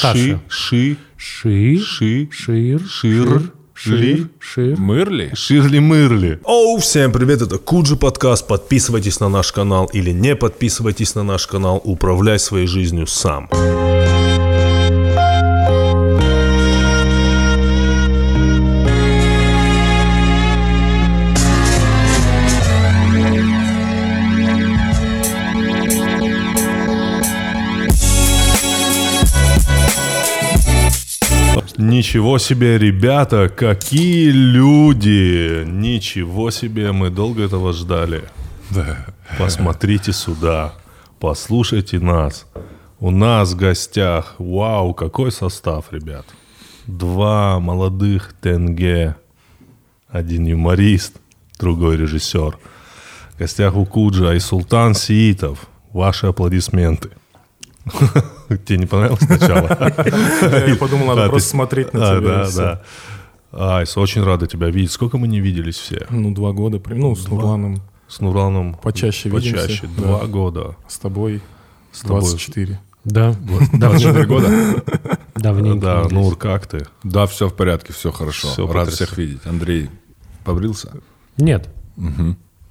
Ши, ши, Ши. ши, Шир. шир, ли, Шир. Мырли? ширли-мырли. Оу, всем привет, это Куджи подкаст. Подписывайтесь на наш канал или не подписывайтесь на наш канал. Управляй своей жизнью сам. Ничего себе, ребята, какие люди! Ничего себе, мы долго этого ждали. Да. Посмотрите сюда, послушайте нас. У нас в гостях, вау, какой состав, ребят. Два молодых тенге, один юморист, другой режиссер. В гостях у Куджа и Султан Сиитов. Ваши аплодисменты. Тебе не понравилось сначала? Я подумал, надо А, просто смотреть на А, тебя. да, да. Айс, очень рада тебя видеть. Сколько мы не виделись все? Ну, два года. Ну, с Нурланом С Нурланом почаще видимся. почаще. Два года. С тобой С тобой. 24. Да, 24 года? давненько. Да, Нур, как ты? Да, все в порядке, все хорошо. Всё Рад всех видеть. Андрей побрился? Нет,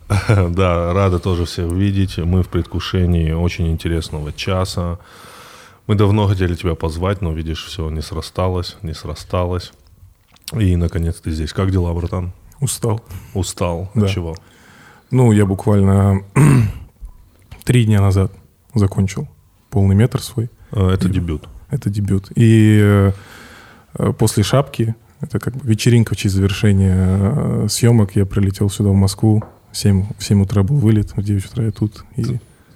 Да, рады тоже всех видеть. Мы в предвкушении очень интересного часа. Мы давно хотели тебя позвать, но, видишь, все не срасталось, не срасталось. И, наконец, ты здесь. Как дела, братан? Устал. Устал? Да. От чего? Ну, я буквально три дня назад закончил полный метр свой. Э, Это дебют. Это дебют. И э, э, после шапки, это как бы вечеринка в честь завершения э, съемок, я прилетел сюда, в Москву. В 7, в 7 утра был вылет, в 9 утра я тут. И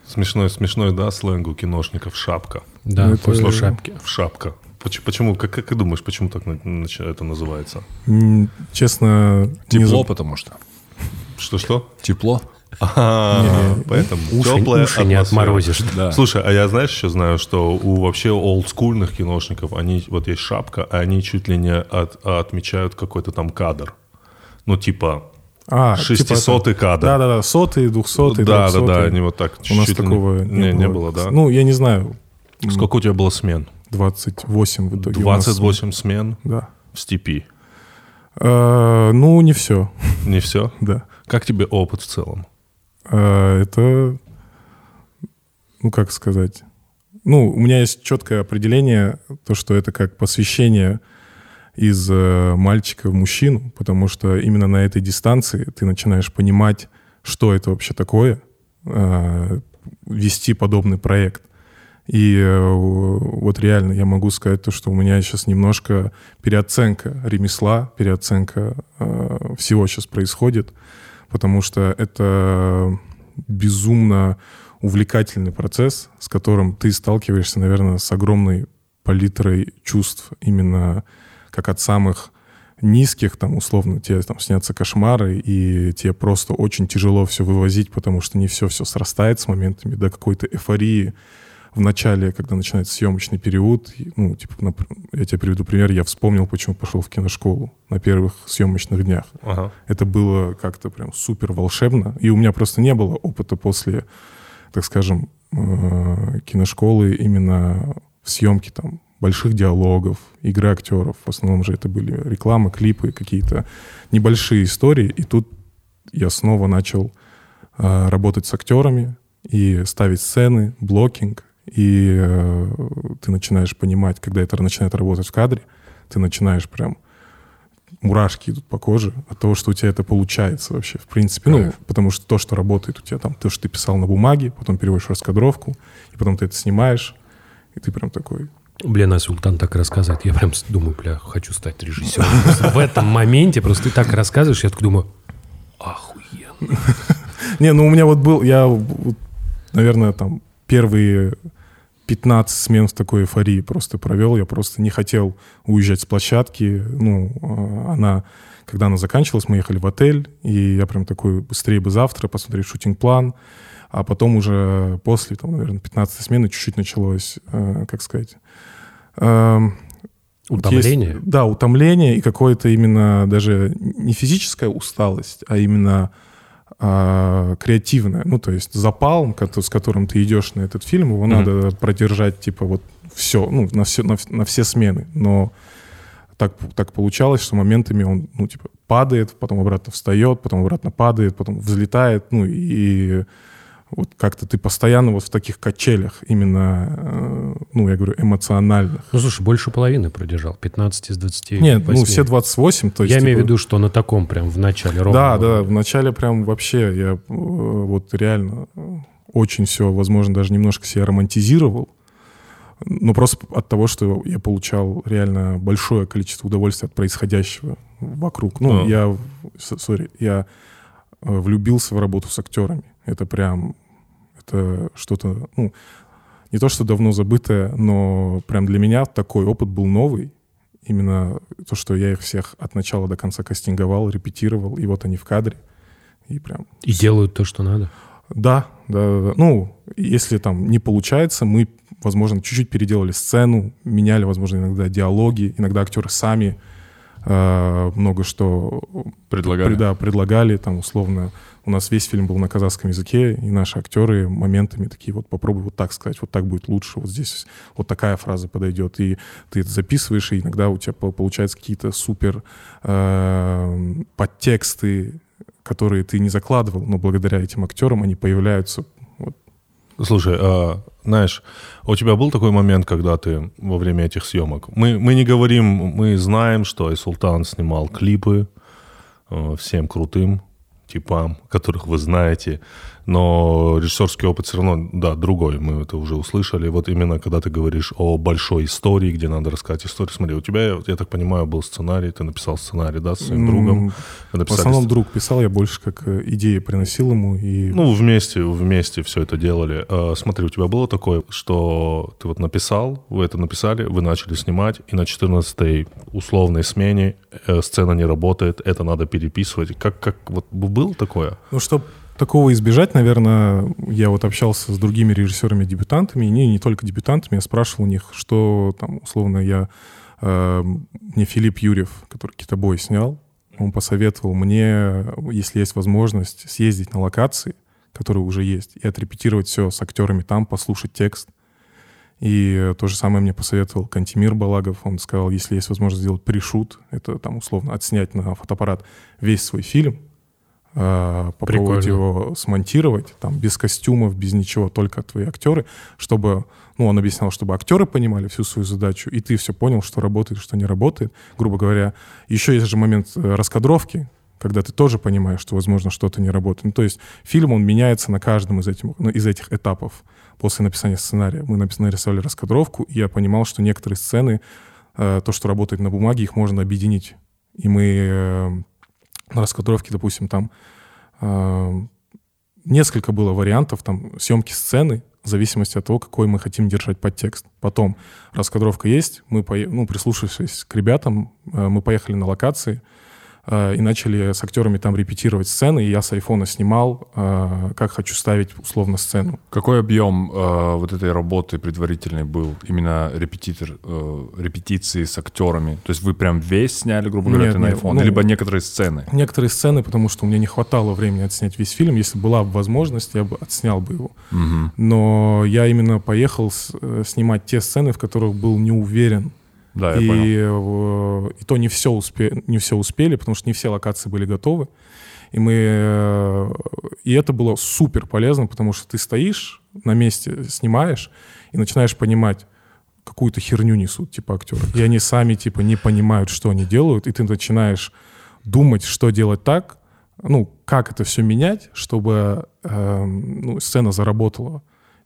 Смешной, смешной, да, сленг у киношников шапка. да, Ну, это- после шапки. В шапка. Поч- Почему, как, как ты думаешь, почему так это называется? честно... не Тепло, за- потому что. Что-что? Тепло? А, поэтому Уши, теплая уши не отморозишь. Да. Слушай, а я знаешь, еще знаю, что у вообще олдскульных киношников, они, вот есть шапка, а они чуть ли не от- отмечают какой-то там кадр. Ну, типа, А, типа 600 кадр. Да-да-да, сотый, двухсотый, да, да, да, трехсотый. они вот так У нас такого не, не было, да? Ну, я не знаю. Сколько у тебя было смен? 28 в итоге. у нас. 28 смен Да. в степи. Э, ну, не все, Не все? да. Как тебе опыт в целом? Э, это, ну, как сказать... Ну, у меня есть четкое определение, то, что это как посвящение из э, мальчика в мужчину, потому что именно на этой дистанции ты начинаешь понимать, что это вообще такое, э, вести подобный проект. И э, вот реально я могу сказать то, что у меня сейчас немножко переоценка ремесла, переоценка всего сейчас происходит, потому что это безумно увлекательный процесс, с которым ты сталкиваешься, наверное, с огромной палитрой чувств именно как от самых низких, там, условно, тебе там снятся кошмары, и тебе просто очень тяжело все вывозить, потому что не все-все срастает с моментами до какой-то эйфории в начале, когда начинается съемочный период. Ну, типа, я тебе приведу пример. Я вспомнил, почему пошел в киношколу на первых съемочных днях. Ага. Это было как-то прям супер волшебно. И у меня просто не было опыта после, так скажем, э, киношколы именно в съемке там больших диалогов, игры актеров. В основном же это были рекламы, клипы, какие-то небольшие истории. И тут я снова начал э, работать с актерами и ставить сцены, блокинг. И э, ты начинаешь понимать, когда это начинает работать в кадре, ты начинаешь прям мурашки идут по коже от того, что у тебя это получается вообще, в принципе. Ну, Кайф. потому что то, что работает у тебя там, то, что ты писал на бумаге, потом переводишь в раскадровку, и потом ты это снимаешь, и ты прям такой... Блин, а Султан так рассказывает. Я прям с- думаю, бля, хочу стать режиссером. В этом моменте просто ты так рассказываешь, я так думаю, охуенно. Не, ну у меня вот был, я, наверное, там первые 15 смен в такой эйфории просто провел. Я просто не хотел уезжать с площадки. Ну, а, она, когда она заканчивалась, мы ехали в отель, и я прям такой, быстрее бы завтра посмотреть шутинг-план. А потом уже после, там, наверное, 15 смены чуть-чуть началось, э, как сказать... эм, Утомление? есть- да, утомление и какое-то именно даже не физическая усталость, а именно а, креативная. Ну, то есть запал, с которым ты идешь на этот фильм, его надо продержать, типа, вот все, ну, на все, на, на все смены. Но так, так получалось, что моментами он, ну, типа, падает, потом обратно встает, потом обратно падает, потом взлетает, ну, и вот как-то ты постоянно вот в таких качелях именно, э, ну, я говорю, эмоциональных. Ну, слушай, больше половины продержал, 15 из 20. Нет, ну, все 28, то есть... Я имею в типа, виду, что на таком прям в начале ровно. Да, да, вначале прям вообще я э, вот реально э, очень все, возможно, даже немножко себя романтизировал. Но просто от того, что я получал реально большое количество удовольствия от происходящего вокруг. Ну, А. я, сори, я влюбился в работу с актерами. Это прям, это что-то, ну, не то, что давно забытое, но прям для меня такой опыт был новый. Именно то, что я их всех от начала до конца кастинговал, репетировал, и вот они в кадре. И прям... И делают то, что надо. Да, да, да, да. Ну, если там не получается, мы, возможно, чуть-чуть переделали сцену, меняли, возможно, иногда диалоги, иногда актеры сами э, много что Предлагали? да, предлагали, там, условно, у нас весь фильм был на казахском языке, и наши актеры моментами такие, вот попробуй вот так сказать, вот так будет лучше, вот здесь вот такая фраза подойдет, и ты это записываешь, и иногда у тебя по- получаются какие-то супер э, подтексты, которые ты не закладывал, но благодаря этим актерам они появляются. Вот. Слушай, а, знаешь, у тебя был такой момент, когда ты во время этих съемок... Мы, мы не говорим, мы знаем, что Айсултан снимал клипы э, всем крутым типам, которых вы знаете, но режиссерский опыт все равно, да, другой, мы это уже услышали. Вот именно когда ты говоришь о большой истории, где надо рассказать историю, смотри, у тебя, я так понимаю, был сценарий, ты написал сценарий, да, со своим другом. Вы В написали основном друг писал, я больше как э, идеи приносил ему, и Ну, вместе, вместе все это делали. А, смотри, у тебя было такое, что ты вот написал, вы это написали, вы начали снимать, и на 14-й условной смене э, сцена не работает, это надо переписывать. Как, как вот было такое? Ну, чтобы такого избежать, наверное, я вот общался с другими режиссерами-дебютантами, и не, не только дебютантами, я спрашивал у них, что там, условно, я... э, мне Филипп Юрьев, который «Китобой» снял, он посоветовал мне, если есть возможность, съездить на локации, которые уже есть, и отрепетировать все с актерами там, послушать текст. И то же самое мне посоветовал Кантимир Балагов. Он сказал, если есть возможность сделать пришут, это там условно отснять на фотоаппарат весь свой фильм, попробовать Прикольно. его смонтировать, там, без костюмов, без ничего, только твои актеры, чтобы, ну, он объяснял, чтобы актеры понимали всю свою задачу, и ты все понял, что работает, что не работает, грубо говоря. Еще есть же момент э, раскадровки, когда ты тоже понимаешь, что, возможно, что-то не работает. Ну, то есть фильм, он меняется на каждом из этих, ну, из этих этапов после написания сценария. Мы нарисовали раскадровку, и я понимал, что некоторые сцены, э, то, что работает на бумаге, их можно объединить. И мы на раскадровке, допустим, там э, несколько было вариантов там съемки сцены в зависимости от того, какой мы хотим держать подтекст. Потом раскадровка есть, мы, ну, прислушавшись к ребятам, э, мы поехали на локации э, и начали с актерами там репетировать сцены, и я с айфона снимал, э, как хочу ставить условно сцену. Какой объем э, вот этой работы предварительной был? Именно репетитор, э, репетиции с актерами? То есть вы прям весь сняли, грубо говоря, Нет, ты на нет, iPhone? ну- Либо некоторые сцены? Некоторые сцены, потому что у меня не хватало времени отснять весь фильм. Если была бы возможность, я бы отснял бы его. Мгм. Но я именно поехал с- снимать те сцены, в которых был не уверен. Да, я и, понял. э, и то не все, успе, не все успели, потому что не все локации были готовы. И мы... э, И это было супер полезно, потому что ты стоишь на месте, снимаешь, и начинаешь понимать, какую-то херню несут, типа, актеры. И они сами, типа, не понимают, что они делают, и ты начинаешь думать, что делать так, ну, как это все менять, чтобы э, ну, сцена заработала.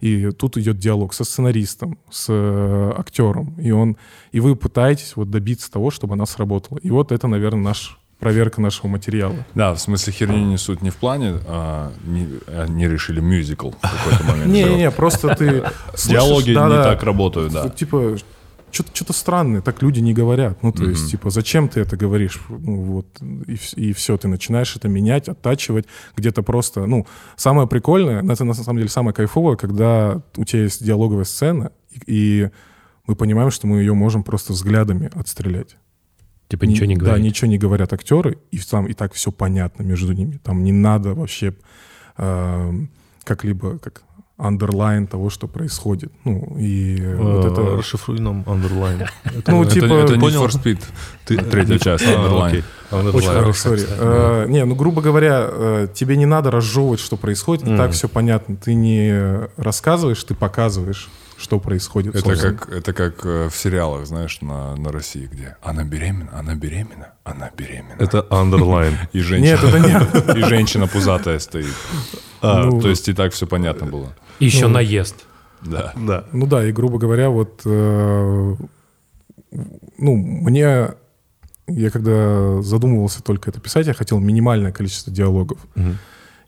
И тут идет диалог со сценаристом, с э, актером, и он, и вы пытаетесь вот добиться того, чтобы она сработала. И вот это, наверное, наш проверка нашего материала. Да, в смысле херни несут не в плане, а, не, они решили мюзикл в какой-то момент. Не-не-не, просто ты Диалоги не так работают, да. Типа, что-то странное, так люди не говорят. Ну, то есть, типа, зачем ты это говоришь? Ну, вот, и, все, ты начинаешь это менять, оттачивать, где-то просто, ну, самое прикольное, это на самом деле самое кайфовое, когда у тебя есть диалоговая сцена, и, и мы понимаем, что мы ее можем просто взглядами отстрелять. Типа ничего не Да, говорит. ничего не говорят актеры, и там и так все понятно между ними. Там не надо вообще э, как-либо как андерлайн того, что происходит. Ну, и э, вот Э, это... Расшифруй нам underline. Это- Ну, типа... это понял? for Speed. Третья часть, А. Underline. Очень хорошо. Э, Не, ну, грубо говоря, э, тебе не надо разжевывать, что происходит, и так все понятно. Ты не рассказываешь, ты показываешь, что происходит. Это собственно. как, это как э, в сериалах, знаешь, на, на России, где она беременна, она беременна, она беременна. Это underline. И женщина, Нет, это нет. и женщина пузатая стоит. А, Ну, То есть и так все понятно было. И еще наезд. Да. Да. Ну да, и грубо говоря, вот, э, ну, мне, я когда задумывался только это писать, я хотел минимальное количество диалогов.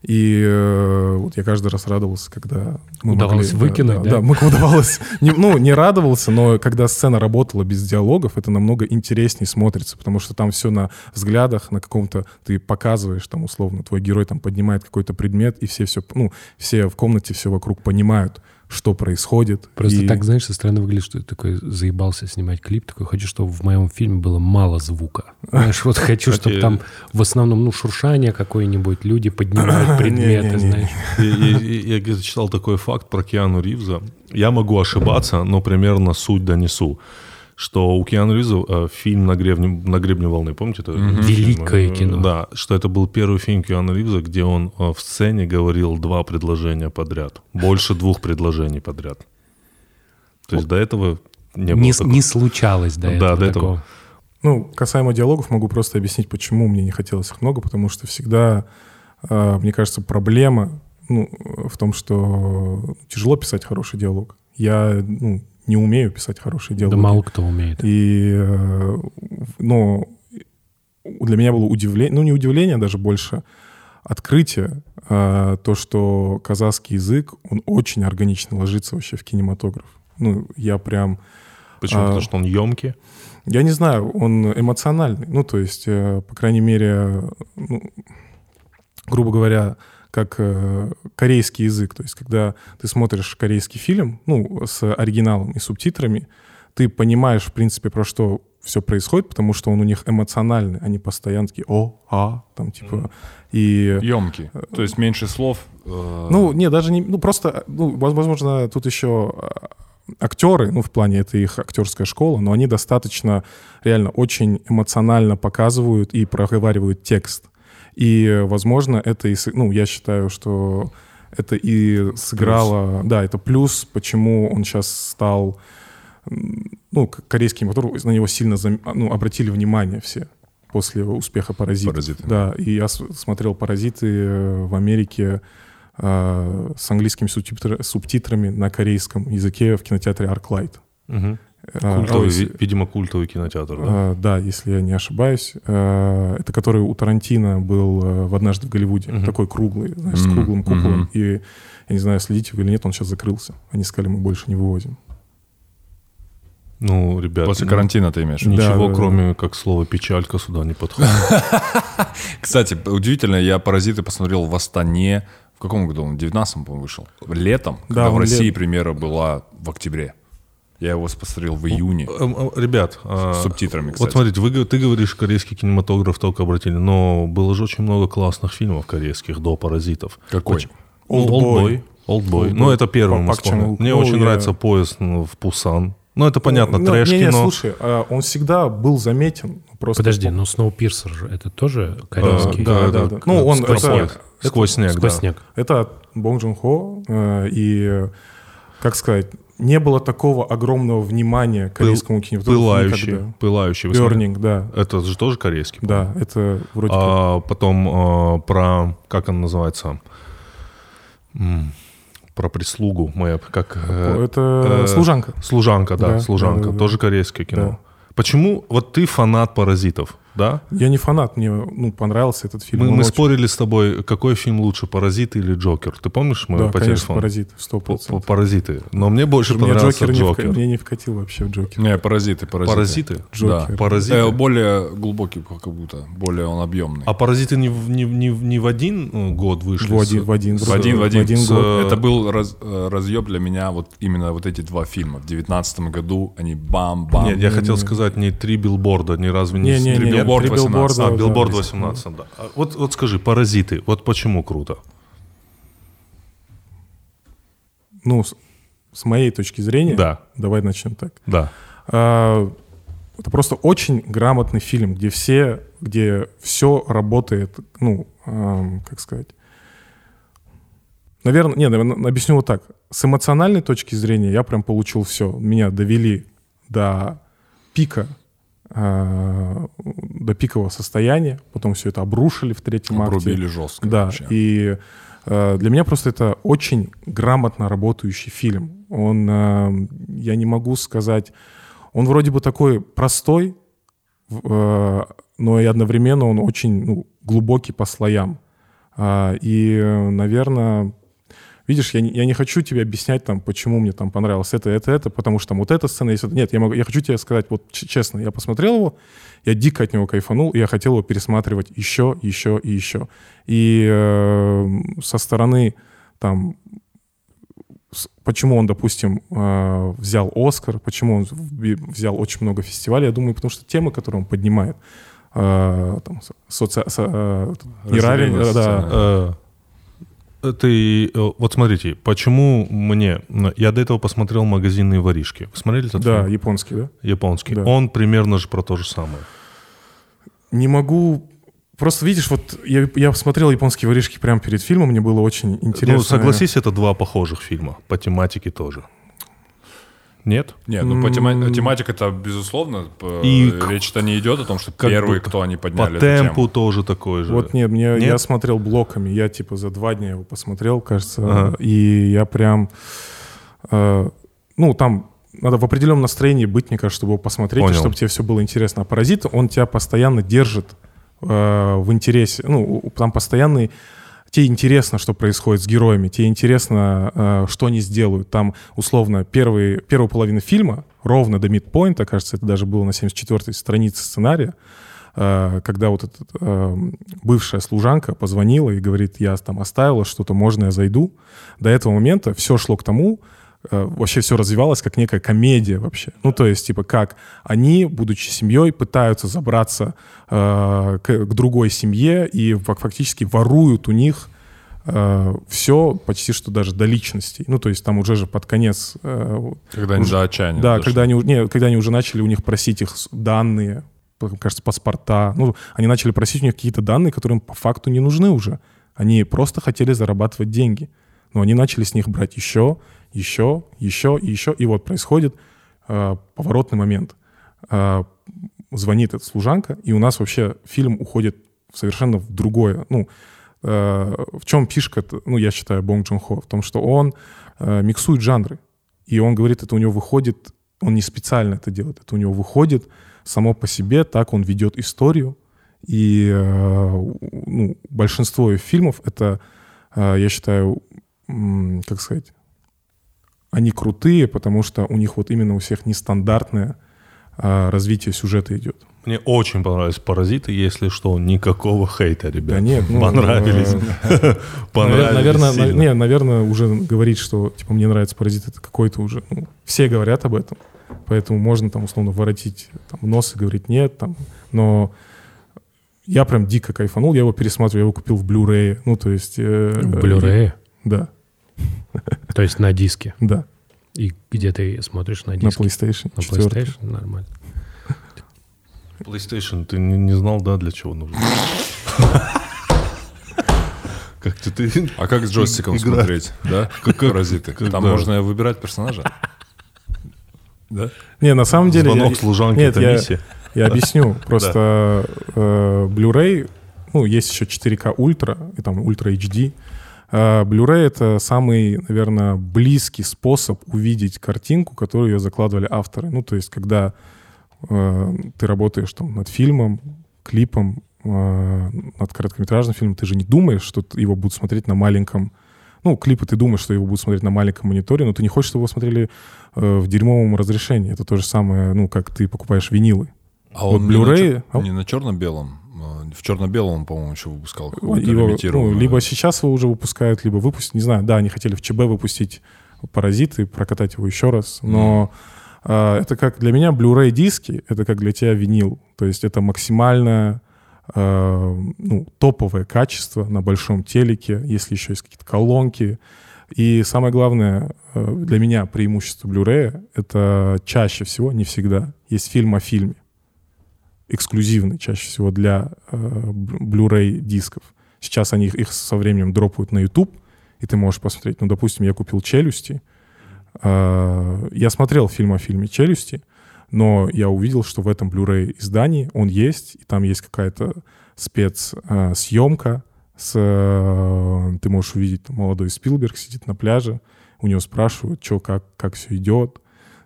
И э, вот я каждый раз радовался, когда мы Удавалось могли- выкинуть, да? да? Да, мы удавалось. Не- ну, не радовался, но когда сцена работала без диалогов, это намного интереснее смотрится, потому что там все на взглядах, на каком-то... Ты показываешь, там, условно, твой герой там поднимает какой-то предмет, и все все, ну, все в комнате все вокруг понимают, что происходит. Просто И- так, знаешь, со стороны выглядит, что ты такой заебался снимать клип, такой, хочу, чтобы в моем фильме было мало звука. Знаешь, вот хочу, чтобы там в основном, ну, шуршание какое-нибудь, люди поднимают предметы, знаешь. Я где-то читал такой факт про Киану Ривза. Я могу ошибаться, но примерно суть донесу. Что у Киану Ривза э, фильм «На гребне, «На гребне волны», помните? это фильм? Великое Э, кино. Да, что это был первый фильм Киану Ривза, где он э, в сцене говорил два предложения подряд. Больше двух предложений подряд. То есть до этого не было Не, такого. не случалось до Да, этого до этого. такого. Ну, касаемо диалогов, могу просто объяснить, почему мне не хотелось их много, потому что всегда, э, мне кажется, проблема ну, в том, что тяжело писать хороший диалог. Я ну, не умею писать хорошие Да диалоги. мало кто умеет. И, но для меня было удивление, ну не удивление, даже больше открытие, э, то, что казахский язык, он очень органично ложится вообще в кинематограф. Ну, я прям... Почему? А, Потому что он емкий. Я не знаю, он эмоциональный. Ну, то есть, э, по крайней мере, ну, грубо говоря, как э, корейский язык. То есть, когда ты смотришь корейский фильм, ну, с оригиналом и субтитрами, ты понимаешь, в принципе, про что все происходит, потому что он у них эмоциональный. Они постоянно такие «о», «а», там, типа... И... Емкий. То есть меньше слов. э, Ну, не, даже не... Ну, просто, ну, воз- возможно, тут еще а, актеры, ну, в плане это их актерская школа, но они достаточно реально очень эмоционально показывают и проговаривают текст. И, возможно, это и... Ну, я считаю, что это и сыграло... Да, это плюс, почему он сейчас стал... Ну, корейский мотор, на него сильно зам- ну, обратили внимание все после успеха «Паразитов». «Паразиты». Да, и я смотрел «Паразиты» э, в Америке э, с английскими субтитр- субтитрами на корейском языке в кинотеатре «Арклайт». Мгм. Э, Культовый, ой, ви- видимо, культовый кинотеатр, да? э, да, если я не ошибаюсь. Э, Это который у Тарантино был в «Однажды в Голливуде». Мгм. Такой круглый, знаешь, с круглым куполом. мгм. И я не знаю, следите вы или нет, он сейчас закрылся. Они сказали, мы больше не вывозим. Ну, ребят, После ну, карантина ты имеешь в виду? Да, Ничего, да, да. кроме как слова печалька сюда не подходит. Кстати, удивительно, я «Паразиты» посмотрел в Астане. В каком году он? В 19 по-моему, вышел. Летом, когда Да, в России премьера была в октябре. Я его посмотрел в июне. Эм, э, Ребят, а, С субтитрами, Вот кстати. смотрите, вы, ты говоришь, корейский кинематограф только обратили, но было же очень много классных фильмов корейских до «Паразитов». Какой? Ну, «Олдбой». «Олдбой». Ну, это первый вспомнили. Ук. Мне Ну, очень нравится поезд ну, в Пусан. Ну, это понятно, Ну, трэш не, кино. слушай, а он всегда был заметен. Просто Подожди, ну Сноупирсер же, это тоже корейский? да, да, это да. Ну, он- сквозь это- снег. Сквозь снег, да. Это Бонг Джун Хо. э, И, как сказать, не было такого огромного внимания к корейскому кинематографу Пылающий. Пылающий. Burning, да. Это же тоже корейский. Да, это вроде как... А потом а, про, как он называется? М, Про прислугу. Моя, как... э, Это э, «Служанка». Служанка, да, Да, служанка. да, да. Тоже корейское кино. Да. Почему вот ты фанат паразитов? Да? Я не фанат, мне ну, понравился этот фильм. Мы, мы очень- спорили с тобой, какой фильм лучше, «Паразиты» или «Джокер». Ты помнишь, мы Да, по конечно, телефону? «Паразит», сто По- по- процентов. «Паразиты». Но мне больше Мне понравился Джокер, не вка- «Джокер». мне не вкатил вообще в Джокер. Не, паразиты, паразиты. «Паразиты»? Джокер. Да. «Паразиты». Э, более глубокий как будто, более он объемный. А «Паразиты» не, в- не, в- не, в- не в один ну, год вышли? В с- один, в один, с- В один, в один. один С- год. Это был раз- э, разъеб для меня, вот именно вот эти два фильма. В девятнадцатом году они бам-бам. Нет, я хотел сказать не три билборда, ни разве не... Не-не-не, Три нет, билборд три 18. билборда, А, да. билборд 18, да. А Вот, вот скажи, «Паразиты», вот почему круто? Ну, с, с моей точки зрения, Да. давай начнем так. Да. А, Это просто очень грамотный фильм, где все, где все работает, ну, ам, как сказать. Наверное, не, наверное, объясню вот так. С эмоциональной точки зрения я прям получил все. Меня довели до пика, а, до пикового состояния, потом все это обрушили в третьем акте. Обрубили жестко. Да, вообще. и э, для меня просто это очень грамотно работающий фильм. Он, э, я не могу сказать, он вроде бы такой простой, э, но и одновременно он очень ну, глубокий по слоям. А, и, наверное, видишь, я не, я не хочу тебе объяснять, там, почему мне там понравилось это, это, это, потому что там вот эта сцена есть. Нет, я, могу, я хочу тебе сказать, вот честно, я посмотрел его, я дико от него кайфанул, и я хотел его пересматривать еще, еще и еще. И э, со стороны там почему он, допустим, э, взял Оскар, почему он взял очень много фестивалей, я думаю, потому что темы, которые он поднимает, э, там, со- соци- со- э, неравен- Разделение да. Э, Ты, э, вот смотрите, почему мне... Я до этого посмотрел «Магазинные воришки». Вы смотрели этот да, фильм? японский, да? Японский. Да. Он примерно же про то же самое. Не могу... Просто видишь, вот я, я смотрел японские воришки прямо перед фильмом, мне было очень интересно. Ну, согласись, это два похожих фильма. По тематике тоже. Нет? Нет, ну по тема- тематика это безусловно. И к- Речь-то не идет о том, что как первые, бы кто они По подняли эту темпу тему. тоже такой же. Вот нет, мне, Нет? я смотрел блоками, я типа за два дня его посмотрел, кажется, Ага. и я прям, э, ну там надо в определенном настроении быть, мне кажется, чтобы его посмотреть, и Понял. чтобы тебе все было интересно. А паразит, он тебя постоянно держит э, в интересе, ну там постоянный тебе интересно, что происходит с героями, тебе интересно, э, что они сделают. Там, условно, первый, первую половину фильма, ровно до мидпоинта, кажется, это даже было на 74-й странице сценария, э, когда вот эта э, бывшая служанка позвонила и говорит, я там оставила что-то, можно я зайду. До этого момента все шло к тому, вообще все развивалось как некая комедия вообще. Ну, то есть, типа, как они, будучи семьей, пытаются забраться э, к, к другой семье и фак- фактически воруют у них все почти что даже до личностей. Ну, то есть там уже же под конец... э, Когда они уже- до отчаяния да, когда они, не, когда они уже начали у них просить их данные, кажется, паспорта. Ну, они начали просить у них какие-то данные, которые им по факту не нужны уже. Они просто хотели зарабатывать деньги. Но они начали с них брать еще, еще, еще и еще. И вот происходит э, поворотный момент. Э, звонит эта служанка, и у нас вообще фильм уходит совершенно в другое. Ну, э, в чем фишка, ну, я считаю, Бонг Джон Хо? В том, что он э, миксует жанры. И он говорит, это у него выходит, он не специально это делает, это у него выходит само по себе, так он ведет историю. И э, ну, большинство фильмов это, э, я считаю, как сказать, они крутые, потому что у них вот именно у всех нестандартное э, развитие сюжета идет. Мне очень понравились «Паразиты», если что, никакого хейта, ребят. Да нет, ну, Понравились. э, Понравились Наверное, сильно. не, наверное, уже говорить, что типа мне нравится паразит, это какой-то уже. ну, все говорят об этом. Поэтому можно там условно воротить там, нос и говорить нет. Там, но я прям дико кайфанул, я его пересматриваю, я его купил в Blu-ray. Ну, то есть. э, В э, Blu-ray? Да, То есть на диске. да. И где ты смотришь на На диске? PlayStation. На 4. PlayStation? Нормально. PlayStation, ты не, не знал, да, для чего нужно? Как ты, ты... А как с джойстиком Игра. смотреть, да? Как паразиты. как- Там да. можно выбирать персонажа. Да? Не, на самом деле... Звонок я- служанки, Нет, это я- миссия. Я объясню. Просто э, Blu-ray, ну, есть еще 4К Ultra и там Ultra HD. А Blu-ray — это самый, наверное, близкий способ увидеть картинку, которую ее закладывали авторы. Ну, то есть, когда э, ты работаешь там над фильмом, клипом, э, над короткометражным фильмом, ты же не думаешь, что его будут смотреть на маленьком... Ну, клипы ты думаешь, что его будут смотреть на маленьком мониторе, но ты не хочешь, чтобы его смотрели э, в дерьмовом разрешении. Это то же самое, ну, как ты покупаешь винилы. А Вот он не на Blu-ray, чер- а- не на черно-белом. А, В черно-белом, он, по-моему, еще выпускал Его, ну, либо сейчас его уже выпускают, либо выпустят. Не знаю, да, они хотели в ЧБ выпустить «Паразиты», прокатать его еще раз. Но а, это как для меня Blu-ray диски, это как для тебя винил. То есть это максимально а, ну, топовое качество на большом телеке, если еще есть какие-то колонки. И самое главное э, для меня преимущество Blu-ray это чаще всего, не всегда, есть фильм о фильме эксклюзивный чаще всего для э, Blu-ray дисков. Сейчас они их, их со временем дропают на YouTube, и ты можешь посмотреть. Ну, допустим, я купил «Челюсти». Э, я смотрел фильм о фильме «Челюсти», но я увидел, что в этом Blu-ray издании он есть, и там есть какая-то спецсъемка. С, э, ты можешь увидеть, там, молодой Спилберг сидит на пляже, у него спрашивают, что, как, как все идет,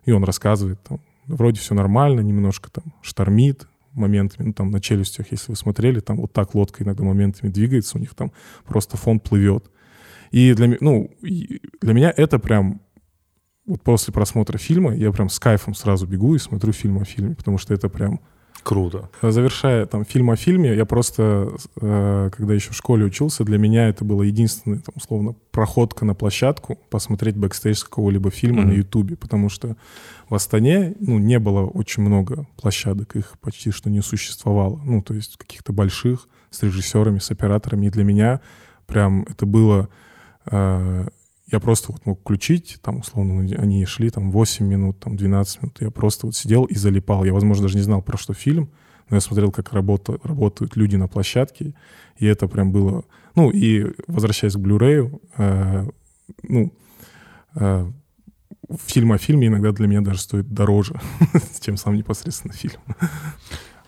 и он рассказывает, там, вроде все нормально, немножко там штормит моментами, ну, там на челюстях, если вы смотрели, там вот так лодка иногда моментами двигается, у них там просто фон плывет. И для, ну, для меня это прям вот после просмотра фильма я прям с кайфом сразу бегу и смотрю фильм о фильме, потому что это прям Круто. Завершая там фильм о фильме, я просто, э, когда еще в школе учился, для меня это было единственная, там, условно, проходка на площадку, посмотреть бэкстейдж какого-либо фильма Мгм. на Ютубе, потому что в Астане, ну, не было очень много площадок, их почти что не существовало, ну, то есть каких-то больших, с режиссерами, с операторами, и для меня прям это было... э, я просто вот мог включить, там, условно, они шли там 8 минут, там 12 минут, я просто вот сидел и залипал. Я, возможно, даже не знал, про что фильм, но я смотрел, как работа, работают люди на площадке, и это прям было... Ну, и возвращаясь к Blu-ray, э, ну, э, фильм о фильме иногда для меня даже стоит дороже, чем сам непосредственно фильм.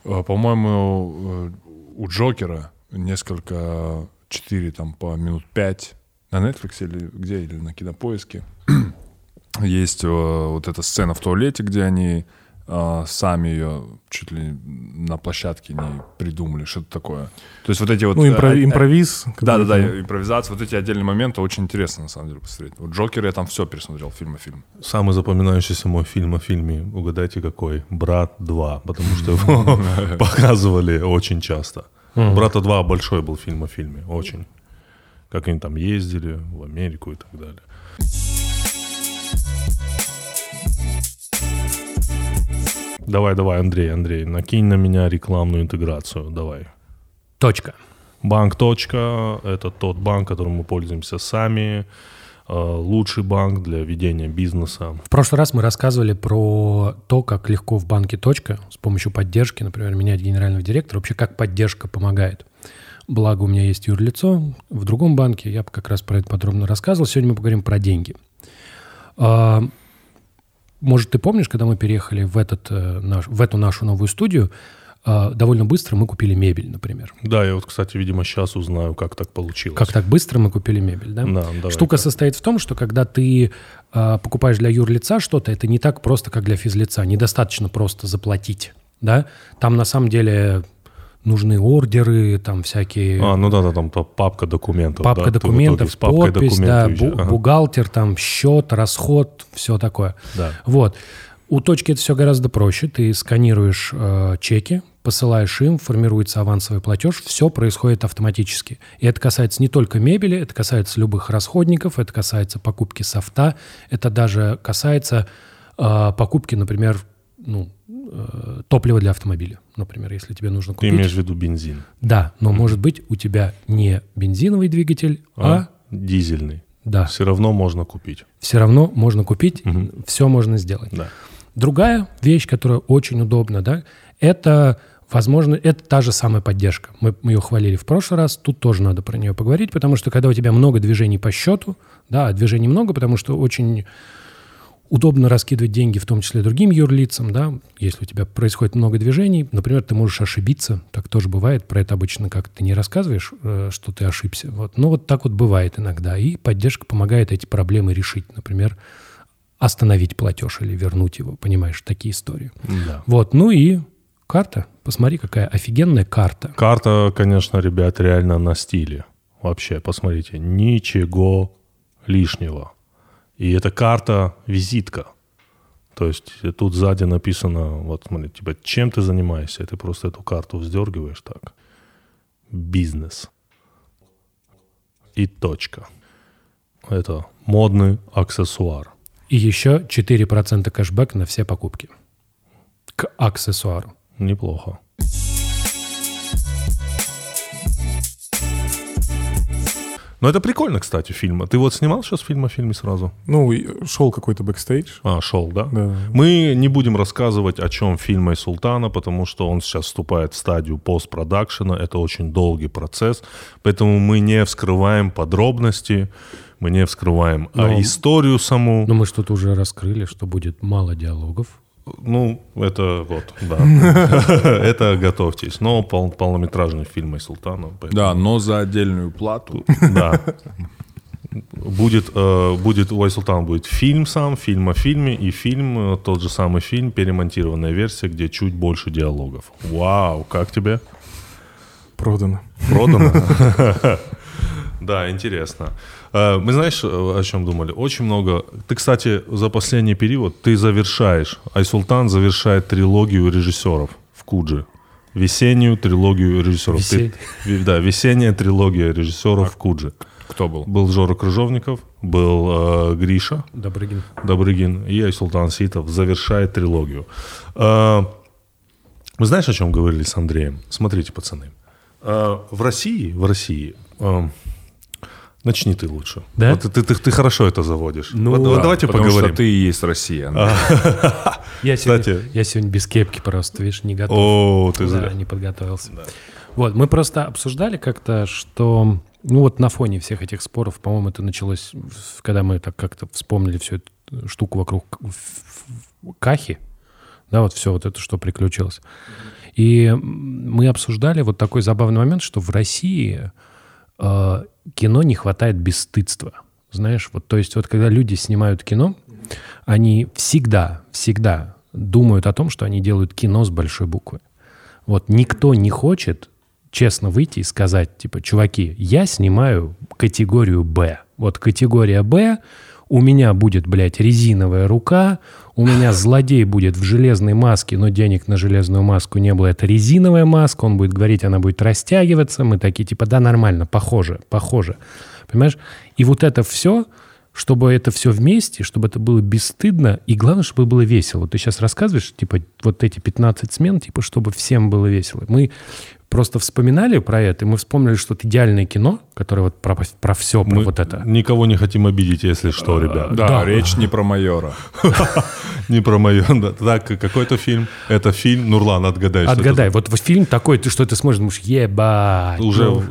А, По-моему, э, у Джокера несколько, четыре там по минут пять на Netflix или где, или на Кинопоиске. Есть э, вот эта сцена в туалете, где они э, сами ее чуть ли на площадке не придумали, что-то такое. То есть вот эти вот... Ну, импро- э, э, импровиз. Да, да, который- да, импровизация, вот эти отдельные моменты очень интересно, на самом деле, посмотреть. Вот Джокер я там все пересмотрел, фильм о фильм. Самый запоминающийся мой фильм о фильме, угадайте какой? «Брат 2», потому что его показывали очень часто. «Брата 2» большой был фильм о фильме, очень. Как они там ездили в Америку и так далее. Давай, давай, Андрей, Андрей, накинь на меня рекламную интеграцию, давай. Точка. Банк «Точка» — это тот банк, которым мы пользуемся сами, э, лучший банк для ведения бизнеса. В прошлый раз мы рассказывали про то, как легко в банке «Точка» с помощью поддержки, например, менять генерального директора, вообще как поддержка помогает. Благо у меня есть юрлицо в другом банке, я как раз про это подробно рассказывал. Сегодня мы поговорим про деньги. А, Может, ты помнишь, когда мы переехали в, этот, э, наш, в эту нашу новую студию, а, довольно быстро мы купили мебель, например. Да, я вот, кстати, видимо, сейчас узнаю, как так получилось. Как так быстро мы купили мебель, да? Да, давай. Штука состоит в том, что когда ты а, покупаешь для юрлица что-то, это не так просто, как для физлица. Недостаточно просто заплатить, да? Там на самом деле нужны ордеры, там всякие... А, ну да, да, там та папка документов. Папка да, документов, с папкой подпись, да, документов бу- ещё- ага. бухгалтер, там счет, расход, все такое. Да. Вот. У точки это все гораздо проще. Ты сканируешь э, чеки, посылаешь им, формируется авансовый платеж, все происходит автоматически. И это касается не только мебели, это касается любых расходников, это касается покупки софта, это даже касается э, покупки, например, ну, э, топлива для автомобиля. Например, если тебе нужно Ты купить... имеешь в виду бензин, Да, но может быть у тебя не бензиновый двигатель, а, а дизельный. да, Все равно можно купить. все равно можно купить, Мгм. все можно сделать. Да. Другая вещь, которая очень удобна, да, это, возможно, это та же самая поддержка. Мы, мы ее хвалили в прошлый раз, тут тоже надо про нее поговорить, потому что когда у тебя много движений по счету, да, а движений много, потому что очень удобно раскидывать деньги, в том числе другим юрлицам, да, если у тебя происходит много движений, например, ты можешь ошибиться, так тоже бывает, про это обычно как ты не рассказываешь, э, что ты ошибся, вот, но вот так вот бывает иногда, и поддержка помогает эти проблемы решить, например, остановить платеж или вернуть его, понимаешь, такие истории. Да. Вот, ну и карта, посмотри, какая офигенная карта. Карта, конечно, ребят, реально на стиле. Вообще, посмотрите, ничего лишнего. И эта карта визитка. То есть тут сзади написано, вот смотри, типа, чем ты занимаешься, и ты просто эту карту вздергиваешь так. Бизнес. И точка. Это модный аксессуар. И еще 4% кэшбэк на все покупки. К аксессуару. Неплохо. Но это прикольно, кстати, фильм. Ты вот снимал сейчас фильм о фильме сразу? Ну, шел какой-то бэкстейдж. А, шел, да? Да. Мы не будем рассказывать, о чем фильм Айсултана, потому что он сейчас вступает в стадию постпродакшена. Это очень долгий процесс. Поэтому мы не вскрываем подробности, мы не вскрываем а, Но- историю саму. Но мы что-то уже раскрыли, что будет мало диалогов. Ну, это вот, да. Это готовьтесь. Но пол- полнометражный фильм Айсултана. поэтому- Да, но за отдельную плату. Да. Будет, э, будет у Айсултана будет фильм сам, фильм о фильме, и фильм, э, тот же самый фильм, перемонтированная версия, где чуть больше диалогов. Вау, как тебе? Продано. Продано? Да, интересно. Э, Мы знаешь, э, о чем думали? Очень много. Ты, кстати, за последний период ты завершаешь. Айсултан завершает трилогию режиссеров в Куджи. Весеннюю трилогию режиссеров. Ты- Весен- ви- да, весенняя трилогия режиссеров в Куджи. Кто был? Был Жора Крыжовников, был э, Гриша Добрыгин. Добрыгин и Айсултан Ситов завершает трилогию. Э, вы знаешь, о чем говорили с Андреем? Смотрите, пацаны. Э, в России, в России, э, начни ты лучше. Да? Вот ты, ты, ты хорошо это заводишь. Ну, Вот- да, давайте Потому поговорим. что ты и есть Россия. Я сегодня, Кстати- я сегодня без кепки просто, видишь, не готов. О, ты зря. не подготовился. Вот, мы просто обсуждали как-то, что, ну вот на фоне всех этих споров, по-моему, это началось, когда мы так как-то вспомнили всю эту штуку вокруг Кахи, да, вот все вот это, что приключилось. И мы обсуждали вот такой забавный момент, что в России э, кино не хватает бесстыдства. Знаешь, вот, то есть вот когда люди снимают кино, они всегда, всегда думают о том, что они делают кино с большой буквы. Вот никто не хочет честно выйти и сказать, типа, чуваки, я снимаю категорию «Б». Вот категория «Б», у меня будет, блядь, резиновая рука, у меня злодей будет в железной маске, но денег на железную маску не было, это резиновая маска, он будет говорить, она будет растягиваться, мы такие, типа, да, нормально, похоже, похоже. Понимаешь? И вот это все, чтобы это все вместе, чтобы это было бесстыдно, и главное, чтобы было весело. Ты сейчас рассказываешь, типа, вот эти 15 смен, типа, чтобы всем было весело. Мы просто вспоминали про это, и мы вспомнили, что это идеальное кино, которое вот про, про все, про Мы вот это. никого не хотим обидеть, если что, ребят. Да, Да. речь не про майора. Не про да. Так, какой-то фильм. Это фильм. Нурлан, отгадай. Отгадай, вот, фильм такой, ты что ты смотришь, думаешь, ебать. Уже ну,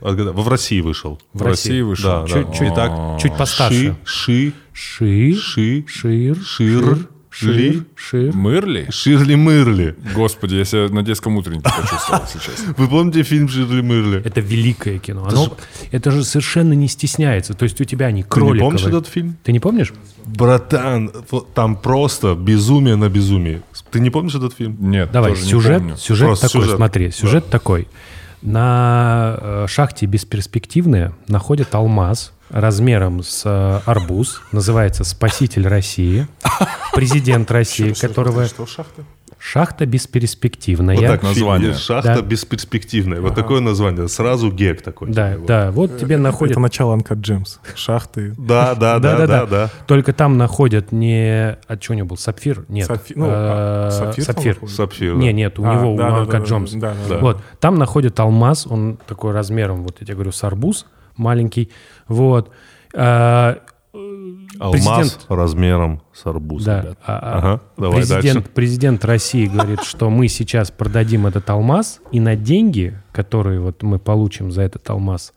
в- отгадай. в России вышел. В России вышел. Да, да. Чуть- чуть- Итак, чуть постарше. Ши, Ши, Ши, шир, Шир, шир, Ли, шир. Мырли? Ширли Мырли. Господи, я себя на детском утреннике почувствовал сейчас. Вы помните фильм Ширли Мырли? Это великое кино. Оно, это же совершенно не стесняется. То есть у тебя они Ты не кроликовые. помнишь этот фильм? Ты не помнишь? Братан, там просто безумие на безумии. Ты не помнишь этот фильм? Нет, Давай, тоже не сюжет, сюжет Просто такой, сюжет. смотри, сюжет такой. На э, шахте бесперспективная находят алмаз размером с э, арбуз, называется «Спаситель России», президент России, которого... Что, шахта? Шахта бесперспективная. Вот так название. «Шахта Да. бесперспективная». Вот такое название. Сразу гек такой. Да, типа, да, вот тебе находят... Это начало Uncut Gems. Шахты. Да, да, да, да, да. Только там находят не... А что у него был? Сапфир? Нет. Ну, Э, а, сапфир Сапфир. находят? Сапфир. да. Не, нет, у А, него, у да, да, Uncut да, да, Gems. да, да, да. Вот, там находят алмаз, он такой размером, вот я тебе говорю, с арбуз маленький. Вот. А, Алмаз Президент- размером с арбуз, да. ребят. а- а Ага, давай президент, дальше. президент России говорит, что мы сейчас продадим этот алмаз, и на деньги, которые вот мы получим за этот алмаз,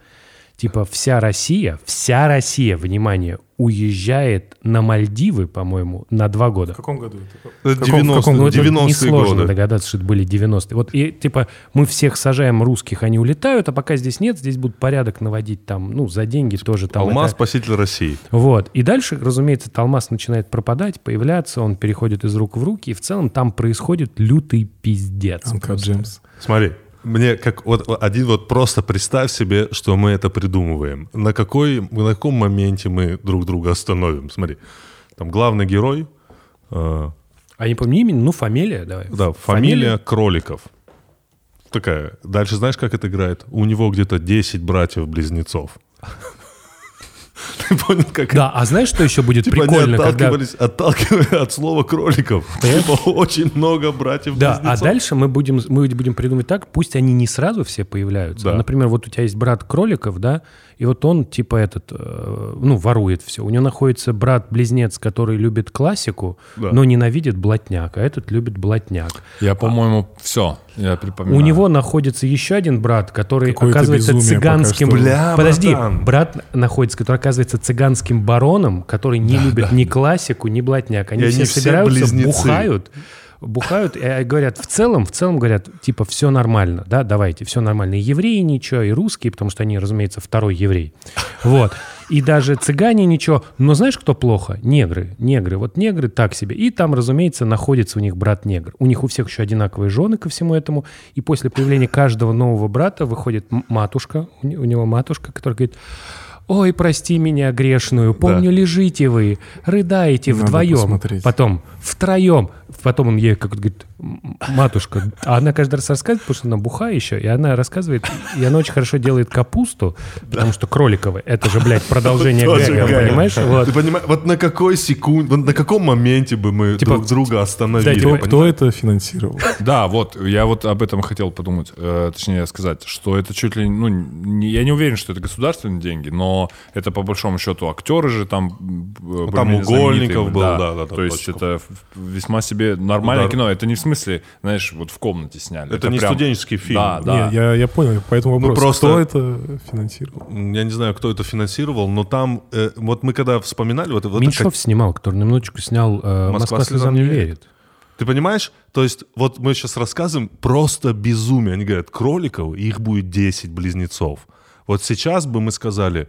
типа вся Россия, вся Россия, внимание, уезжает на Мальдивы, по-моему, на два года. В каком году это? Это В каком- в 90-е, каком Ну, это 90-е несложно годы. догадаться, что это были 90-е. Вот и, типа, мы всех сажаем русских, они улетают, а пока здесь нет, здесь будут порядок наводить там, ну, за деньги тоже там. Алмаз это- спаситель России. Вот. И дальше, разумеется, этот алмаз начинает пропадать, появляться, он переходит из рук в руки, и в целом там происходит лютый пиздец. Анка. Джемс. Смотри, мне как вот один вот просто представь себе, что мы это придумываем. На какой, на каком моменте мы друг друга остановим? Смотри, там главный герой, э, А не помню имя, ну, фамилия, давай. да, фамилия Кроликов. Такая. Дальше знаешь, как это играет? У него где-то 10 братьев-близнецов. Ты понял, как Да, а знаешь, что еще будет Типа они прикольно, когда... отталкивались, от слова кроликов. Типа очень много братьев Да, а дальше мы будем, мы будем придумать так, пусть они не сразу все появляются. Да. Например, вот у тебя есть брат кроликов, да, и вот он типа этот, э, ну, ворует все. У него находится брат-близнец, который любит классику, Да. но ненавидит блатняк, а этот любит блатняк. Я, по-моему, все, я припоминаю. У него находится еще один брат, который Какое-то оказывается цыганским... Бля, Подожди, братан. брат находится, который оказывается цыганским бароном, который не любит ни классику, ни блатняк. Они И все они все собираются, близнецы. бухают, бухают и говорят, в целом, в целом говорят, типа, все нормально, да, давайте, все нормально. И евреи ничего, и русские, потому что они, разумеется, второй еврей. Вот. И даже цыгане ничего. Но знаешь, кто плохо? Негры. Негры. Вот негры так себе. И там, разумеется, находится у них брат-негр. У них у всех еще одинаковые жены ко всему этому. И после появления каждого нового брата выходит матушка. У него матушка, которая говорит... Ой, прости меня грешную, помню, лежите вы, рыдаете Надо вдвоем, посмотреть. потом втроем, потом он ей как говорит, «М, матушка, а она каждый раз рассказывает, потому что она бухая еще, и она рассказывает, и она очень хорошо делает капусту, потому что кроликовы, это же, блядь, продолжение Гэга, понимаешь? Вот. Ты понимаешь, вот на какой секунде, вот на каком моменте бы мы Типа, друг друга остановили? да, типа, кто это финансировал? Да, вот, я вот об этом хотел подумать, э, точнее сказать, что это чуть ли, ну, не- я не уверен, что это государственные деньги, но это по большому счету актеры же там... э, там более-менее Угольников был, да, да, да, То есть точно. это весьма себе нормальное Удар. кино, это не в смысле, знаешь, вот в комнате сняли. Это не студенческий фильм. Да, да. Не, я, я понял, поэтому вопрос. просто- Кто это финансировал? Я не знаю, кто это финансировал, но там, э, вот мы когда вспоминали, вот, вот это Меньшов снял, который на минуточку снял э, «Москва, слезам не верит». Ты понимаешь? То есть, вот мы сейчас рассказываем просто безумие. Они говорят, кроликов, их будет 10 близнецов. Вот сейчас бы мы сказали,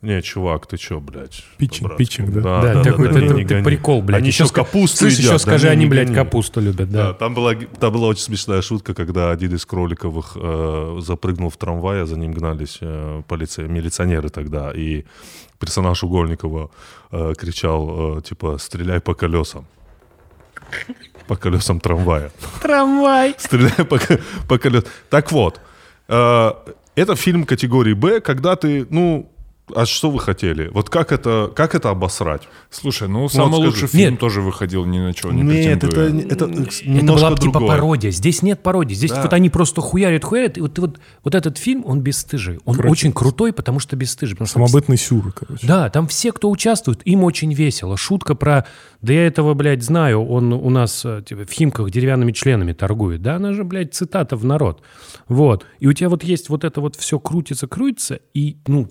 не, чувак, ты чё, блядь? Питчинг, по-братски». питчинг, да? Да, такой не, ты, не ты гони. прикол, блядь. Они Еще ска- капусту Слышь, еще едят, скажи, да, они, блядь, гони. капусту любят, Да, да. там была, там была очень смешная шутка, когда один из кроликовых э, запрыгнул в трамвай, а за ним гнались э, полиция, милиционеры тогда, и персонаж Угольникова э, кричал, э, типа, стреляй по колесам. По колесам трамвая. Трамвай. Стреляй по, по колесам. Так вот, э, это фильм категории Б, когда ты, ну, а что вы хотели? Вот как это, как это обосрать? Слушай, ну, самый скажи. лучший фильм Нет. тоже выходил ни на чего не Нет, это, претендуя. это Это немножко была бы типа пародия. Здесь нет пародии. Здесь Да. вот они просто хуярят, хуярят. И вот, вот, вот этот фильм, он бесстыжий. Он Короче, очень крутой, потому что бесстыжий. Потому что Самобытный сюр, короче. Да, там все, кто участвует, им очень весело. Шутка про, да я этого, блядь, знаю, он у нас э, типа, в Химках деревянными членами торгует. Да, она же, блядь, цитата в народ. Вот. И у тебя вот есть вот это вот все крутится, крутится, и, ну,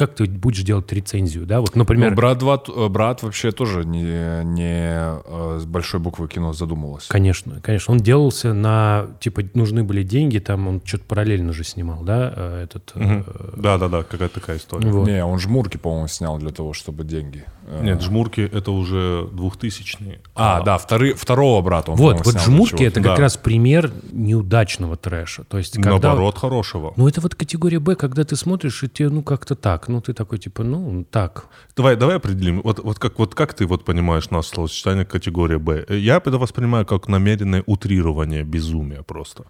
как ты будешь делать рецензию, да? Вот, например, Ну, брат, 2, э, брат вообще тоже не, не э, с большой буквы кино задумывался. Конечно, конечно. Он делался на, типа, нужны были деньги, там он что-то параллельно же снимал, да, э, этот... э, Да, да, да, какая-то такая история. вот. Не, он жмурки, по-моему, снял для того, чтобы деньги. Э, Нет, жмурки это уже 2000-е. А, да, вторы- второго брата он, Вот, вот снял «Жмурки» это как Да. раз пример неудачного трэша. То есть, когда... Наоборот, хорошего. Ну, это вот категория «Б», когда ты смотришь, и тебе, ну, как-то так. Ну, ты такой, типа, ну, так. Давай, давай определим. Вот, вот, как, вот как ты вот понимаешь нас словосочетание категория Б? Я это воспринимаю как намеренное утрирование безумия просто.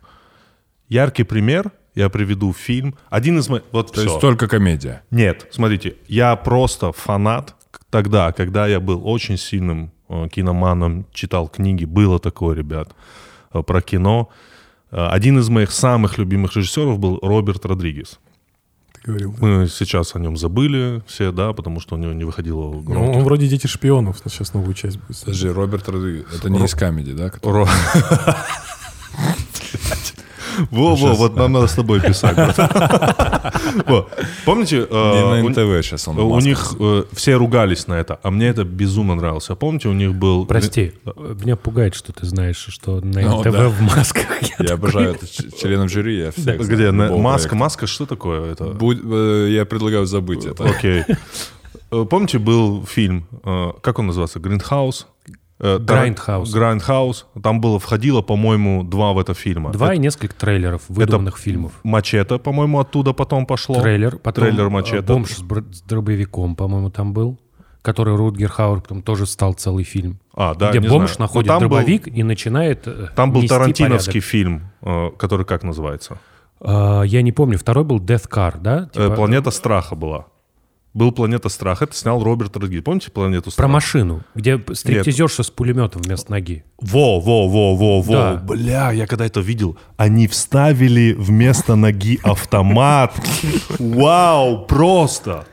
Яркий пример, я приведу фильм. Один из моих... Вот То всё. есть только комедия. Нет, смотрите, я просто фанат тогда, когда я был очень сильным э, киноманом, читал книги, было такое, ребят, э, про кино. Э, один из моих самых любимых режиссеров был Роберт Родригес. Ты говорил. да. Мы сейчас о нем забыли все, да, потому что у него не выходило Ну, громких. он вроде «Дети шпионов», сейчас новую часть будет. Подожди, Роберт Родригес, это не из комедии, да? который- Ро- Во-во, вот нам надо с тобой писать. Помните, э, НТВ сейчас он. у них э, все ругались на это, а мне это безумно нравилось. А помните, у них был... Прости, меня пугает, что ты знаешь, что на Ну, НТВ в масках. Я обожаю это ч- членов жюри. Я всех Где? Маска, маска, что такое это? Будь- э, Я предлагаю забыть это. Окей. Э, Помните, был фильм, э, как он называется, Гриндхаус? Э, Тара- Грайндхаус. Грайндхаус. Там было, входило, по-моему, два в это фильма. Два Это и несколько трейлеров выдуманных фильмов. Мачете, по-моему, оттуда потом пошло. Трейлер, потом Трейлер э, Мачете. «Бомж с, бр- с дробовиком», по-моему, там был, который Рутгер Хауэр потом тоже стал целый фильм. А, да, где бомж знаю. Находит там был- дробовик и начинает э, Там был тарантиновский порядок. фильм, э, который как называется? А, я не помню, второй был Death Car, да? Э, Типа, Планета страха была. Был Планета страха. Это снял Роберт Родригес. Помните Планету Про страха? машину, где стриптизерша с пулеметом вместо ноги. Во, во, во, во, во. Да. Бля, я когда это видел, они вставили вместо ноги автомат. Вау, просто.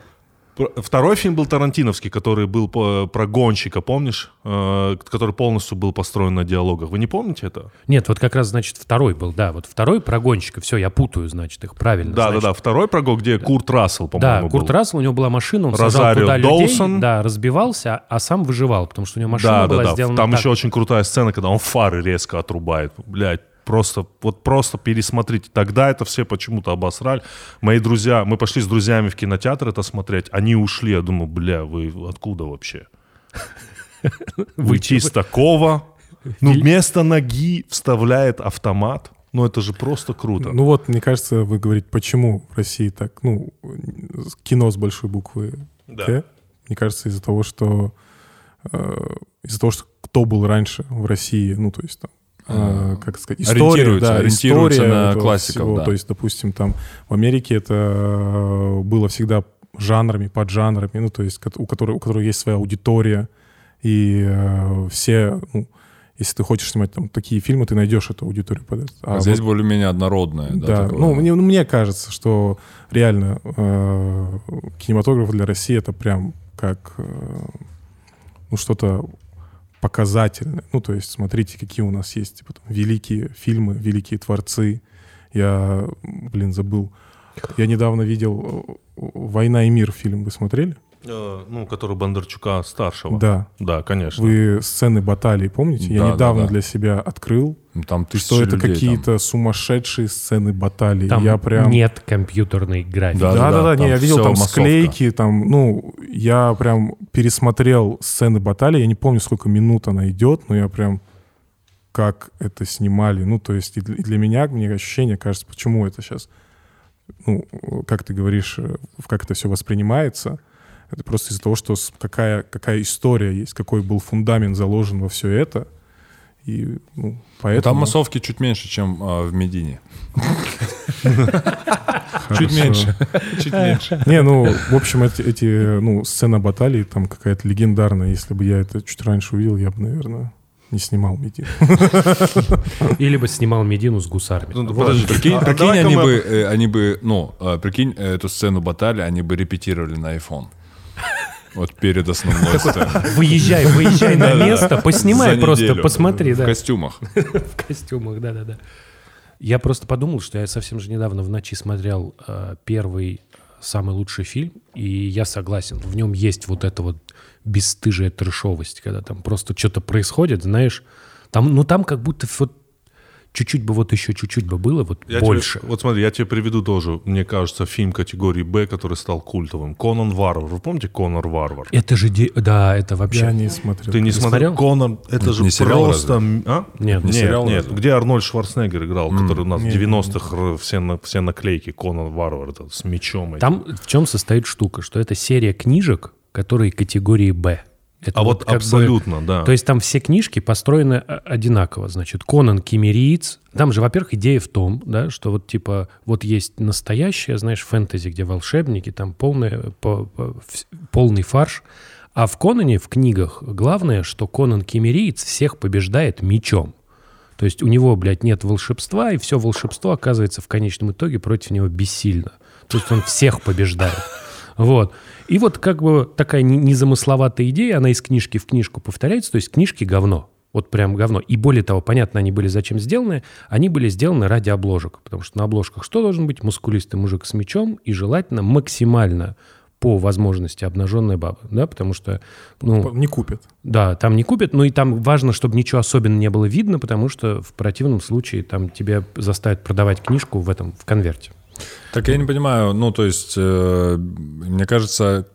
Второй фильм был Тарантиновский, который был по- про гонщика, помнишь? Э, который полностью был построен на диалогах. Вы не помните это? Нет, вот как раз, значит, второй был, да, вот второй про гонщика. Все, я путаю, значит, их правильно. Да, значит. да, да. Второй про где Курт Рассел, Да, по-моему, Курт был. Рассел, у него была машина, он Розарио туда людей, Доусон. да, разбивался, а сам выживал, потому что у него машина Да, да, была да. сделана Там так. еще очень крутая сцена, когда он фары резко отрубает. Блядь, просто, вот просто пересмотрите. Тогда это все почему-то обосрали. Мои друзья, мы пошли с друзьями в кинотеатр это смотреть, они ушли. Я думаю, бля, вы откуда вообще? Выйти из такого? Ну, вместо ноги вставляет автомат. Ну, это же просто круто. Ну вот, мне кажется, вы говорите, почему в России так, ну, кино с большой буквы Да. Мне кажется, из-за того, что э, из-за того, что кто был раньше в России, ну, то есть там, э, как сказать, история, Ориентируется- да, ориентируется история на классиков, всего. да. То есть, допустим, там в Америке это э, было всегда жанрами, поджанрами, ну, то есть, у которой, у которой есть своя аудитория, и э, все, ну, если ты хочешь снимать там такие фильмы, ты найдешь эту аудиторию. А вот- здесь более-менее однородное. Да, да, такое. ну мне, ну, мне кажется, что реально э, кинематограф для России это прям как э, ну что-то показательное. Ну то есть смотрите, какие у нас есть типа, там, великие фильмы, великие творцы. Я, блин, забыл. Я недавно видел э, «Война и мир» фильм. Вы смотрели? Э, ну, который Бондарчука старшего. Да. Да, конечно. Вы сцены баталий помните? Я Да, да, недавно да. для себя открыл, Ну, Там что это людей там. какие-то сумасшедшие сцены баталий. Там я прям... нет компьютерной графики. Да, Да, да, да, там не, я видел там массовка. склейки, там, ну, я прям пересмотрел сцены баталии, я не помню, сколько минут она идет, но я прям как это снимали, ну, то есть и для, и для меня, мне ощущение, кажется, почему это сейчас, ну, как ты говоришь, э, как это все воспринимается, это просто из-за того, что какая, какая история есть, какой был фундамент заложен во все это, и, ну, поэтому... Там массовки чуть меньше, чем а, в Медине. Чуть меньше. Чуть меньше. Не, ну, в общем, эти, эти ну, сцена баталий там какая-то легендарная. Если бы я это чуть раньше увидел, я бы, наверное, не снимал медиа. Или бы снимал Медину с гусарами. Ну, подожди, Прикинь, а прикинь, они мы- бы, э, они бы, ну, э, прикинь, э, эту сцену баталии они бы репетировали на iPhone. Вот перед основной сценой. Выезжай, выезжай на место, поснимай За просто, неделю. посмотри, да. В костюмах. В костюмах, да-да-да. Я просто подумал, что я совсем же недавно в ночи смотрел э, первый самый лучший фильм, и я согласен, в нем есть вот эта вот бесстыжая трешовость, когда там просто что-то происходит, знаешь, там, ну там как будто вот чуть-чуть бы вот еще чуть-чуть бы было, вот Я больше. тебе- вот смотри, я тебе приведу тоже, мне кажется, фильм категории Б, который стал культовым. Конан Варвар. Вы помните Конор Варвар? Это же, де- да, это вообще... Я не смотрел. Ты не смотрел? смотрел? Конор, это же Не сериал просто... м- А? Нет, не нет, сериал нет. разве? Где Арнольд Шварценеггер играл, который у нас в не, 90-х р- все, на- все наклейки Конан Варвар, это с мечом. этим. Там в чем состоит штука, что это серия книжек, которые категории Б. Это А вот бы- абсолютно, да. То есть там все книжки построены о- одинаково. Значит, Конан Кемериец. Там же, во-первых, идея в том, да, что вот типа вот есть настоящее, знаешь, фэнтези, где волшебники, там полный, по- по- полный фарш. А в Конане, в книгах, главное, что Конан Кемериец всех побеждает мечом. То есть у него, блядь, нет волшебства, и все волшебство оказывается в конечном итоге против него бессильно. То есть он всех побеждает. Вот. И вот как бы такая не- незамысловатая идея, она из книжки в книжку повторяется, то есть книжки говно. Вот прям говно. И более того, понятно, они были зачем сделаны. Они были сделаны ради обложек. Потому что на обложках что должен быть? Мускулистый мужик с мечом и желательно максимально по возможности обнаженная баба, да, потому что, ну, Не купят. да, там не купят, но и там важно, чтобы ничего особенно не было видно, потому что в противном случае там тебе заставят продавать книжку в этом, в конверте. Так я не понимаю, ну, то есть, э, мне кажется,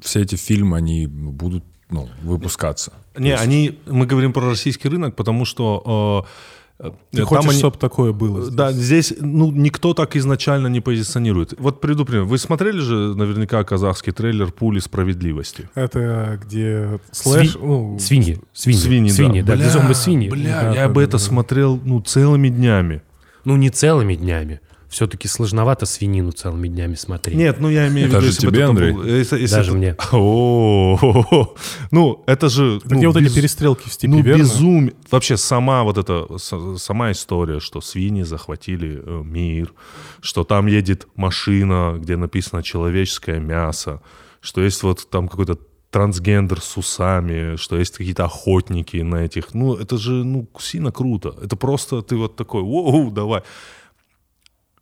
все эти фильмы, они будут ну, выпускаться. Не, они, мы говорим про российский рынок, потому что э, э, Ты там хочешь, они- чтобы такое было? здесь? Да, здесь ну, никто так изначально не позиционирует. Вот приведу пример. Вы смотрели же наверняка казахский трейлер «Пули справедливости»? Это где слэш... ну, Свиньи, свиньи, Свиньи, свиньи, да, Бля, где зомби-свиньи. Бля, Да, я да, бы да, это да. смотрел ну, целыми днями. Ну, не целыми днями. Все-таки сложновато свинину целыми днями смотреть. Нет, ну я имею в виду, Даже если бы тебе, это Андрей? был- если- если Даже это- мне. О, Ну, это же... Это ну, где вот эти без- перестрелки в степи, Ну, верно? безумие. Вообще, сама вот эта, сама история, что свиньи захватили э, мир, что там едет машина, где написано «человеческое мясо», что есть вот там какой-то трансгендер с усами, что есть какие-то охотники на этих. Ну, это же, ну, сильно круто. Это просто ты вот такой, воу, давай.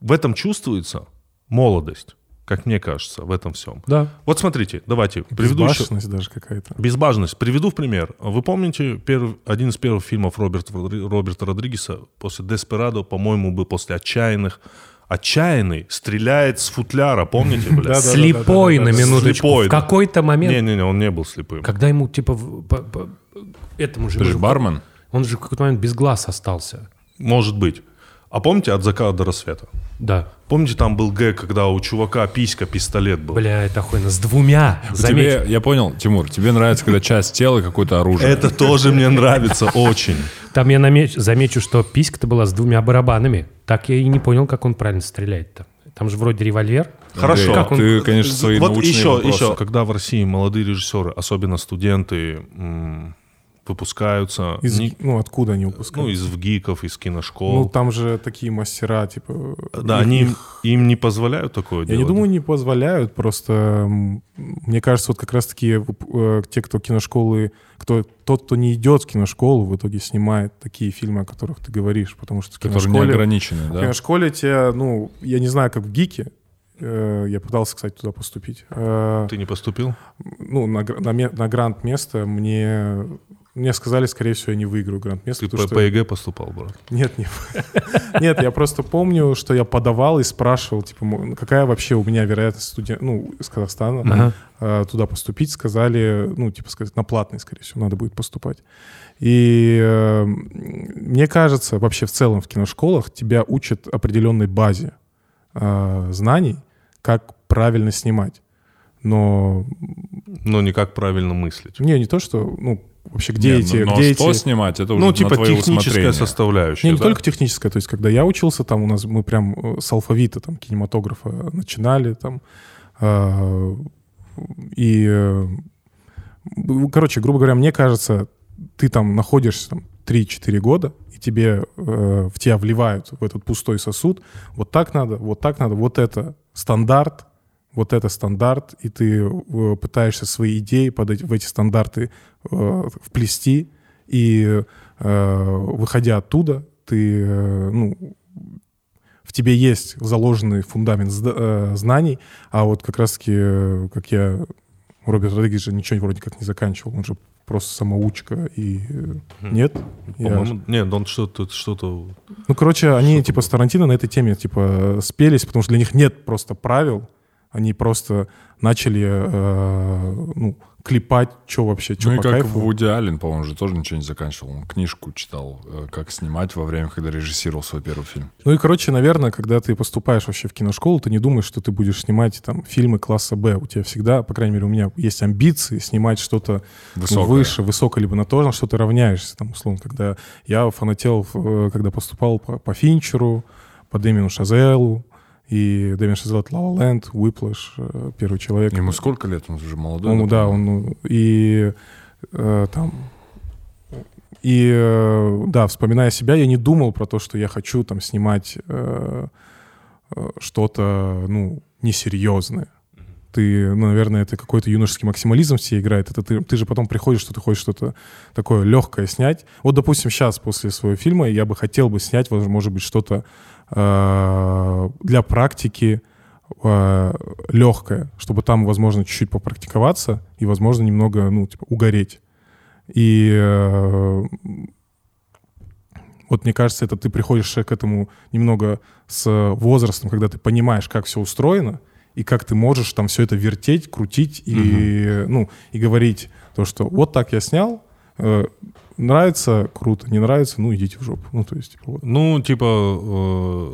В этом чувствуется молодость, как мне кажется, в этом всем. Да. Вот смотрите, давайте, приведу еще... Даже какая-то. Безбажность. Приведу в пример. Вы помните перв- один из первых фильмов Роберта, Роберта Родригеса после «Деспирадо», по-моему, был после «Отчаянных». «Отчаянный» стреляет с футляра, помните, блядь? Слепой на минуточку. Слепой, в какой-то момент, Не-не-не, он не был слепым. когда ему типа этому же Ты же бармен? он же в какой-то момент без глаз остался. Может быть. А помните «От заката до рассвета»? Да. Помните, там был гэг, когда у чувака писька, пистолет был? Бля, это охуенно. С двумя. Тебе, я понял, Тимур, тебе нравится, когда часть тела какое-то оружие. Это тоже мне нравится очень. Там я намеч- замечу, что писька-то была с двумя барабанами. Так я и не понял, как он правильно стреляет-то. Там же вроде револьвер. Хорошо. Как он- Ты, конечно, свои вот научные еще, вопросы. еще, когда в России молодые режиссеры, особенно студенты, м, выпускаются, Из- не- ну, откуда они выпускают? ну, из ВГИКов, из киношкол, Ну, там же такие мастера, типа... да, их- они им, их- им не позволяют такое Я делать. не думаю, не позволяют, просто мне кажется, вот как раз-таки э, те, кто киношколы, кто, тот, кто не идет в киношколу, в итоге снимает такие фильмы, о которых ты говоришь, потому что в Которые не киношколе, ограничены, в да? киношколе тебя, ну, я не знаю, как во ВГИКе, э, я пытался, кстати, туда поступить. Э, Ты не поступил? ну, на, на, на грант место мне, мне сказали, скорее всего, я не выиграю грант место. Ты по, потому по. ЕГЭ поступал, брат? Нет, не... Нет, я просто помню, что я подавал и спрашивал, типа, м, какая вообще у меня вероятность студент, ну, из Казахстана э, туда поступить. Сказали, ну, типа, сказать, на платный, скорее всего, надо будет поступать. И э, мне кажется, вообще в целом в киношколах тебя учат определенной базе э, знаний, как правильно снимать. Но Но не как правильно мыслить. не, не то, что, ну, вообще, где Не, эти... ну, но где что эти... снимать, это уже Ну, типа техническая составляющая. Не, не да? только техническая, то есть когда я учился, там у нас мы прям э, с алфавита там кинематографа начинали там э, и э, ну, короче, грубо говоря, мне кажется, ты там находишься там 3-4 года, и тебе э, в тебя вливают в этот пустой сосуд, вот так надо, вот так надо, вот это стандарт, вот это стандарт, и ты э, пытаешься свои идеи под эти, в эти стандарты э, вплести, и э, выходя оттуда, ты, э, ну, в тебе есть заложенный фундамент э, знаний, а вот как раз-таки, э, как я, Роберт Родригес же ничего вроде как не заканчивал, он же просто самоучка, и нет. я- По-моему, нет, он что-то, что-то... ну, короче, они типа с Тарантино на этой теме типа спелись, потому что для них нет просто правил, они просто начали э, ну, клепать, что вообще, что Ну и как кайфу. Вуди Аллен, по-моему, же тоже ничего не заканчивал. Он книжку читал, э, как снимать во время, когда режиссировал свой первый фильм. Ну и, короче, наверное, когда ты поступаешь вообще в киношколу, ты не думаешь, что ты будешь снимать там фильмы класса Б. У тебя всегда, по крайней мере, у меня есть амбиции снимать что-то ну, выше, высокое, либо на то, на что ты равняешься. Там, условно, когда я фанател, э, когда поступал по, по Финчеру, по Дэмину Шазелу, и Дэмин это La La Land, Whiplash, э, Первый человек. Ему сколько лет? Он уже молодой. По-моему, да, он, ну, и э, там, и э, да, вспоминая себя, я не думал про то, что я хочу там снимать э, э, что-то, ну, несерьезное. Ты, ну, наверное, это какой-то юношеский максимализм все играет. Это ты, ты же потом приходишь, что ты хочешь что-то такое легкое снять. Вот, допустим, сейчас после своего фильма я бы хотел бы снять, может быть, что-то для практики э, легкое, чтобы там, возможно, чуть-чуть попрактиковаться и, возможно, немного, ну, типа, угореть. И э, вот мне кажется, это ты приходишь к этому немного с возрастом, когда ты понимаешь, как все устроено, и как ты можешь там все это вертеть, крутить и, ну, и говорить то, что вот так я снял, э, нравится, круто, не нравится, ну, идите в жопу. Ну, то есть, типа, вот. Ну, типа,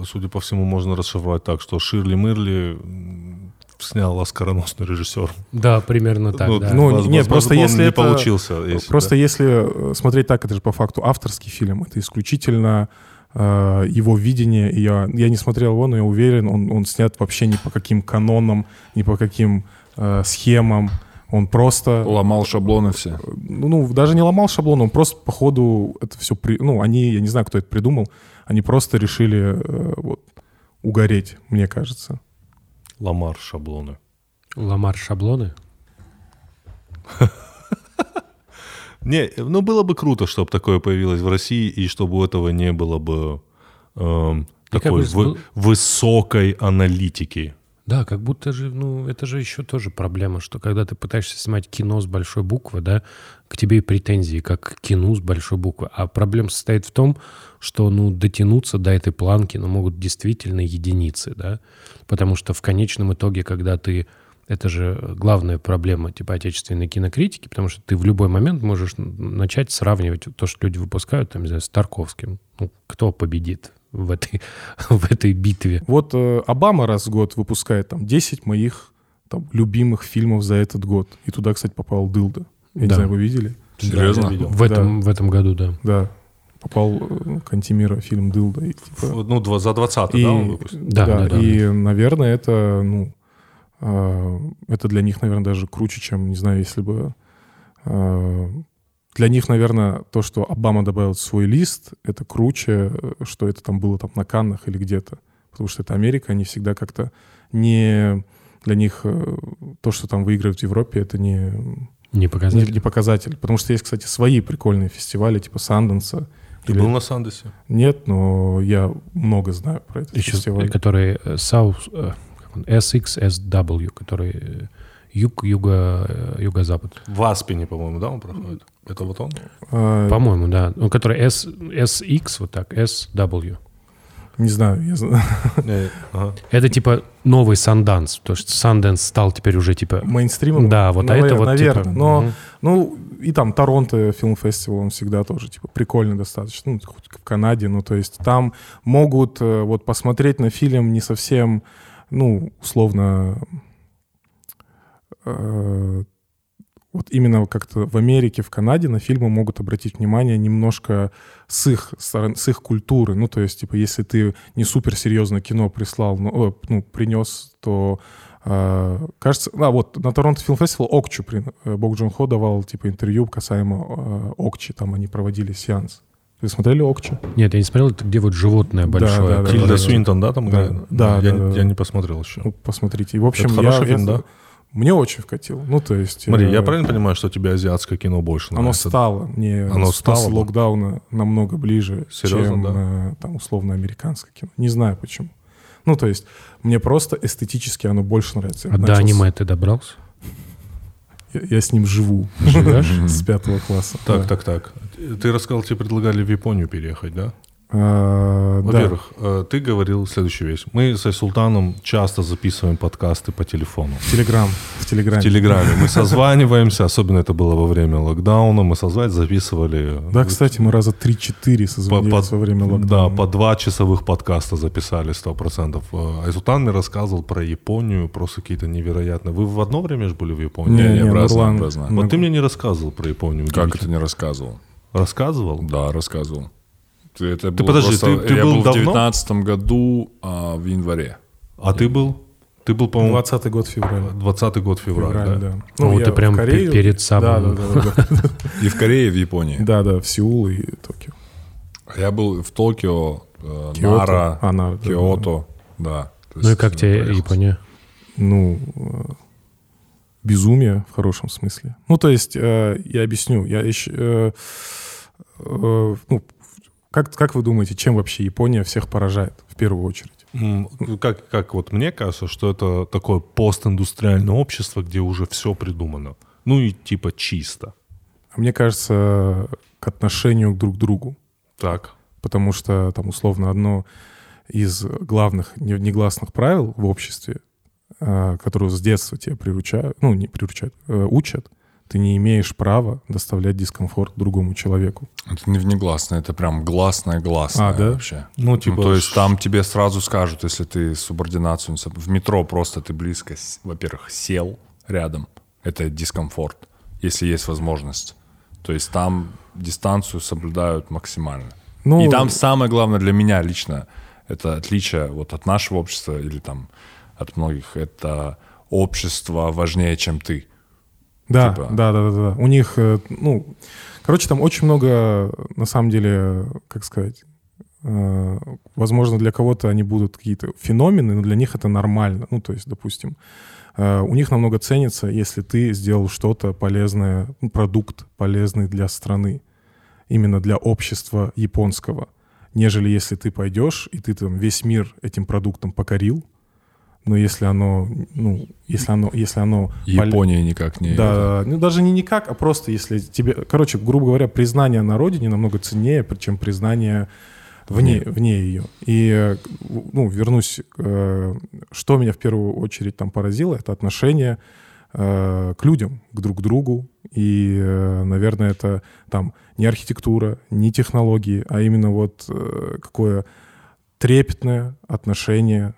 э, судя по всему, можно расшифровать так, что Ширли Мырли снял оскароносный режиссер. Да, примерно так, Ну, да. ну, воз- нет, возможно, просто он если не это- получился. если, Просто да. если э, смотреть так, это же по факту авторский фильм, это исключительно э, его видение. И я, я не смотрел его, но я уверен, он, он снят вообще ни по каким канонам, ни по каким э, схемам. Он просто... Ломал шаблоны все. ну, ну, даже не ломал шаблон, он просто по ходу это все, при, ну, они, я не знаю, кто это придумал, они просто решили э, вот, угореть, мне кажется. Ламар шаблоны. Ламар шаблоны. Не, ну было бы круто, чтобы такое появилось в России, и чтобы у этого не было бы как такой бы вы- высокой аналитики. Да, как будто же, ну, это же еще тоже проблема, что когда ты пытаешься снимать кино с большой буквы, да, к тебе и претензии, как к кино с большой буквы. А проблема состоит в том, что, ну, дотянуться до этой планки, ну, могут действительно единицы, да, потому что в конечном итоге, когда ты это же главная проблема типа отечественной кинокритики, потому что ты в любой момент можешь начать сравнивать то, что люди выпускают, там, не знаю, с Тарковским. Ну, кто победит в этой, в этой битве? Вот э, Обама раз в год выпускает там 10 моих там, любимых фильмов за этот год. И туда, кстати, попал Дылда. Я не Да. знаю, вы видели? Серьезно? видел. В этом, в этом году, да. Да. Попал э, Кантимира фильм Дылда. И, типа, Ф- Ну, два- за 20 и, да, он выпустил? Да, да, да. и, наверное, это, ну, э, это для них, наверное, даже круче, чем, не знаю, если бы... э, для них, наверное, то, что Обама добавил свой лист, это круче, э, что это там было там на Каннах или где-то. Потому что это Америка, они всегда как-то не... Для них э, то, что там выигрывают в Европе, это не, Не не, показатель. не показатель. Потому что есть, кстати, свои прикольные фестивали, типа Санденса. Ты был на Сандесе? Нет, но я много знаю про этот Еще, фестиваль. который э, South, как он, SXSW, который юг, юго, юго-запад. В Аспине, по-моему, да, он проходит? Это вот он? А, По-моему, да. Ну, который S, SX, вот так, SW. Не знаю, я знаю. Э, ага. Это типа новый Санданс, потому что Санденс стал теперь уже типа... мейнстримом. Да, вот а Навер- это вот наверное. типа, но, мгм. ну, и там Торонто фильм фестивал, он всегда тоже, типа, прикольный достаточно. Ну, хоть в Канаде, ну, то есть там могут э, вот посмотреть на фильм не совсем, ну, условно, э, вот именно как-то в Америке, в Канаде на фильмы могут обратить внимание немножко с их, сторон- с их культуры. Ну, то есть, типа, если ты не суперсерьезное кино прислал, ну, о, ну, принес, то э, кажется, а вот на Торонто Фильм Фестивал Окчу при, э, Бог Джон Хо давал типа интервью касаемо э, Окчи, там они проводили сеанс. Вы смотрели Окчу? Нет, я не смотрел, это где вот животное большое. да, да, Тильда да. Свинтон, да, там Да, играет? да, я, да, да, я да. не посмотрел еще. Ну, посмотрите. И, в общем, Это я, хороший фильм, я- да? Мне очень вкатил. Ну, то есть... Смотри, э, я правильно понимаю, что тебе азиатское кино больше Оно нравится? стало мне Оно стало, после да? локдауна намного ближе, Серьезно, чем да? э, там условно американское кино. Не знаю почему. Ну, то есть, мне просто эстетически оно больше нравится. Я А до начал с- аниме ты добрался? Я, я с ним живу Живешь? с пятого класса. Так, так, так. Ты рассказал, тебе предлагали в Японию переехать, да? А, да. Во-первых, э, ты говорил следующую вещь. Мы со Султаном часто записываем подкасты по телефону. В Телеграм. В Телеграме. В Телеграме мы созваниваемся, особенно это было во время локдауна, мы созвать записывали... Да, кстати, мы раза 3-4 по, созвонились по- во время да, локдауна. по два часовых подкаста записали 100%. Э, А Султан мне рассказывал про Японию, просто какие-то невероятные. Вы в одно время же были в Японии? Не, Не, не, в разное. Вот ты мне не рассказывал про Японию. Как это не рассказывал? Рассказывал? Да, рассказывал. Ты, это было подожди, просто- ты- ты я был был в давно? 2019 году а, в январе. А ты был? Ты был, по-моему, 20 год февраля. 20 год февраля, Февраль, да? да. Ну, вот я ты в прям Корею- перед Да, самым... да, да, да. И в Корее, и в Японии. Да, да, в Сеул и Токио. Я был в Токио, э, Киото. Нара, А, Нара, да, Киото, да. То Ну и как тебе. Япония? Ну, э, безумие в хорошем смысле. Ну, то есть, э, я объясню, я еще... э, э, ну, как, как вы думаете, чем вообще Япония всех поражает в первую очередь? Ну, Как, как вот мне кажется, что это такое постиндустриальное общество, где уже все придумано. Ну и типа чисто. А мне кажется, к отношению друг к другу. Так. Потому что там условно одно из главных не- негласных правил в обществе, э, которое с детства тебя приручают, ну, не приручают, э, учат, ты не имеешь права доставлять дискомфорт другому человеку. Это не внегласное, это прям гласное-гласное А, да? вообще. Ну, типа, Ну, то есть там тебе сразу скажут, если ты субординацию... В метро просто ты близко, во-первых, сел рядом. Это дискомфорт, если есть возможность. То есть там дистанцию соблюдают максимально. Ну, И там самое главное для меня лично, это отличие вот от нашего общества или там от многих, это общество важнее, чем ты. Да, Типа- да, да, да, да. У них, э, ну, короче, там очень много, на самом деле, как сказать, э, возможно, для кого-то они будут какие-то феномены, но для них это нормально. Ну, то есть, допустим, э, у них намного ценится, если ты сделал что-то полезное, ну, продукт полезный для страны, именно для общества японского, нежели если ты пойдешь и ты там весь мир этим продуктом покорил, но если оно, ну, если оно, если оно Япония никак не... да, ну даже не никак, а просто если тебе, короче, грубо говоря, признание на родине намного ценнее, чем признание вне, вне ее. И, ну, вернусь, э, что меня в первую очередь там поразило, это отношение э, к людям, к друг другу. И, э, наверное, это там не архитектура, не технологии, а именно вот какое трепетное отношение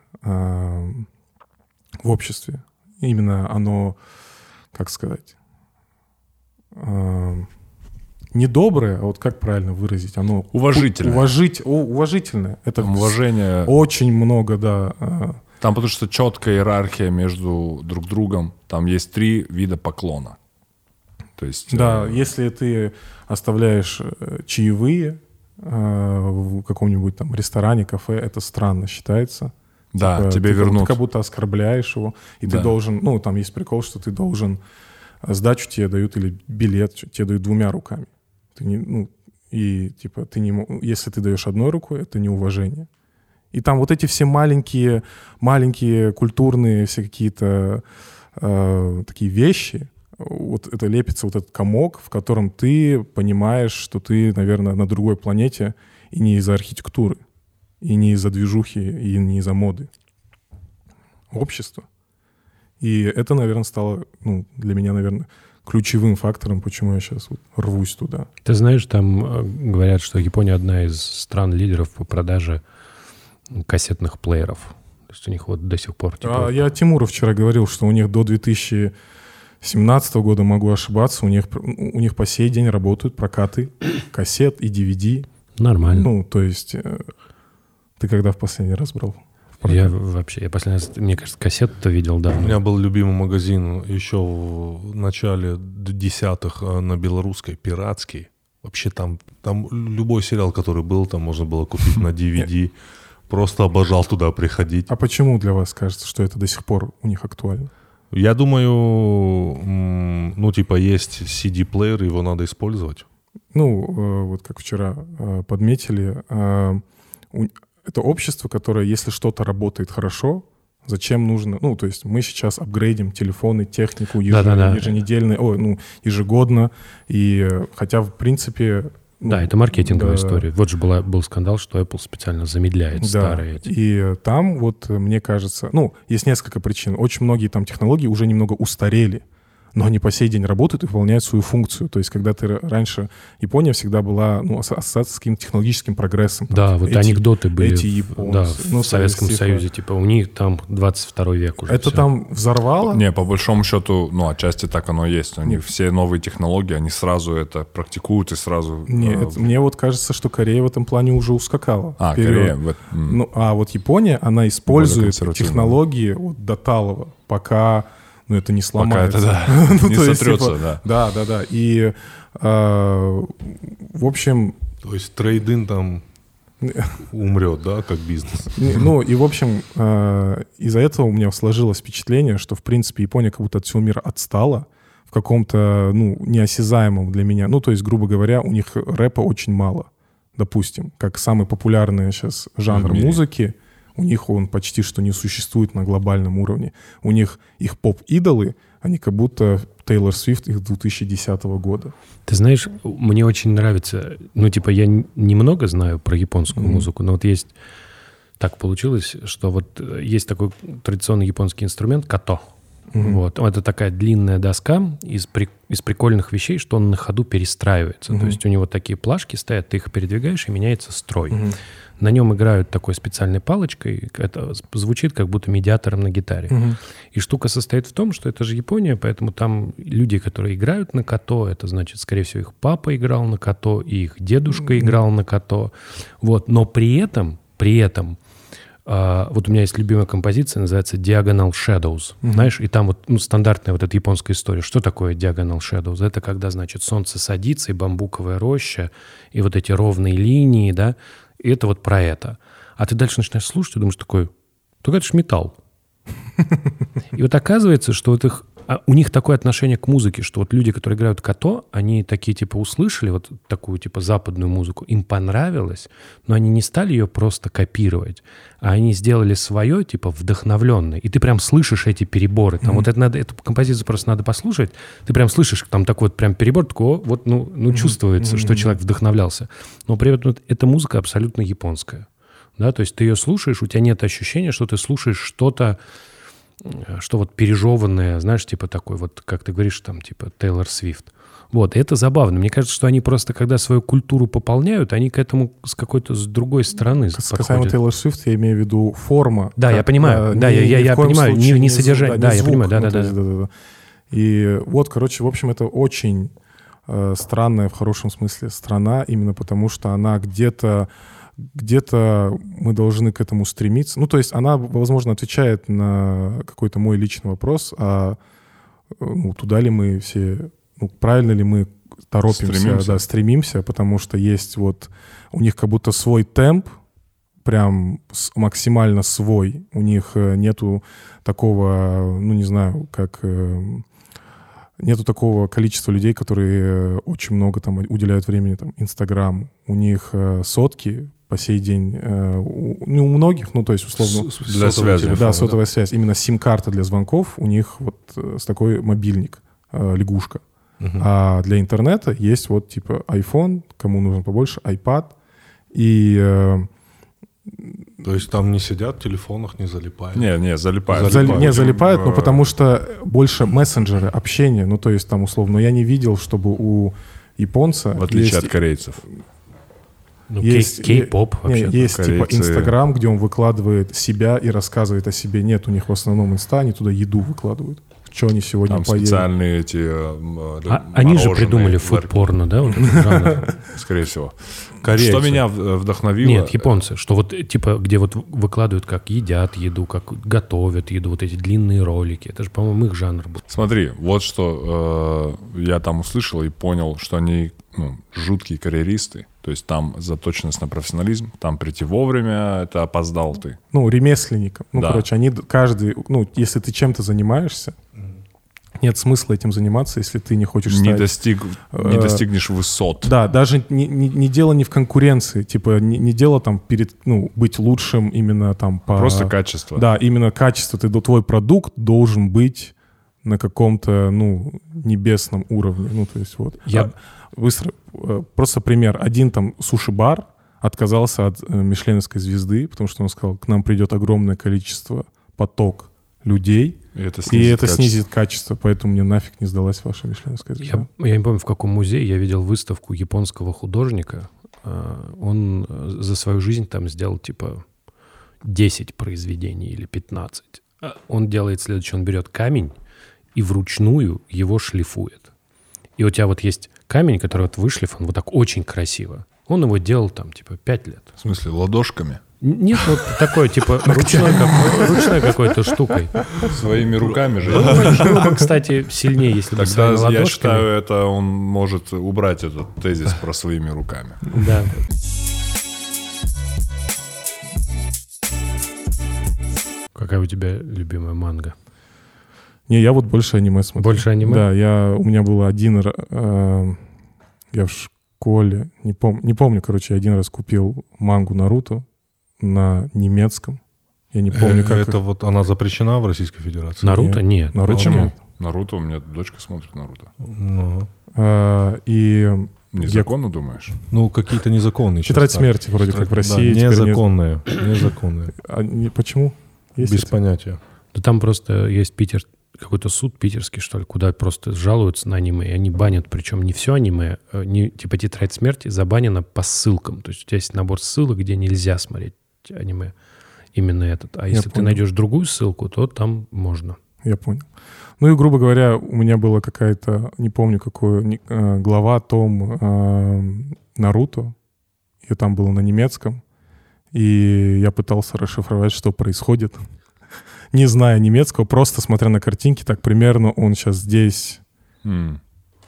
в обществе. Именно оно, как сказать, э, не доброе, а вот как правильно выразить, оно Уважительное. уважить, уважительное. Это Там уважение... очень много, да. э, Там потому что четкая иерархия между друг другом. Там есть три вида поклона. То есть... Да, э, если ты оставляешь э, чаевые э, в каком-нибудь там ресторане, кафе, это странно считается. Да, Типа, тебе ты как- вернут. Как будто оскорбляешь его, и Да. ты должен, ну, там есть прикол, что ты должен, э, сдачу тебе дают или билет тебе дают двумя руками. Ты не, ну, и типа ты не, если ты даешь одной рукой, это неуважение. И там вот эти все маленькие, маленькие культурные все какие-то э, такие вещи, вот это лепится вот этот комок, в котором ты понимаешь, что ты, наверное, на другой планете, и не из-за архитектуры, и не из-за движухи, и не из-за моды. Общество. И это, наверное, стало ну, для меня, наверное, ключевым фактором, почему я сейчас вот рвусь туда. Ты знаешь, там э, говорят, что Япония одна из стран-лидеров по продаже кассетных плееров. То есть у них вот до сих пор... типа, А я Тимуру вчера говорил, что у них до 2017 года, могу ошибаться, у них, у них по сей день работают прокаты кассет и DVD. Нормально. Ну, то есть, э, ты когда в последний раз брал? я вообще, я последний раз, мне кажется, кассету-то видел У давно. меня был любимый магазин еще в начале десятых э, на белорусской, пиратский. Вообще там, там любой сериал, который был, там можно было купить на DVD. Просто обожал туда приходить. А почему для вас кажется, что это до сих пор у них актуально? Я думаю, ну типа есть CD-плеер, его надо использовать. Ну, э, вот как вчера э, подметили, у- это общество, которое, если что-то работает хорошо, зачем нужно... Ну, то есть мы сейчас апгрейдим телефоны, технику еженедельно, ой, ну, ежегодно. И хотя, в принципе... ну, Да, это маркетинговая да. история. Вот же была, был скандал, что Apple специально замедляет Да, старые эти. и э, там вот, э, мне кажется, ну, есть несколько причин. Очень многие там технологии уже немного устарели, но они по сей день работают и выполняют свою функцию. То есть, когда ты раньше... Япония всегда была, ну, ас- ассоциация с каким-то технологическим прогрессом. Там, Да, типа, вот эти- анекдоты были. эти в- японцы. Да, в Ну, Советском типа, Союзе. Типа у них там 22 век уже. Это всё. там взорвало? Не, по большому счету, ну, отчасти так оно и есть. Они Нет. все новые технологии, они сразу это практикуют и сразу... Нет, э, мне вот кажется, что Корея в этом плане уже ускакала. А, вперед. Корея. Ну, а вот Япония, она использует технологии вот до талого, пока ну, это не Пока сломается. это, да, Ну, не есть, сотрется, типа, да. Да, да, да. И, э, в общем, То есть трейдин там умрет, да, как бизнес. Не, Ну, и, в общем, э, из-за этого у меня сложилось впечатление, что, в принципе, Япония как будто от всего мира отстала в каком-то, ну, неосязаемом для меня. Ну, то есть, грубо говоря, у них рэпа очень мало, допустим. Как самый популярный сейчас жанр музыки, у них он почти что не существует на глобальном уровне. У них их поп-идолы, они как будто Тейлор Свифт их 2010 года. Ты знаешь, мне очень нравится, ну, типа, я немного знаю про японскую Мгм. музыку, но вот есть, так получилось, что вот э, есть такой традиционный японский инструмент като. Мгм. Вот. Это такая длинная доска из, при- из прикольных вещей, что он на ходу перестраивается. Мгм. То есть у него такие плашки стоят, ты их передвигаешь, и меняется строй. Мгм. На нем играют такой специальной палочкой, это звучит как будто медиатором на гитаре. Мгм. И штука состоит в том, что это же Япония, поэтому там люди, которые играют на като, это значит, скорее всего, их папа играл на като, и их дедушка играл на като. Вот. Но при этом, при этом, а, вот у меня есть любимая композиция, называется Diagonal Shadows. Знаешь, и там вот ну, стандартная вот эта японская история. Что такое Diagonal Shadows? Это когда, значит, солнце садится, и бамбуковая роща, и вот эти ровные линии, да, и это вот про это. А ты дальше начинаешь слушать, и думаешь такой, только это ж металл. И вот оказывается, что вот их, а у них такое отношение к музыке, что вот люди, которые играют като, они такие типа услышали вот такую типа западную музыку, им понравилось, но они не стали ее просто копировать, а они сделали свое типа вдохновленное. И ты прям слышишь эти переборы. Там вот это надо, эту композицию просто надо послушать. Ты прям слышишь там такой вот прям перебор, такой, вот ну, ну чувствуется, что человек вдохновлялся. Но при этом вот эта музыка абсолютно японская. Да, то есть ты ее слушаешь, у тебя нет ощущения, что ты слушаешь что-то, что вот пережеванное, знаешь, типа такой вот, как ты говоришь, там, типа Тейлор Свифт. Вот, и это забавно. Мне кажется, что они просто, когда свою культуру пополняют, они к этому с какой-то с другой стороны Кас- Касаемо. Тейлор Свифт, я имею в виду форма. Да, я понимаю. Да, я- я- ни я понимаю. Не- случае не содержание. не Да, я звук. понимаю. Да, Ну, да, да. есть, да-да-да. И вот, короче, в общем, это очень э, странная в хорошем смысле страна, именно потому что она где-то где-то мы должны к этому стремиться. Ну, то есть она, возможно, отвечает на какой-то мой личный вопрос, а ну, туда ли мы все, ну, правильно ли мы торопимся, Стремимся. да, стремимся, потому что есть вот у них как будто свой темп, прям максимально свой. У них э, нету такого, ну не знаю, как э, нету такого количества людей, которые э, очень много там уделяют времени там Инстаграм. У них сотки по сей день, э, у, ну, у многих, ну то есть условно. С- Для сотовый связи. телефон, Да, сотовая связь. Именно сим-карта для звонков у них вот э, с такой мобильник, э, лягушка. Мгм. А для интернета есть вот типа iPhone, кому нужно побольше, iPad. И э, То есть там не сидят в телефонах, не залипают. Не, не, залипает. зали- не залипают, но потому что больше мессенджеры, общение. Ну, то есть там условно, я не видел, чтобы у японца В отличие есть, от корейцев. Ну, есть- кей- кей-поп вообще. есть типа Инстаграм, где он выкладывает себя и рассказывает о себе. Нет, у них в основном инста, они туда еду выкладывают. Что они сегодня Там поели. специальные эти... э, э, А- они же придумали фуд-порно, да? вот? Скорее всего. Корейцы. Что меня в- вдохновило... Нет, японцы, что вот э, типа, где вот выкладывают, как едят еду, как готовят еду, вот эти длинные ролики. Это же, по-моему, их жанр был. Смотри, вот что э, я там услышал и понял, что они ну, жуткие карьеристы. То есть там заточенность на профессионализм, там прийти вовремя, это опоздал ты. Ну, ремесленникам. Ну, Да. короче, они каждый... Ну, если ты чем-то занимаешься, нет смысла этим заниматься, если ты не хочешь Не, стать... достиг, не э, достигнешь высот. Да, даже не, не, не дело не в конкуренции, типа не, не дело там перед, ну, быть лучшим именно там по... Просто качество. Да, именно качество. Ты, твой продукт должен быть на каком-то, ну, небесном уровне. Ну, то есть вот. Я- А, быстро, э, просто пример. Один там суши-бар отказался от э, мишленовской звезды, потому что он сказал, к нам придет огромное количество поток людей, И это и снизит это качество. снизит качество, поэтому мне нафиг не сдалась ваша мишленовская звезда. Я, я не помню, в каком музее я видел выставку японского художника. А, Он э, за свою жизнь там сделал типа 10 произведений или 15. А Он делает следующее, он берет камень и вручную его шлифует. И у тебя вот есть камень, который вот вышлифан вот так очень красиво. Он его делал там типа 5 лет. В смысле, ладошками? Нет, вот такой, типа, ручной, как, ручной какой-то штукой. Своими руками же. Ну, было бы, кстати, сильнее, если бы Тогда, своими ладошками. я считаю, это он может убрать этот тезис про своими руками. Да. Какая у тебя любимая манга? Не, я вот больше аниме смотрю. Больше аниме? Да, я, у меня было один... Э, я в школе, не, пом, не помню, короче, один раз купил мангу Наруто на немецком. Я не помню, как... Э, Это вот она запрещена в Российской Федерации? Наруто? Нет. Наруто Почему? нет. Наруто, у меня дочка смотрит Наруто. Ну, А, и Незаконно, думаешь? ну, какие-то незаконные. тетрадь смерти вроде как в Да, России. не- незаконные. Незаконные. А не- почему? Есть Без эти? понятия. Да там просто есть Питер, какой-то суд питерский, что ли, куда просто жалуются на аниме, и они банят, причем не все аниме, а не, типа «Тетрадь смерти» забанено по ссылкам. То есть у тебя есть набор ссылок, где нельзя смотреть аниме. Именно этот. А если ты понял. найдешь другую ссылку, то там можно. Я понял. Ну и, грубо говоря, у меня была какая-то, не помню, какую не- э, глава, том э, Наруто. И там было на немецком. И я пытался расшифровать, что происходит. Не зная немецкого, просто смотря на картинки, так примерно он сейчас здесь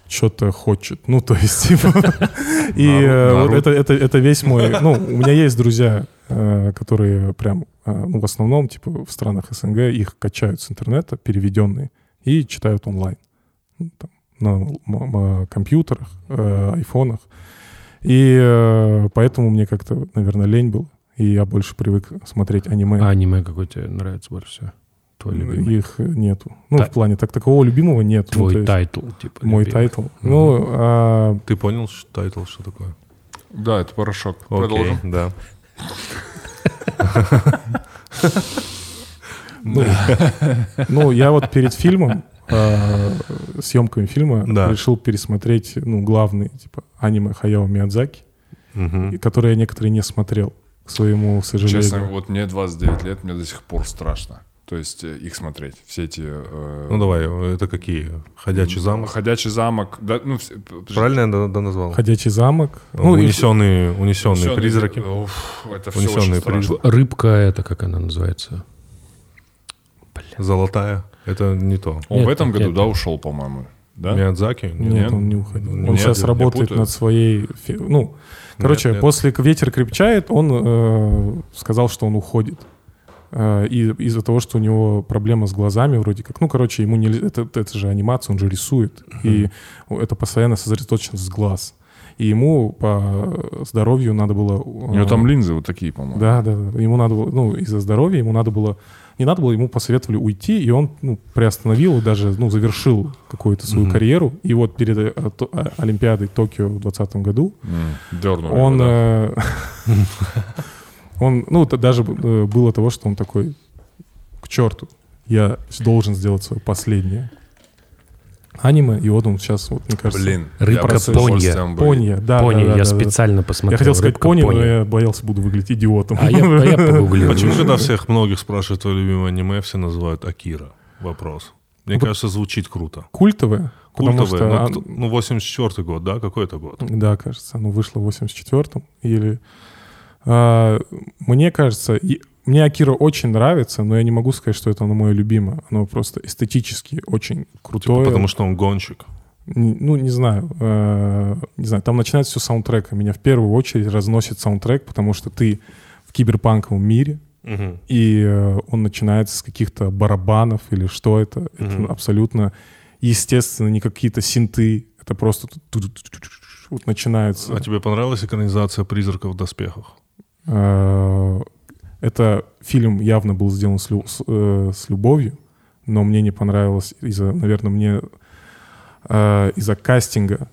что-то хочет. Ну, то есть, типа... И э, вот это, это, это весь мой... Ну, у меня есть друзья, которые прям, э, ну, в основном, типа, в странах СНГ их качают с интернета, переведенные, и читают онлайн. Ну, там, на компьютерах, э, айфонах. И э, поэтому мне как-то, наверное, лень был. И я больше привык смотреть аниме. А аниме какой тебе нравится больше всего? Твой любимый? Их нету. Ну, Та- в плане так такового любимого нет. Ну, Твой то есть title, типа. Мой любимый. title. Ну, а, Ты понял, что title, что такое? Да, это порошок. Окей, Продолжим. да. Ну, ну, я вот перед фильмом, э, съемками фильма, Да. решил пересмотреть, ну, главный, типа, аниме Хаяо Миядзаки, которые я некоторые не смотрел, к своему сожалению. Честно, вот мне 29 лет, мне до сих пор страшно. То есть э, их смотреть. Все эти... э, Ну давай, это какие? Ходячий замок? Ходячий замок. Да, ну. Правильно я да, да назвал? Ходячий замок. Ну, и- унесенные, унесенные Всё, призраки. уф, это все Унесенные очень страшно. призраки. Рыбка, это как она называется? Золотая. Это не то. Он Нет, в этом нет, году, нет. да, ушел, по-моему. Да? Миядзаки? Нет, Нет? он не уходил. Он Нет, сейчас я работает над своей... Ну, короче, нет. после «Ветер крепчает» он э, сказал, что он уходит. Э, и из-за того, что у него проблема с глазами вроде как. Ну, короче, ему не... Это, это же анимация, он же рисует. И это постоянно сосредоточенность с глаз. И ему по здоровью надо было... э, У него там линзы вот такие, по-моему. Да, да. Ему надо было, ну, из-за здоровья ему надо было, не надо было, ему посоветовали уйти, и он, ну, приостановил, даже, ну, завершил какую-то свою Мгм. карьеру. И вот перед э, то- а, Олимпиадой Токио в 2020 году М, Дернули его, он, да. он, ну, это даже э, было того, что он такой, к черту, я должен сделать свое последнее аниме, и вот он сейчас, вот, мне кажется, Блин, Рыбка я с удовольствием бы- Понья, да, Пони, да, да, я да, да. специально посмотрел. Я хотел сказать «Рыбка пони, но я боялся, буду выглядеть идиотом. А я, а я погуглил. Почему, когда всех многих спрашивают твое любимое аниме, все называют Акира? Вопрос. Мне Ну, кажется, звучит круто. Культовое, потому Культовое. что... Ну, Ну, 84 год, да? Какой это год? Да, кажется, оно вышло в 84-м. Или... а, мне кажется, мне Акира очень нравится, но я не могу сказать, что это оно мое любимое. Оно просто эстетически очень крутое. Типа, потому что он гонщик. Ну, не знаю. э, не знаю, там начинается все саундтрека. Меня в первую очередь разносит саундтрек, потому что ты в киберпанковом мире, и э, он начинается с каких-то барабанов или что это. Это Мгм. абсолютно естественно, не какие-то синты. Это просто вот начинается. А тебе понравилась экранизация «Призраков в доспехах»? Э, Это фильм явно был сделан с, лю- с, э, с любовью, но мне не понравилось из-за, наверное, мне э, из-за кастинга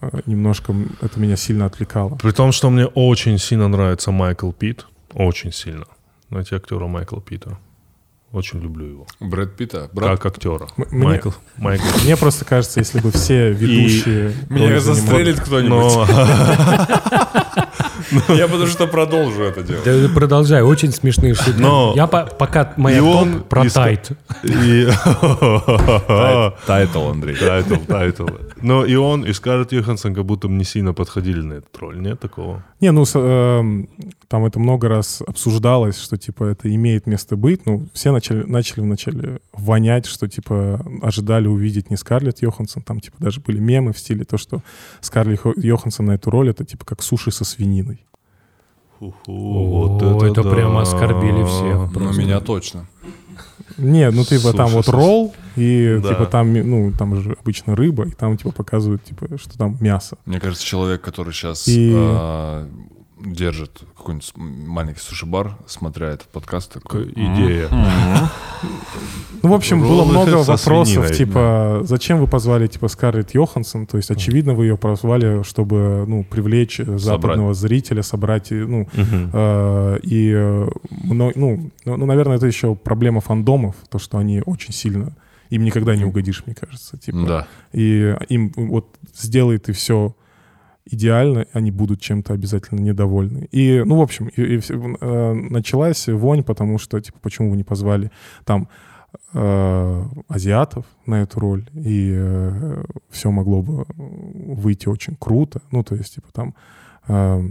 э, немножко это меня сильно отвлекало. При том, что мне очень сильно нравится Майкл Питт. Очень сильно. Знаете актера Майкла Питта? Очень люблю его. Брэд Питта. Брат. Как актера. М- мне- Майкл. Майкл. Мне просто кажется, если бы все ведущие... Меня застрелит кто-нибудь. Я потому что продолжу это делать. Да, продолжай, очень смешные шутки. Но- Я по- пока моя И топ он про тайт. Title, Андрей. Title, title. Но и он, и Скарлетт Йоханссон как будто не сильно подходили на этот роль. Нет такого? Не, ну, эм, там это много раз обсуждалось, что, типа, это имеет место быть. Ну, все начали, начали вначале вонять, что, типа, ожидали увидеть не Скарлетт Йоханссон. Там, типа, даже были мемы в стиле то, что Скарлетт Йо- Йоханссон на эту роль, это, типа, как суши со свининой. Фу-фу, О, это прямо оскорбили всех. Ну, меня точно. Не, ну типа там Суши вот ролл, и Да. типа там, ну, там же обычно рыба, и там типа показывают, типа, что там мясо. Мне кажется, человек, который сейчас И- держит какой-нибудь маленький суши-бар, смотря этот подкаст, такой... Идея. Ну, в общем, было много со вопросов, типа, зачем вы позвали, типа, Скарлетт Йоханссон? То есть, очевидно, вы ее позвали, чтобы, ну, привлечь э, западного зрителя, собрать, и, ну, э, и, э, ну, ну, ну, наверное, это еще проблема фандомов, то, что они очень сильно, им никогда не угодишь, мне кажется, типа. Да. И им вот сделай ты все идеально, они будут чем-то обязательно недовольны. И, ну, в общем, и, и э, началась вонь, потому что, типа, почему вы не позвали там э, азиатов на эту роль, и все могло бы выйти очень круто. Ну, то есть, типа, там э,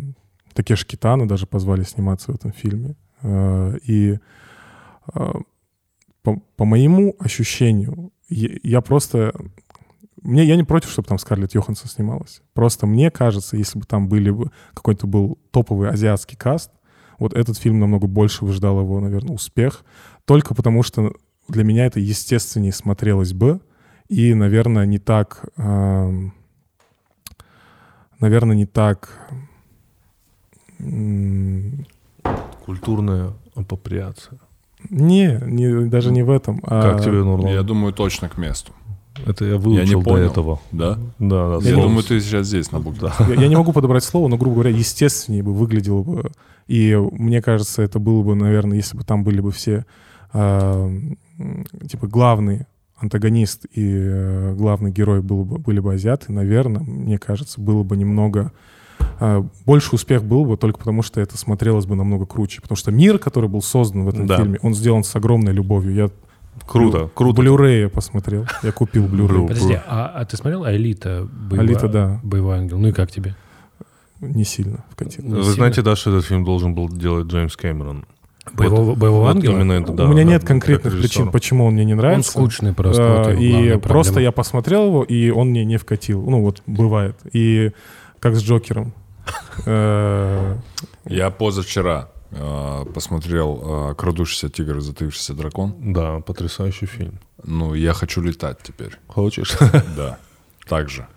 Такеши Китана даже позвали сниматься в этом фильме. Э, и э, по, по моему ощущению, я, я просто... Мне, я не против, чтобы там Скарлетт Йоханссон снималась. Просто мне кажется, если бы там были бы какой-то был топовый азиатский каст, вот этот фильм намного больше выждал его, наверное, успех. Только потому, что для меня это естественнее смотрелось бы. И, наверное, не так... эм, наверное, не так... м, Культурная апроприация. Не, не, даже не в этом. а- Как тебе, Нурлан? Я думаю, точно к месту. Это я Я выучил не до понял. этого. Да? Да, да. Я слово- думаю, ты сейчас здесь на букве. Да. Я, я не могу подобрать слово, но, грубо говоря, естественнее бы выглядело бы. И мне кажется, это было бы, наверное, если бы там были бы все, м, типа, главный антагонист и э, главный герой был бы, были бы азиаты, наверное, мне кажется, было бы немного... а, больше успех был бы только потому, что это смотрелось бы намного круче. Потому что мир, который был создан в этом Да. фильме, он сделан с огромной любовью. Я Круто, в круто. Blu-ray посмотрел. Я купил Blu-ray. Подожди, а, а ты смотрел «Алита»? боевой- «Алита», да. Боевой ангел. Ну и как тебе? Не сильно вкатил. Не Вы сильно? знаете, да, что этот фильм должен был делать Джеймс Кэмерон? Боевого, боевого Вот ангела? именно это, да. У меня да, нет конкретных причин, почему он мне не Он нравится. скучный просто. Вот его и просто проблема. я посмотрел его, и он мне не вкатил. Ну, вот бывает. И как с Джокером. Э, Я позавчера посмотрел э, «Крадущийся тигр и затаившийся дракон». Да, потрясающий фильм. Ну, я хочу летать теперь. Хочешь? Да. Так же.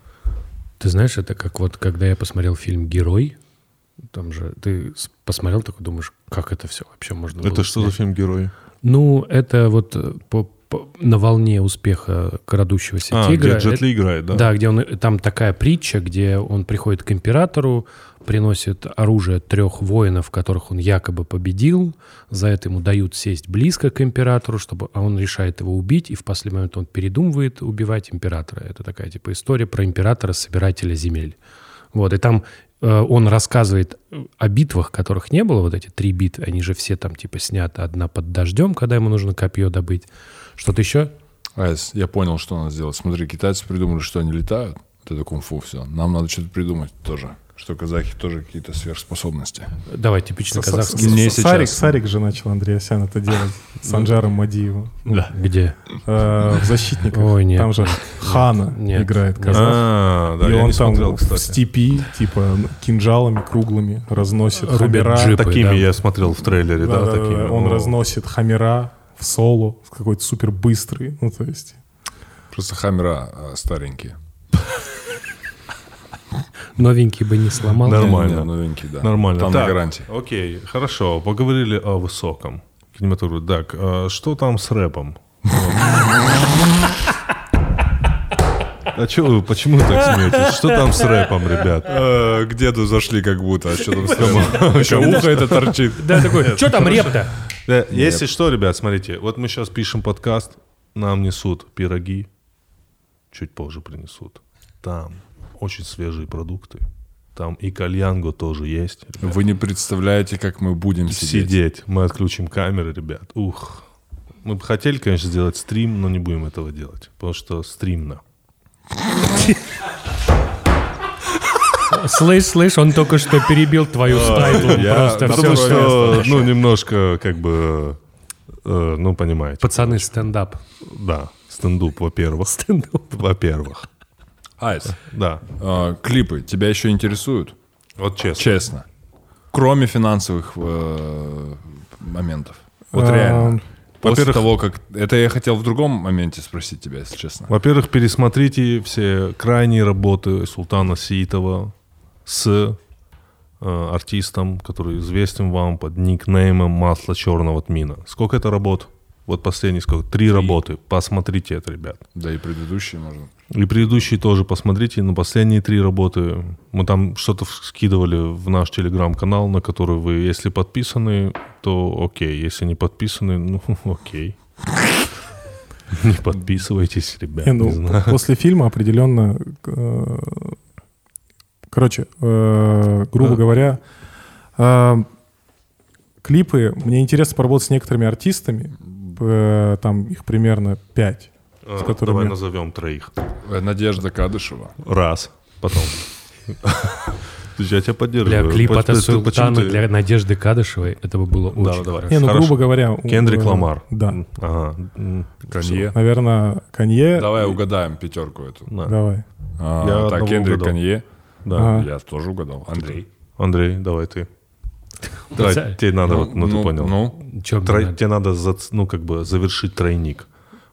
Ты знаешь, это как вот, когда я посмотрел фильм «Герой», там же ты посмотрел такой, думаешь, как это все вообще можно было Это что за снять? фильм «Герой»? Ну, это вот э, по- на волне успеха «Крадущегося А, тигра». где Джет Ли играет, да? Да, где он, там такая притча, где он приходит к императору, приносит оружие трех воинов, которых он якобы победил. За это ему дают сесть близко к императору, чтобы, а он решает его убить, и в последний момент он передумывает убивать императора. Это такая типа история про императора-собирателя земель. Вот, и там э, он рассказывает о битвах, которых не было, вот эти три битвы, они же все там типа сняты одна под дождем, когда ему нужно копье добыть. Что-то еще? Айс, я понял, что надо сделать. Смотри, китайцы придумали, что они летают. Вот Это кунг-фу, все. Нам надо что-то придумать тоже. Что казахи тоже какие-то сверхспособности. Давай, типично С- казахский. с- Не с- Сарик, сейчас. Сарик же начал Андреасян это делать с Анжаром Мадиевым. Где? Э, в «Защитниках». Ой, нет. Там же Хана играет казах. А, да, и он там в степи, типа, кинжалами круглыми разносит хамера. Такими да. я смотрел в трейлере, да. Он О. разносит хамера в соло, какой-то супер быстрый. Ну, то есть... Просто хамера э, старенькие. Новенький бы не сломал. Нормально. Не, новенькие, да. Нормально. Там так, на гарантии. Окей, хорошо. Поговорили о высоком кинематографе. Так, а что там с рэпом? А чё вы, почему так смеетесь? Что там с рэпом, ребят? Э, К деду зашли как будто. А что там с Еще ухо это торчит. Да, такой, что там реп-то? Да, если что, ребят, смотрите, вот мы сейчас пишем подкаст, нам несут пироги, чуть позже принесут. Там очень свежие продукты. Там и кальянго тоже есть. ребят. Вы не представляете, как мы будем сидеть. Сидеть. Мы отключим камеры, ребят. Ух. Мы бы хотели, конечно, сделать стрим, но не будем этого делать, потому что стримно. Слышь, слышь, он только что перебил твою стайку. я- Просто Потому все. что, ну, немножко, как бы, э, ну, понимаете. Пацаны, стендап. Да, стендуп, во-первых. Стендап. Во-первых. Айс, Да. э, клипы тебя еще интересуют? Вот честно. Честно. Кроме финансовых э, моментов. Вот А, реально. После Во-первых- того, как... Это я хотел в другом моменте спросить тебя, если честно. Во-первых, пересмотрите все крайние работы Султана Сиитова с э, артистом, который известен вам под никнеймом «Масло черного тмина». Сколько это работ? Вот последний сколько? Три, работы. Посмотрите это, ребят. Да и предыдущие можно. И предыдущие тоже посмотрите. На последние три работы мы там что-то скидывали в наш телеграм-канал, на который вы, если подписаны, то окей. Если не подписаны, ну окей. Не подписывайтесь, ребят. Не, ну, не после фильма определенно... э, Короче, э, грубо А. говоря, э, клипы... Мне интересно поработать с некоторыми артистами. э, Там их примерно пять. А, с которыми- Давай назовем троих. Надежда Кадышева. Раз. Потом. Я тебя поддерживаю. Для клипа от Султана ты- для Надежды Кадышевой это бы было Да, очень давай. хорошо. Не, ну, Хорошо. грубо говоря... у- Кендрик э, Ламар. Да. Ага. Канье. Наверное, Канье. Давай угадаем пятерку эту. да. Давай. А, Я так, Кендрик угадал. Канье. Да. Ага. Я тоже угадал. Андрей. Андрей, давай ты. Давай, тебе надо, вот, ну, ты понял. Ну, Чё Трой- надо? Тебе надо, ну, как бы завершить тройник.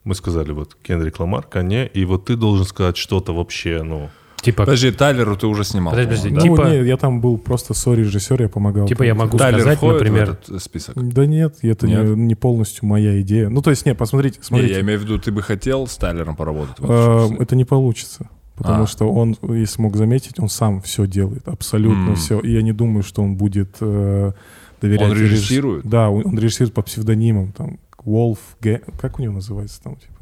Мы сказали, вот, Кендрик Ламар, Канье, и вот ты должен сказать что-то вообще, ну... Типа, подожди, Тайлеру ты уже снимал. Подожди, подожди, да? Ну, Типа- не, я там был просто сори-режиссер, я помогал. типа я могу Тайлер сказать, входит например, в этот список? Да нет, это Нет? Не, не полностью моя идея. Ну, то есть, нет, посмотрите, Не, смотрите. я имею в виду, ты бы хотел с Тайлером поработать? смысле? это не получится. Потому А. что он, если мог заметить, он сам все делает, абсолютно М. все. И я не думаю, что он будет э, доверять. Он режисс- режиссирует? Да, он, он режиссирует по псевдонимам. Там, Wolf, Гэ- как у него называется там, типа?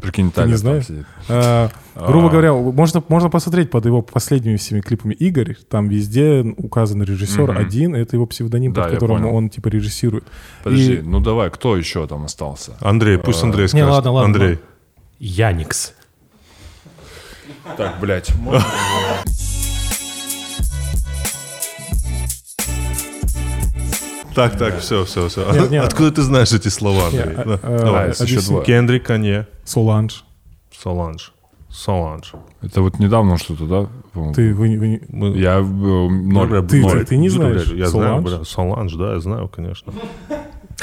Прикинь, ты не там знаешь? сидит. Э, грубо А. говоря, можно, можно посмотреть под его последними всеми клипами Игорь. Там везде указан режиссер Мгм. один, это его псевдоним, Да, под которым понял. он типа режиссирует. Подожди, И- ну давай, кто еще там остался? Андрей, пусть Андрей скажет. ладно, ладно, Андрей. Яникс. Так, блядь. Так, так, все, все, все. Откуда ты знаешь эти слова, Андрей? Не, Да. э, Давай. есть еще два. Кендрик, Канье, Соланж. Соланж. Соланж. Это вот недавно что-то, да? Ты, вы, вы Мы- Я э, ноль. Ты- ноль. ты не знаешь Я знаю, Соланж? бля, Соланж, да, я знаю, конечно.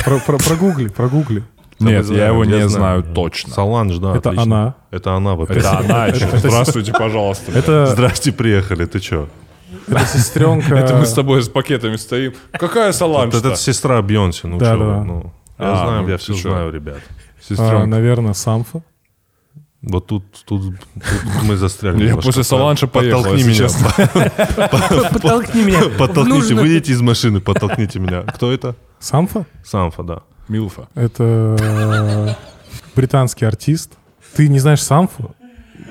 про- про- прогугли, прогугли. Нет, Я я его не знаю точно. Соланж, да, Это отлично. она. Это она, во-первых. Это она еще. Здравствуйте, пожалуйста. Это, Здрасте, приехали, ты чё? это сестренка... Это мы с тобой с пакетами стоим. Какая Соланж? Вот это сестра Бьонси, ну Да, чё ну. Я А, знаю, ну я все знаю, ребят. а, наверное, Самфа. Вот тут, тут, тут мы застряли. Я после поехал, Подтолкни меня. честно. Подтолкни меня. Подтолкните, выйдите из машины, подтолкните меня. Кто это? Самфа? Самфа, да. Милфа. Это э, британский артист. Ты не знаешь Самфу?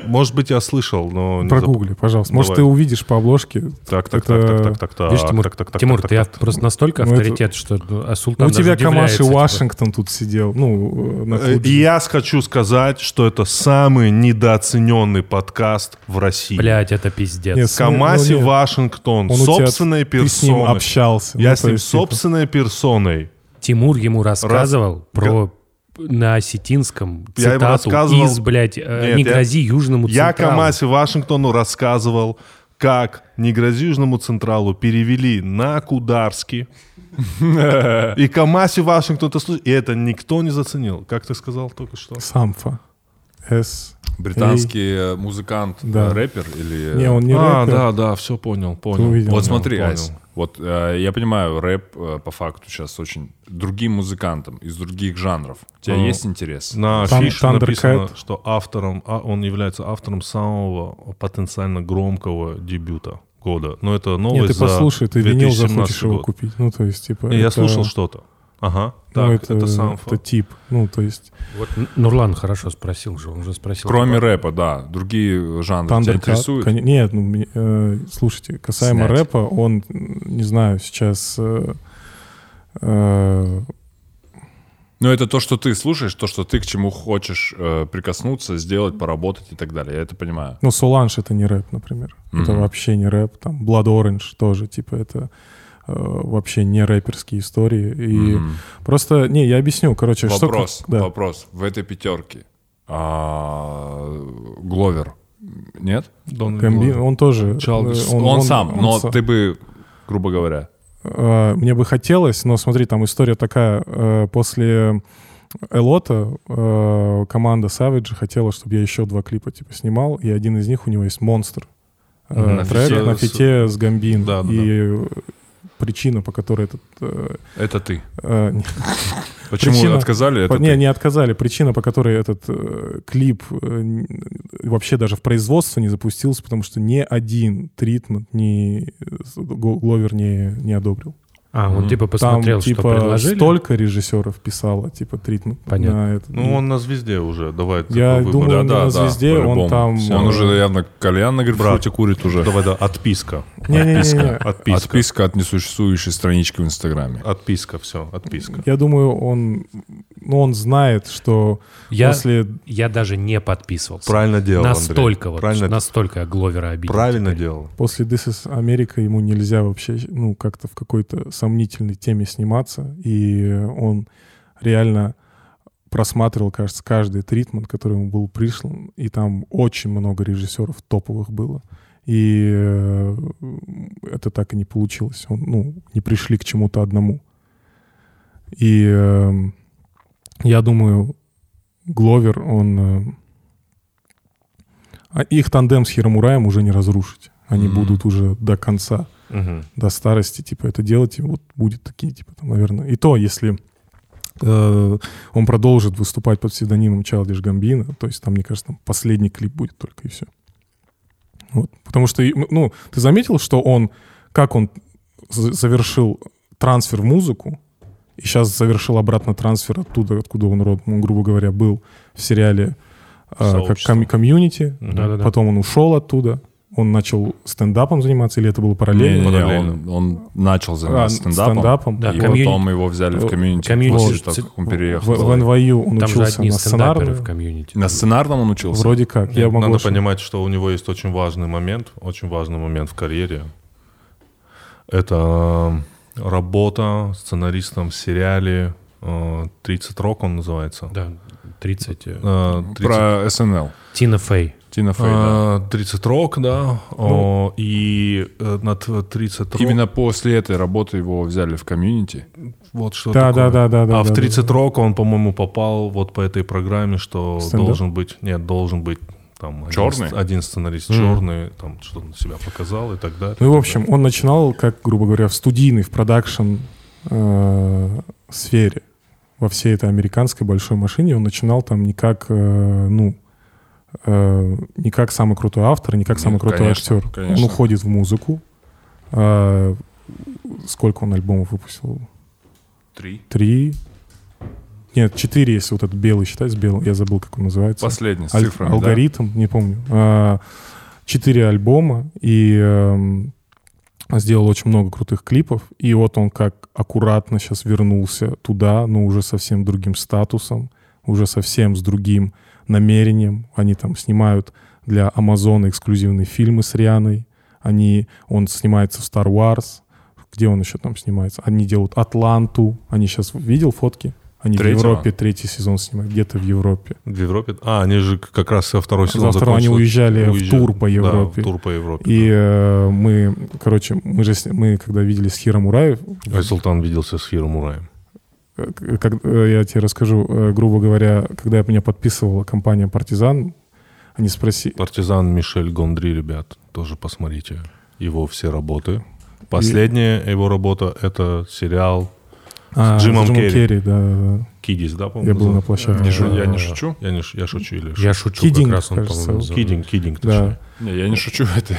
Может быть, я слышал, но... Прогугли, пожалуйста. Может, Давай. ты увидишь по обложке. Так, так, Это- так, так, так, так, так. Видишь, Тимур, так, так, так, Тимур, так, ты так, так. просто настолько Ну, это- авторитет, что ну, а Ну, Султан у тебя Камаши удивляется, типа. Вашингтон тут сидел. Ну, э, на Э, Фуджи. И я хочу сказать, что это самый недооцененный подкаст в России. Блять, это пиздец. Нет, Камаси ну, нет. Вашингтон, Он собственной Ты с ним персоной. общался. Я Ну, с ним типа, собственной персоной. Тимур ему рассказывал про на осетинском Я ему цитату рассказывал- из, блядь, э, Нет, «Не я- грози Южному Я Централу». Камаси Вашингтону рассказывал, как «Не грози Южному Централу» перевели на Кударский. И Камаси Вашингтон это слушал, и это никто не заценил. Как ты сказал только что? Самфа. С. Британский э, музыкант, Да. э, рэпер или... Не, он не а, рэпер. да, да, все понял, Ты понял. увидел. Вот смотри, понял. Ась, вот э, я понимаю, рэп э, по факту сейчас очень другим музыкантам из других жанров. У тебя Ну, есть интерес? На Там Thundercat. написано, что автором, а, он является автором самого потенциально громкого дебюта года. Но это новость Нет, ты послушай, ты винил 2017 захочешь его год. купить. Ну, то есть, типа... И Я это- слушал что-то. Ага, ну, так, это, сам это тип. Ну, то есть, Вот Нурлан хорошо спросил же, он же спросил. Кроме типа, рэпа, да. Другие жанры тебя Thundercat, интересуют? коне- Нет, ну, э, слушайте, касаемо Снять. рэпа, он, не знаю, сейчас... э, э, Ну, это то, что ты слушаешь, то, что ты к чему хочешь э, прикоснуться, сделать, поработать и так далее. Я это понимаю. ну, Соланж — это не рэп, например. Это Мгм. вообще не рэп. Там Blood Orange тоже, типа, это вообще не рэперские истории. И Мгм. просто, не, я объясню, короче, что... Вопрос, да. вопрос. В этой пятерке а, Гловер нет? Дон Гамби- Гловер. он тоже... Э, Он, сам, но са- ты бы, грубо говоря, э, мне бы хотелось, но смотри, там история такая. э, После Элота э, команда Savage хотела, чтобы я еще два клипа типа снимал, и один из них у него есть «Монстр». Э. На Трек фите на с- фите с Гамбин. Да, да, и э, причина, по которой этот... э, Это ты. э, не- Почему Причина- отказали? Это не, ты. не отказали. Причина, по которой этот э, клип э, вообще даже в производство не запустился, потому что ни один тритмент, ни э, Гл- Гловер не, не одобрил. А, он типа посмотрел, Там, что типа, предложили. столько режиссеров писало, типа, тритмент Понятно. на это. Ну, он на звезде уже, давай. Я думаю, Да, да, на да, «Звезде» он по-любому. там... Он э, уже явно кальян на грейпфруте курит уже. Давай, да, отписка. Не-не-не-не. Отписка. Отписка от несуществующей странички в Инстаграме. Отписка, все, отписка. Я думаю, он, ну, он знает, что Я, после... я даже не подписывался. Правильно делал, Настолько Андрей. вот, Правильно, настолько я Гловера обидел. правильно теперь. делал. После This is America ему нельзя вообще, ну, как-то в какой-то сомнительной теме сниматься. И он реально просматривал, кажется, каждый тритмент, который ему был пришлан. И там очень много режиссеров топовых было. И э, это так и не получилось. Он, ну, не пришли к чему-то одному. И э, я думаю, Гловер, он... э, а их тандем с Хиромураем уже не разрушить. Они Мгм. будут уже до конца, Мгм. до старости, типа, это делать. И вот будет такие, типа, там, наверное... И то, если э, он продолжит выступать под псевдонимом Childish Gambino, то есть там, мне кажется, там последний клип будет только и все. Вот. Потому что, ну, ты заметил, что он, как он за- завершил трансфер в музыку, и сейчас завершил обратно трансфер оттуда, откуда он родом, он, грубо говоря, был в сериале э, как ком- Community, Да-да-да. потом он ушел оттуда, он начал стендапом заниматься, или это было параллельно? Не-не-не, параллельно. он, он начал заниматься А, стендапом, стендапом. Да, и Communi- потом его взяли в Э, Community. Community ц- как он В, переехал. в NYU он Там учился на сценарную. в Community. На сценарном он учился? Вроде как. Я могу Надо ошиб- понимать, что у него есть очень важный момент, очень важный момент в карьере. Это э, работа сценаристом в сериале э, «30 рок» он называется. Да, 30. э, Э, 30 Про СНЛ. Тина Фей. Тина Фей, да. э, 30 рок, да. О, И э, над 30 рок... Именно после этой работы его взяли в комьюнити. Вот что Да, такое. да, да, да, да. а в да, 30 да. рок он, по-моему, попал вот по этой программе, что Стендап? должен быть... Нет, должен быть там один, Чёрный? с- один сценарист Мгм. черный, там что он себя показал и так далее. Ну в общем, он начинал, как, грубо говоря, в студийной, в продакшн э, сфере. Во всей этой американской большой машине он начинал там не как, э, ну, э, не как самый крутой автор, не как самый крутой конечно, актер. конечно. Он уходит в музыку. Э, сколько он альбомов выпустил? Три. Три? Нет, четыре, если вот этот белый считать, с белым. Я забыл, как он называется. Последний, с Аль- цифрами, да? алгоритм, не помню. А, Четыре альбома и эм, сделал очень много крутых клипов. И вот он как аккуратно сейчас вернулся туда, но уже совсем другим статусом, уже совсем с другим намерением. Они там снимают для Амазона эксклюзивные фильмы с Рианой. Они, он снимается в Star Wars. Где он еще там снимается? Они делают Атланту. Они сейчас видел фотки? Они Третьего? в Европе третий сезон снимают, где-то в Европе. В Европе? А, они же как раз со второй сезон Завтра они закончился. уезжали в Уезжали. тур по Европе. Да, в тур по Европе. И э, мы, короче, мы же, мы когда видели с Хиро Мураев, А Султан виделся с Хиро Мураем. Э, как, э, я тебе расскажу, э, грубо говоря, когда меня подписывала компания «Партизан», они спросили... Партизан Мишель Гондри, ребят, тоже посмотрите его все работы. Последняя его работа — это сериал А, Джимом Керри. да, да, да. «Kidding», да, Я по-моему? был на площадке. Не Э, я не шучу. Я, не, я шучу или Я шучу, Kidding, как раз он, кажется, по-моему. Kidding, Kidding, Да. точнее. Не, я не шучу, это,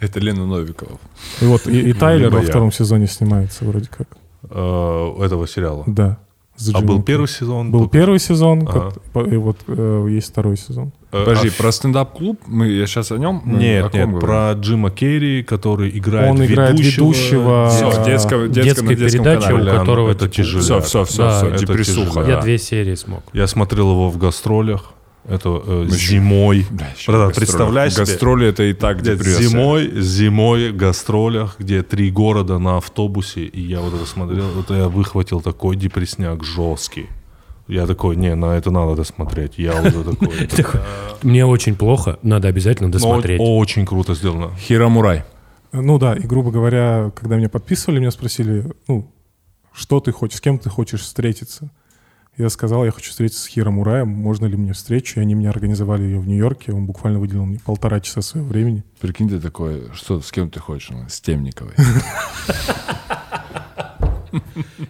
это Лена Новикова. И вот и, и Тайлер во я. втором сезоне снимается вроде как. Э, этого сериала. Да. А был первый сезон? Был только- первый сезон, Ага. как- и вот э, есть второй сезон. Э, Подожди, а про стендап-клуб? Мы, я сейчас о нем? Мы о Нет, нет, говорим? про Джима Керри, который играет Он играет ведущего. Все, А, детского, детского, детской передачи, канале. у которого это типа, тяжело. Все, все, все, Да, все, это депрессуха. Я две серии смог. Я смотрел его в гастролях. Это э, Ну, зимой. Братан, гастроли. представляешь себе? Гастроли это и так Где депрессия. зимой, зимой гастролях, где три города на автобусе, и я вот это смотрел, это я выхватил такой депресняк жесткий. Я такой, не, на это надо досмотреть. Я уже такой. Мне очень плохо, надо обязательно Но досмотреть. очень круто сделано. Хиромурай. Ну да, и грубо говоря, когда меня подписывали, меня спросили, ну, что ты хочешь, с кем ты хочешь встретиться. Я сказал, я хочу встретиться с Хиром Ураем, можно ли мне встречу, и они мне организовали ее в Нью-Йорке, он буквально выделил мне полтора часа своего времени. Прикинь, ты такой, что, с кем ты хочешь? С Темниковой.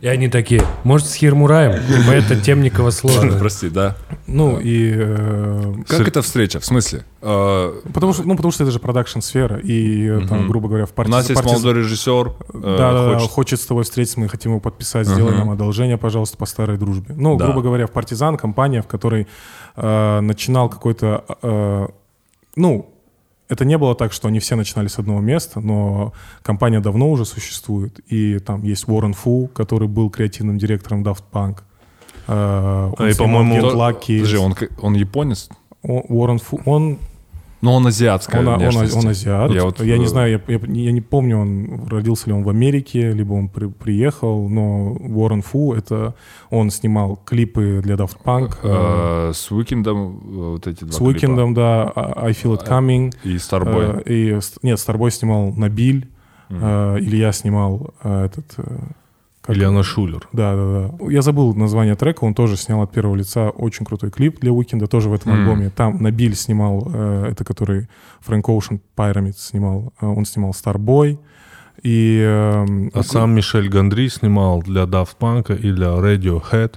И они такие, может, с Хирмураем? Типа это Темникова слово. Прости, да. Ну и... э, Как это встреча? В смысле? Э, потому, что, ну, потому что это же продакшн-сфера, и э, там, грубо говоря, в У партии... нас есть молодой режиссер. э, Да, хочет- с тобой встретиться, мы хотим его подписать, сделай нам одолжение, пожалуйста, по старой дружбе. Ну, грубо говоря, в «Партизан» компания, в которой начинал какой-то... ну, это не было так, что они все начинали с одного места, но компания давно уже существует, и там есть Уоррен Фу, который был креативным директором Daft Punk. Э, он и, по-моему, Get Lucky. Подожди, он, он японец? Уоррен Фу, он Но он азиатская он, он, внешности. он азиат. Я Я, вот, не э, знаю, я, я- я не помню, он родился ли он в Америке, либо он при- приехал, но Уоррен Фу, это он снимал клипы для Daft Punk. э, э, С Уикендом э, вот эти два с. Уикендом, да, I Feel It Coming. И Starboy. э, и, нет, Starboy снимал Набиль, э, Илья снимал э, этот... э, Илья Найшуллер. Да, да, да. Я забыл название трека, он тоже снял от первого лица очень крутой клип для Уикенда, тоже в этом Мгм. альбоме. Там Набиль снимал, э, это который Фрэнк Оушен Pyramids снимал, э, он снимал Starboy. И, эм, А сам Мишель Гондри снимал для Daft Punk и для Radiohead.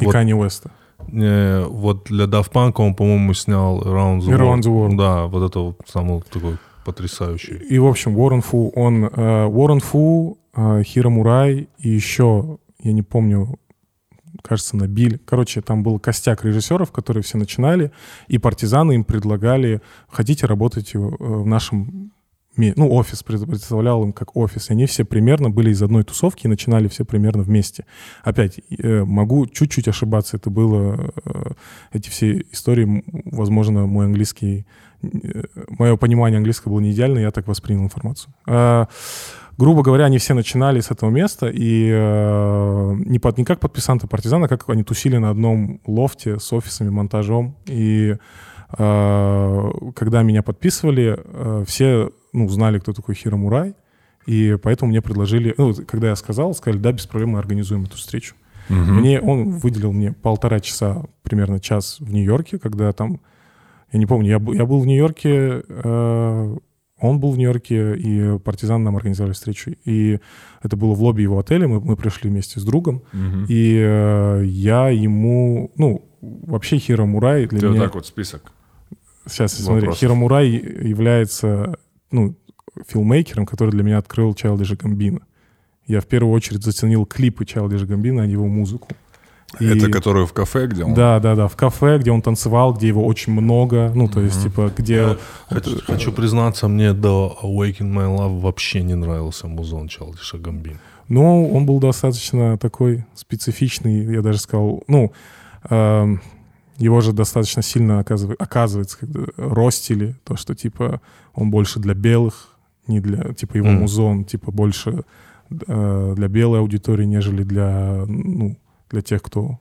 и вот- Канни Уэста. Не, вот для Daft Punk он, по-моему, снял Around the World. the World. Да, вот это вот самый такой потрясающий. И, в общем, Уоррен Фу, он... э, Уоррен Фу, э, Хиро Мурай и еще, я не помню, кажется, Набиль. Короче, там был костяк режиссеров, которые все начинали, и партизаны им предлагали, хотите работать э, в нашем... Ну, офис пред- представлял им как офис. И они все примерно были из одной тусовки и начинали все примерно вместе. Опять, э, могу чуть-чуть ошибаться. Это было... э, Эти все истории, возможно, мой английский... Мое понимание английского было не идеально, я так воспринял информацию. А, грубо говоря, они все начинали с этого места, и э, не, под, не как подписанты партизана, как они тусили на одном лофте с офисами, монтажом. И э, когда меня подписывали, э, все ну, знали, кто такой Хиро Мурай, и поэтому мне предложили, ну, когда я сказал, сказали, да, без проблем мы организуем эту встречу. Мне, он выделил мне полтора часа, примерно час в Нью-Йорке, когда там, я не помню, я, был- я был в Нью-Йорке, э, он был в Нью-Йорке, и партизан нам организовали встречу. И это было в лобби его отеля, мы, мы пришли вместе с другом, и э, я ему, ну, вообще Хиро Мурай для Ты меня... вот так вот список. Сейчас, смотри, вопросов. Хиро Мурай является, ну, филмейкером, который для меня открыл Childish Gambino. Я в первую очередь заценил клипы Childish Gambino, а не его музыку. И- Это который в кафе, где он? Да, да, да, в кафе, где он танцевал, где его очень много, ну, то есть, типа, где... Хочу, хочу признаться, мне до Awaken My Love вообще не нравился музон Чалдиша Гамбин. Ну, он был достаточно такой специфичный, я даже сказал, ну, эм, его же достаточно сильно оказыв- оказывается, когда ростили, то, что, типа, он больше для белых, не для, типа, его Мгм. музон, типа, больше э, для белой аудитории, нежели для, ну, для тех, кто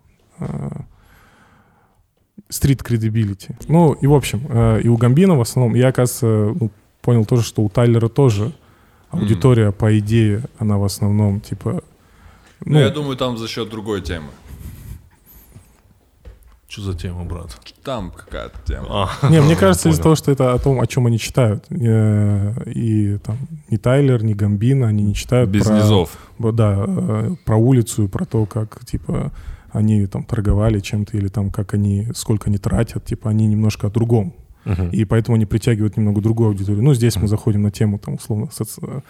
стрит credibility. Ну, и в общем, э, и у Гамбина в основном, я, оказывается, ну, понял тоже, что у Тайлера тоже аудитория, по идее, она в основном, типа... Ну, я думаю, там за счет другой темы. Что за тема, брат? Там какая-то тема. Не, мне кажется, из-за того, что это о том, о чем они читают. Э, И там ни Тайлер, ни Гамбина, они не читают Без про... низов. Да, э, про улицу, про то, как, типа, они там торговали чем-то, или там, как они, сколько они тратят, типа, они немножко о другом. И поэтому они притягивают немного другую аудиторию. Ну, здесь мы заходим на тему, там, условно, соци-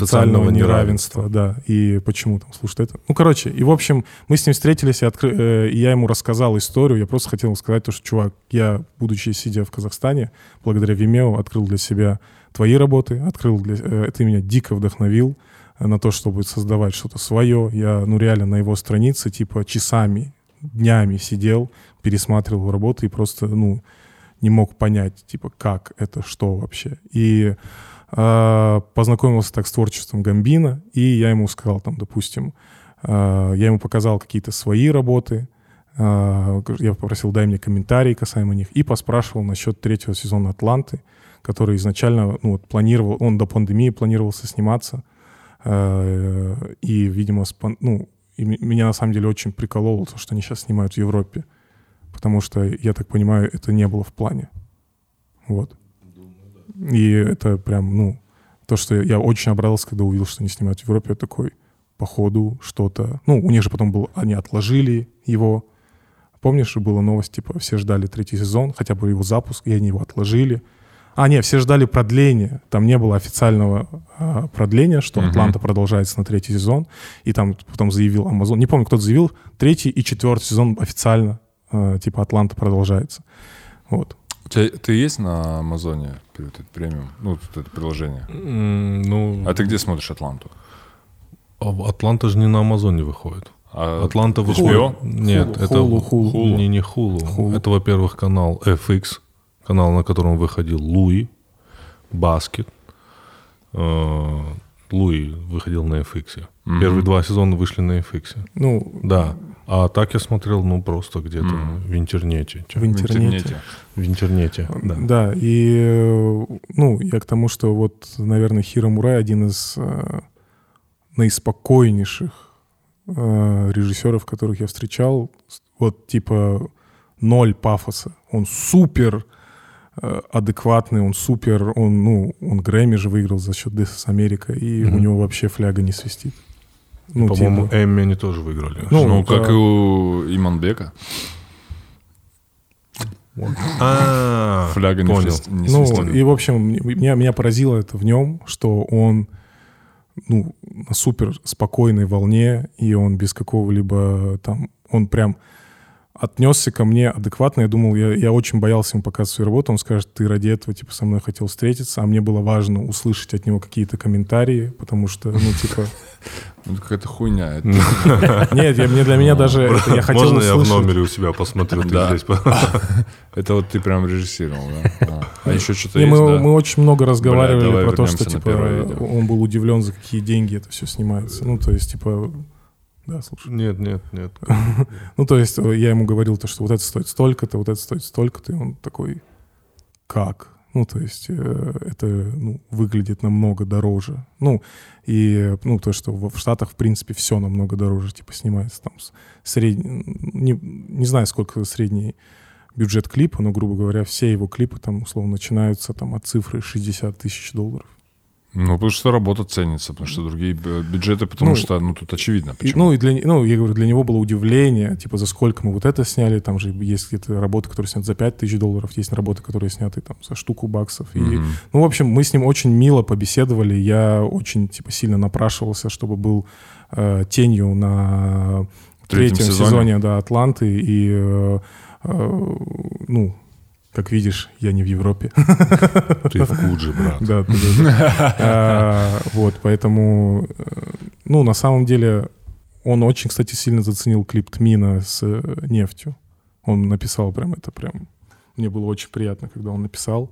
социального Социального неравенства, да, и почему там слушают это. Ну, короче, и, в общем, мы с ним встретились, и, откры- э, и я ему рассказал историю, я просто хотел сказать то, что, чувак, я, будучи сидя в Казахстане, благодаря Vimeo, открыл для себя твои работы, открыл для... э, ты меня дико вдохновил э, на то, чтобы создавать что-то свое. Я, ну, реально на его странице, типа, часами, днями сидел, пересматривал работы и просто, ну, не мог понять, типа, как это, что вообще. И познакомился так с творчеством Гамбина, и я ему сказал, там, допустим, э, я ему показал какие-то свои работы, э, я попросил, дай мне комментарии касаемо них, и поспрашивал насчет третьего сезона «Атланты», который изначально ну, вот, планировал, он до пандемии планировался сниматься. И, видимо, ну, и меня на самом деле очень прикололо то, что они сейчас снимают в Европе. Потому что, я так понимаю, это не было в плане. Вот. И это прям, ну, то, что я очень обрадовался, когда увидел, что они снимают в Европе, я такой, походу, что-то... Ну, у них же потом был... Они отложили его. Помнишь, была новость, типа, все ждали третий сезон, хотя бы его запуск, и они его отложили. А, нет, все ждали продления. Там не было официального а, продления, что Мгм. «Атланта» продолжается на третий сезон. И там потом заявил Amazon... Не помню, кто-то заявил, третий и четвертый сезон официально, а, типа, «Атланта» продолжается. Вот. У тебя, ты есть на Амазоне вот это премиум? Ну, вот это приложение. Ну, А ты где смотришь Атланту? а Атланта же не на Амазоне выходит. А Атланта HBO? выходит... Нет, Hulu, это... Hulu, Hulu. Не, не Hulu. Hulu. Это, во-первых, канал FX, канал, на котором выходил Луи, Баскет. Луи выходил на FX. Мгм. Первые два сезона вышли на FX. Ну, Да. А так я смотрел, ну, просто где-то Мгм. в интернете. В интернете. В интернете, да. Да, и ну, я к тому, что вот, наверное, Хиро Мурай один из э, наиспокойнейших э, режиссеров, которых я встречал. Вот типа ноль пафоса. Он супер адекватный, он супер, он, ну, он Грэмми же выиграл за счет This is America, и Мгм. у него вообще фляга не свистит. Ну, По-моему, типа, Эмми они тоже выиграли. Ну, Ну, как и у Иманбека. А, Фляга не, понял. свист- не Ну, свистит. и, в общем, меня, меня поразило это в нем, что он ну, на супер спокойной волне, и он без какого-либо там... Он прям отнесся ко мне адекватно. Я думал, я, я очень боялся ему показывать свою работу. Он скажет, ты ради этого, типа, со мной хотел встретиться. А мне было важно услышать от него какие-то комментарии, потому что, ну, типа... Ну, какая-то хуйня. Это- Нет, я, мне для меня даже... это я хотел Можно я в номере у себя посмотрю? Ты здесь Это вот ты прям режиссировал, да? А, еще что-то есть, мы, да? мы очень много разговаривали про то, что типа он был удивлен, за какие деньги это все снимается. Ну, то есть, типа, да, слушай. Нет, нет, нет. Ну, то есть, э, я ему говорил то, что вот это стоит столько-то, вот это стоит столько-то, и он такой, как? Ну, то есть, э, это ну, выглядит намного дороже. Ну, и, ну, то, что в Штатах, в принципе, все намного дороже, типа, снимается там средний, не, не знаю, сколько средний бюджет клипа, но, грубо говоря, все его клипы там, условно, начинаются там от цифры 60 тысяч долларов. Ну, потому что работа ценится, потому что другие бюджеты, потому Ну, что, ну, тут очевидно, И, почему. ну, и для, ну, я говорю, для него было удивление, типа, за сколько мы вот это сняли, там же есть какие-то работы, которые сняты за 5 тысяч долларов, есть работы, которые сняты там за штуку баксов. И, Мгм. ну, в общем, мы с ним очень мило побеседовали, я очень, типа, сильно напрашивался, чтобы был э, тенью на третьем третьем сезоне. сезоне, да, Атланты, и, э, э, ну, как видишь, я не в Европе. Ты в Кудже, брат. Да. А, Вот, поэтому, э, ну, на самом деле, он очень, кстати, сильно заценил клип Тмина с э, нефтью. Он написал прям это прям... Мне было очень приятно, когда он написал.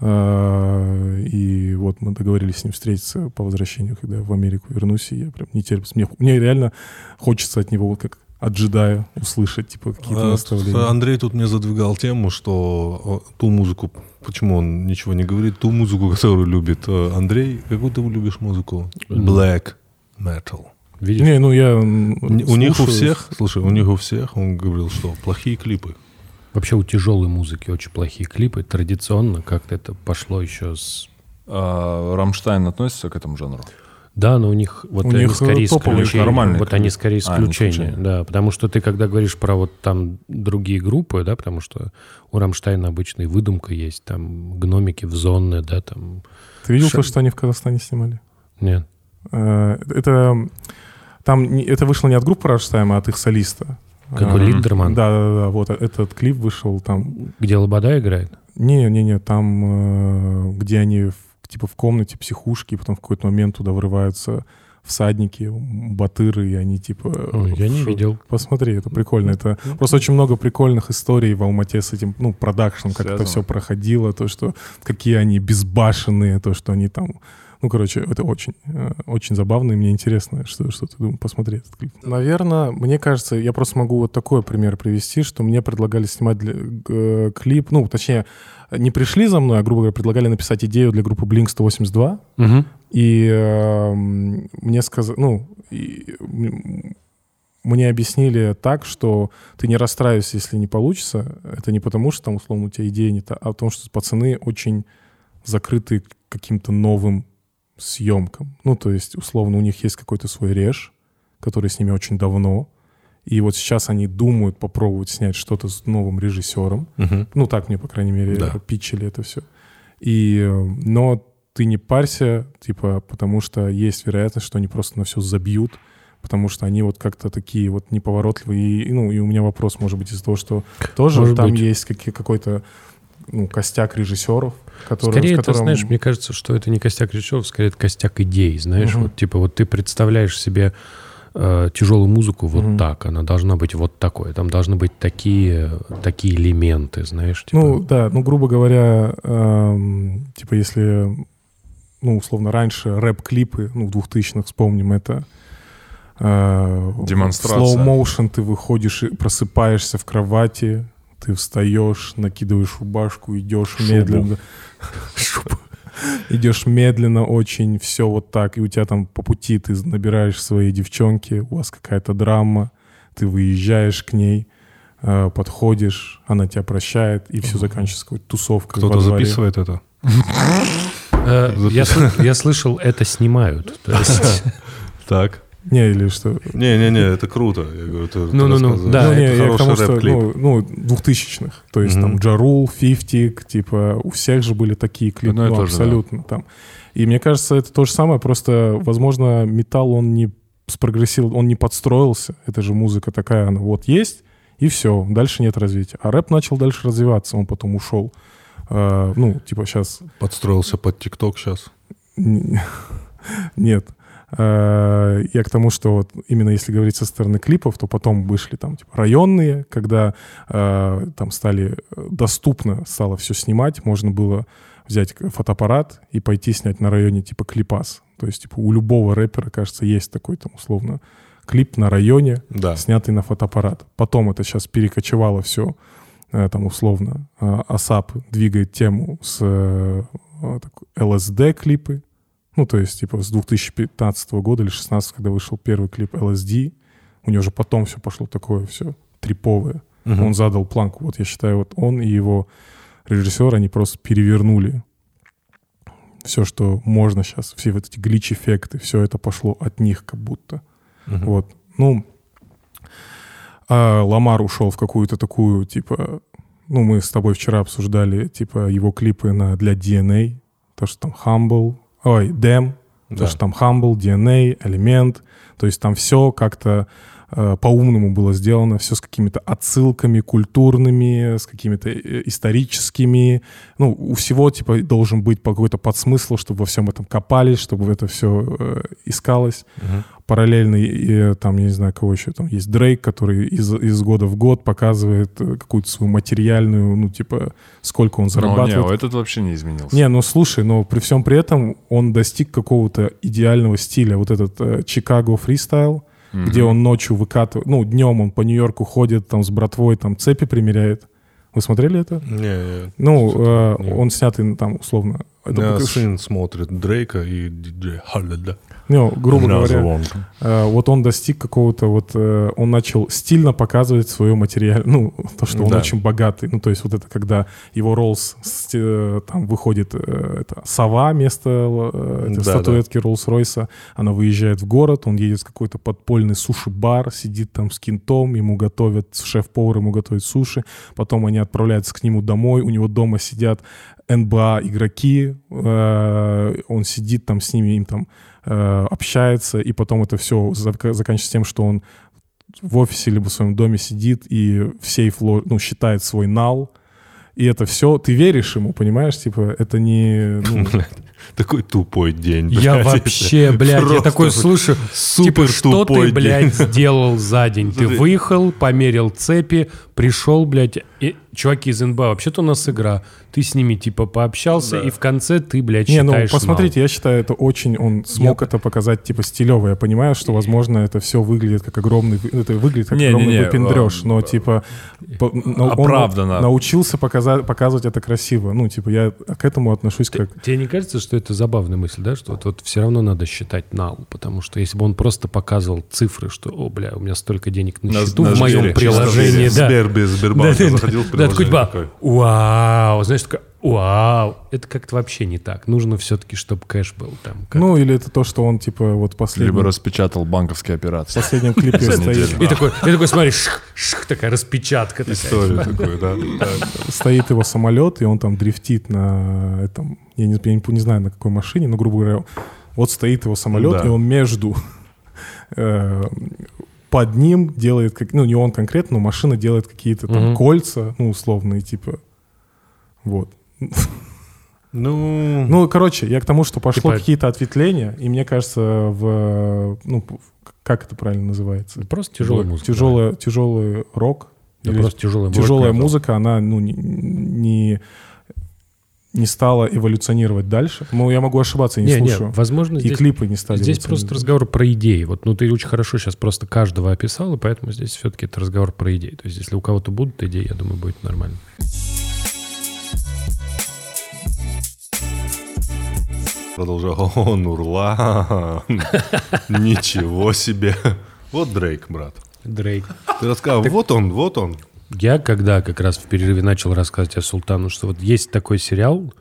А, И вот мы договорились с ним встретиться по возвращению, когда я в Америку вернусь, и я прям не терплюсь. Мне, мне реально хочется от него, вот как от джедая, услышать, типа, какие-то А, наставления. Андрей тут мне задвигал тему, что ту музыку, почему он ничего не говорит, ту музыку, которую любит э, Андрей, какую ты любишь музыку? Black metal. Видишь? Не, ну я У них у всех, слушай, у них у всех, он говорил, что плохие клипы. Вообще у тяжелой музыки очень плохие клипы. Традиционно как-то это пошло еще с... А Рамштайн относится к этому жанру? Да, но у них вот У они них, э, скорее нормальные Вот они скорее А, не исключения, исключения. да. Потому что ты когда говоришь про вот там другие группы, да, потому что у Рамштайна обычно и выдумка есть, там гномики в зоне, да, там... Ты видел Ша- то, что они в Казахстане снимали? Нет. Э, Это там это вышло не от группы Рамштайн, а от их солиста. Какой Э, Линдерман? Да, да, да. Вот этот клип вышел там. Где Лобода играет? Не, не, не, там, э, где они типа в комнате психушки, и потом в какой-то момент туда врываются всадники, батыры, и они типа... Ой, я не видел. Посмотри, это прикольно. Это просто очень много прикольных историй в Алмате с этим, ну, продакшном, как это Связано. все проходило, то, что какие они безбашенные, то, что они там Ну, короче, это очень, э, очень забавно, и мне интересно, что, что ты думаешь, посмотреть этот клип. Наверное, мне кажется, я просто могу вот такой пример привести, что мне предлагали снимать для, э, клип, ну, точнее, не пришли за мной, а, грубо говоря, предлагали написать идею для группы Blink-182, Мгм. и э, мне сказали, ну, и, мне объяснили так, что ты не расстраивайся, если не получится. Это не потому, что там, условно, у тебя идея не та, а потому, что пацаны очень закрыты каким-то новым съемкам. Ну, то есть, условно, у них есть какой-то свой реж, который с ними очень давно. И вот сейчас они думают попробовать снять что-то с новым режиссером. Мгм. Ну, так мне, по крайней мере, Да. питчили это все. И, э, но ты не парься, типа, потому что есть вероятность, что они просто на все забьют, потому что они вот как-то такие вот неповоротливые. И, ну, и у меня вопрос, может быть, из-за того, что тоже Может там быть. есть какие- какой-то ну, костяк режиссеров, которые, Скорее, с это, которым- знаешь, мне кажется, что это не костяк режиссеров, скорее это костяк идей, знаешь. Мгм. Вот типа вот ты представляешь себе э, тяжелую музыку вот Мгм. так, она должна быть вот такой, там должны быть такие, такие элементы, знаешь. Типа, Ну, да, ну, грубо говоря, эм, типа, если, ну, условно, раньше рэп-клипы, ну, в 2000-х, вспомним, это э, Демонстрация. Slow motion, ты выходишь и просыпаешься в кровати, ты встаешь, накидываешь рубашку, идешь Шубу. медленно. Идешь медленно очень, все вот так, и у тебя там по пути ты набираешь свои девчонки, у вас какая-то драма, ты выезжаешь к ней, э, подходишь, она тебя прощает, и все заканчивается какой-то тусовкой Кто-то записывает это? э, я, сл- я слышал, это снимают. Так. Не, или что? Не-не-не, это круто. Я говорю, ты- ты Ну-ну-ну, рассказываешь. да, ну, не, это я к тому, хороший что, ну, ну, двухтысячных. То есть Мгм. там Джарул, Фифтик, типа, у всех же были такие клипы, ну, же, да. абсолютно там. И мне кажется, это то же самое, просто, возможно, металл, он не спрогрессировал, он не подстроился. Это же музыка такая, она вот есть, и все, дальше нет развития. А рэп начал дальше развиваться, он потом ушел. А, ну, типа сейчас Подстроился под ТикТок сейчас. Нет. Э, Я к тому, что вот именно если говорить со стороны клипов, то потом вышли там типа районные, когда э, там стали э, доступно стало все снимать, можно было взять фотоаппарат и пойти снять на районе типа клипас. То есть типа у любого рэпера, кажется, есть такой там условно клип на районе, Да. снятый на фотоаппарат. Потом это сейчас перекочевало все, там условно, э, Асап двигает тему с э, ЛСД-клипы, ну, то есть, типа, с 2015 года или 16 когда вышел первый клип LSD, у него же потом все пошло такое все триповое. Мгм. Он задал планку. Вот я считаю, вот он и его режиссер, они просто перевернули все, что можно сейчас, все вот эти глич-эффекты, все это пошло от них как будто. Мгм. Вот. Ну, а Ламар ушел в какую-то такую, типа, ну, мы с тобой вчера обсуждали, типа, его клипы на, для DNA, то, что там Humble, ой, Dem, Да. то, что там Humble, DNA, Элемент, то есть там все как-то по-умному было сделано, все с какими-то отсылками культурными, с какими-то э, историческими. Ну, у всего, типа, должен быть какой-то подсмысл, чтобы во всем этом копались, чтобы это все искалось Мгм. параллельно, и, э, там, я не знаю, кого еще там, есть Дрейк, который из, из года в год показывает э, какую-то свою материальную, ну, типа, сколько он Но не, зарабатывает. этот вообще не изменился. Не, ну слушай, но при всем при этом он достиг какого-то идеального стиля. Вот этот э, Чикаго фристайл, Мгм. где он ночью выкатывает, ну, днем он по Нью-Йорку ходит, там с братвой, там цепи примеряет. Вы смотрели это? Не. Ну, э, он снятый там, условно. Это меня пока- сын смотрит Дрейка и диджей Халледа. Ну, грубо говоря. Э, вот он достиг какого-то вот, э, он начал стильно показывать свое материал, ну, то, что он Да. очень богатый. Ну, то есть вот это когда его Роллс, э, там выходит э, это, сова вместо э, Да, статуэтки Роллс-Ройса, она выезжает в город, он едет в какой-то подпольный суши-бар, сидит там с кентом, ему готовят, шеф-повар ему готовит суши, потом они отправляются к нему домой, у него дома сидят НБА игроки, э, он сидит там с ними, им там э, общается, и потом это все заканчивается тем, что он в офисе либо в своем доме сидит и в сейф ну, считает свой нал, и это все, ты веришь ему, понимаешь, типа, это не, ну, Такой тупой день, Я блядь. вообще, блядь, я такой слушаю, супер типа, что тупой ты, блядь, день. сделал за день? Ты выехал, померил цепи, Пришел, блядь, и, чуваки из НБА, вообще-то у нас игра. Ты с ними, типа, пообщался, и в конце ты, блядь, Не, ну считаешь посмотрите, я считаю, это очень, он смог Я- это показать типа стилево. Я понимаю, что, возможно, это все выглядит как огромный, это выглядит как Не-не-не, огромный выпендреж, а, но типа по- но он оправданно. научился показать, показывать это красиво. Ну, типа я к этому отношусь как... Тебе не кажется, что это забавная мысль, да? Что вот, вот все равно надо считать нал, потому что если бы он просто показывал цифры, что, о, бля, у меня столько денег на счету на в моем приложении, да. Без Сбербанка Да, заходил в да, такой, приложение типа, такой. вау, знаешь, такой, вау. Это как-то вообще не так. Нужно все-таки, чтобы кэш был там. как- Ну, или это то, что он типа вот последний, Либо распечатал банковские в операции. последнем клипе стоит. И такой, и такой, смотри, шх, шх, такая распечатка. такая. Историю такую, да. стоит его самолет, и он там дрифтит на этом, я не, я не, не знаю, на какой машине, но, грубо говоря, вот стоит его самолет, и он между э, под ним делает, как, ну, не он конкретно, но машина делает какие-то там Мгм. кольца, ну, условные, типа, вот. Ну, Ну, короче, я к тому, что пошло Типа- какие-то ответвления, и мне кажется, в, ну, как это правильно называется? Просто тяжелая музыка. Тяжелая, тяжелый рок. Да, или просто тяжелая музыка. тяжелая музыка, она ну, не, не, не стала эволюционировать дальше. Ну, я могу ошибаться, я не, Не, не, слушаю. возможно, и здесь, клипы не стали здесь просто разговор про идеи. Вот, ну, ты очень хорошо сейчас просто каждого описал, и поэтому здесь все-таки это разговор про идеи. То есть, если у кого-то будут идеи, я думаю, будет нормально. продолжал. О, Нурлан. Ничего себе. Вот Дрейк, брат. Дрейк. Ты рассказал, вот он, вот он. Я когда как раз в перерыве начал рассказывать о Султану, что вот есть такой сериал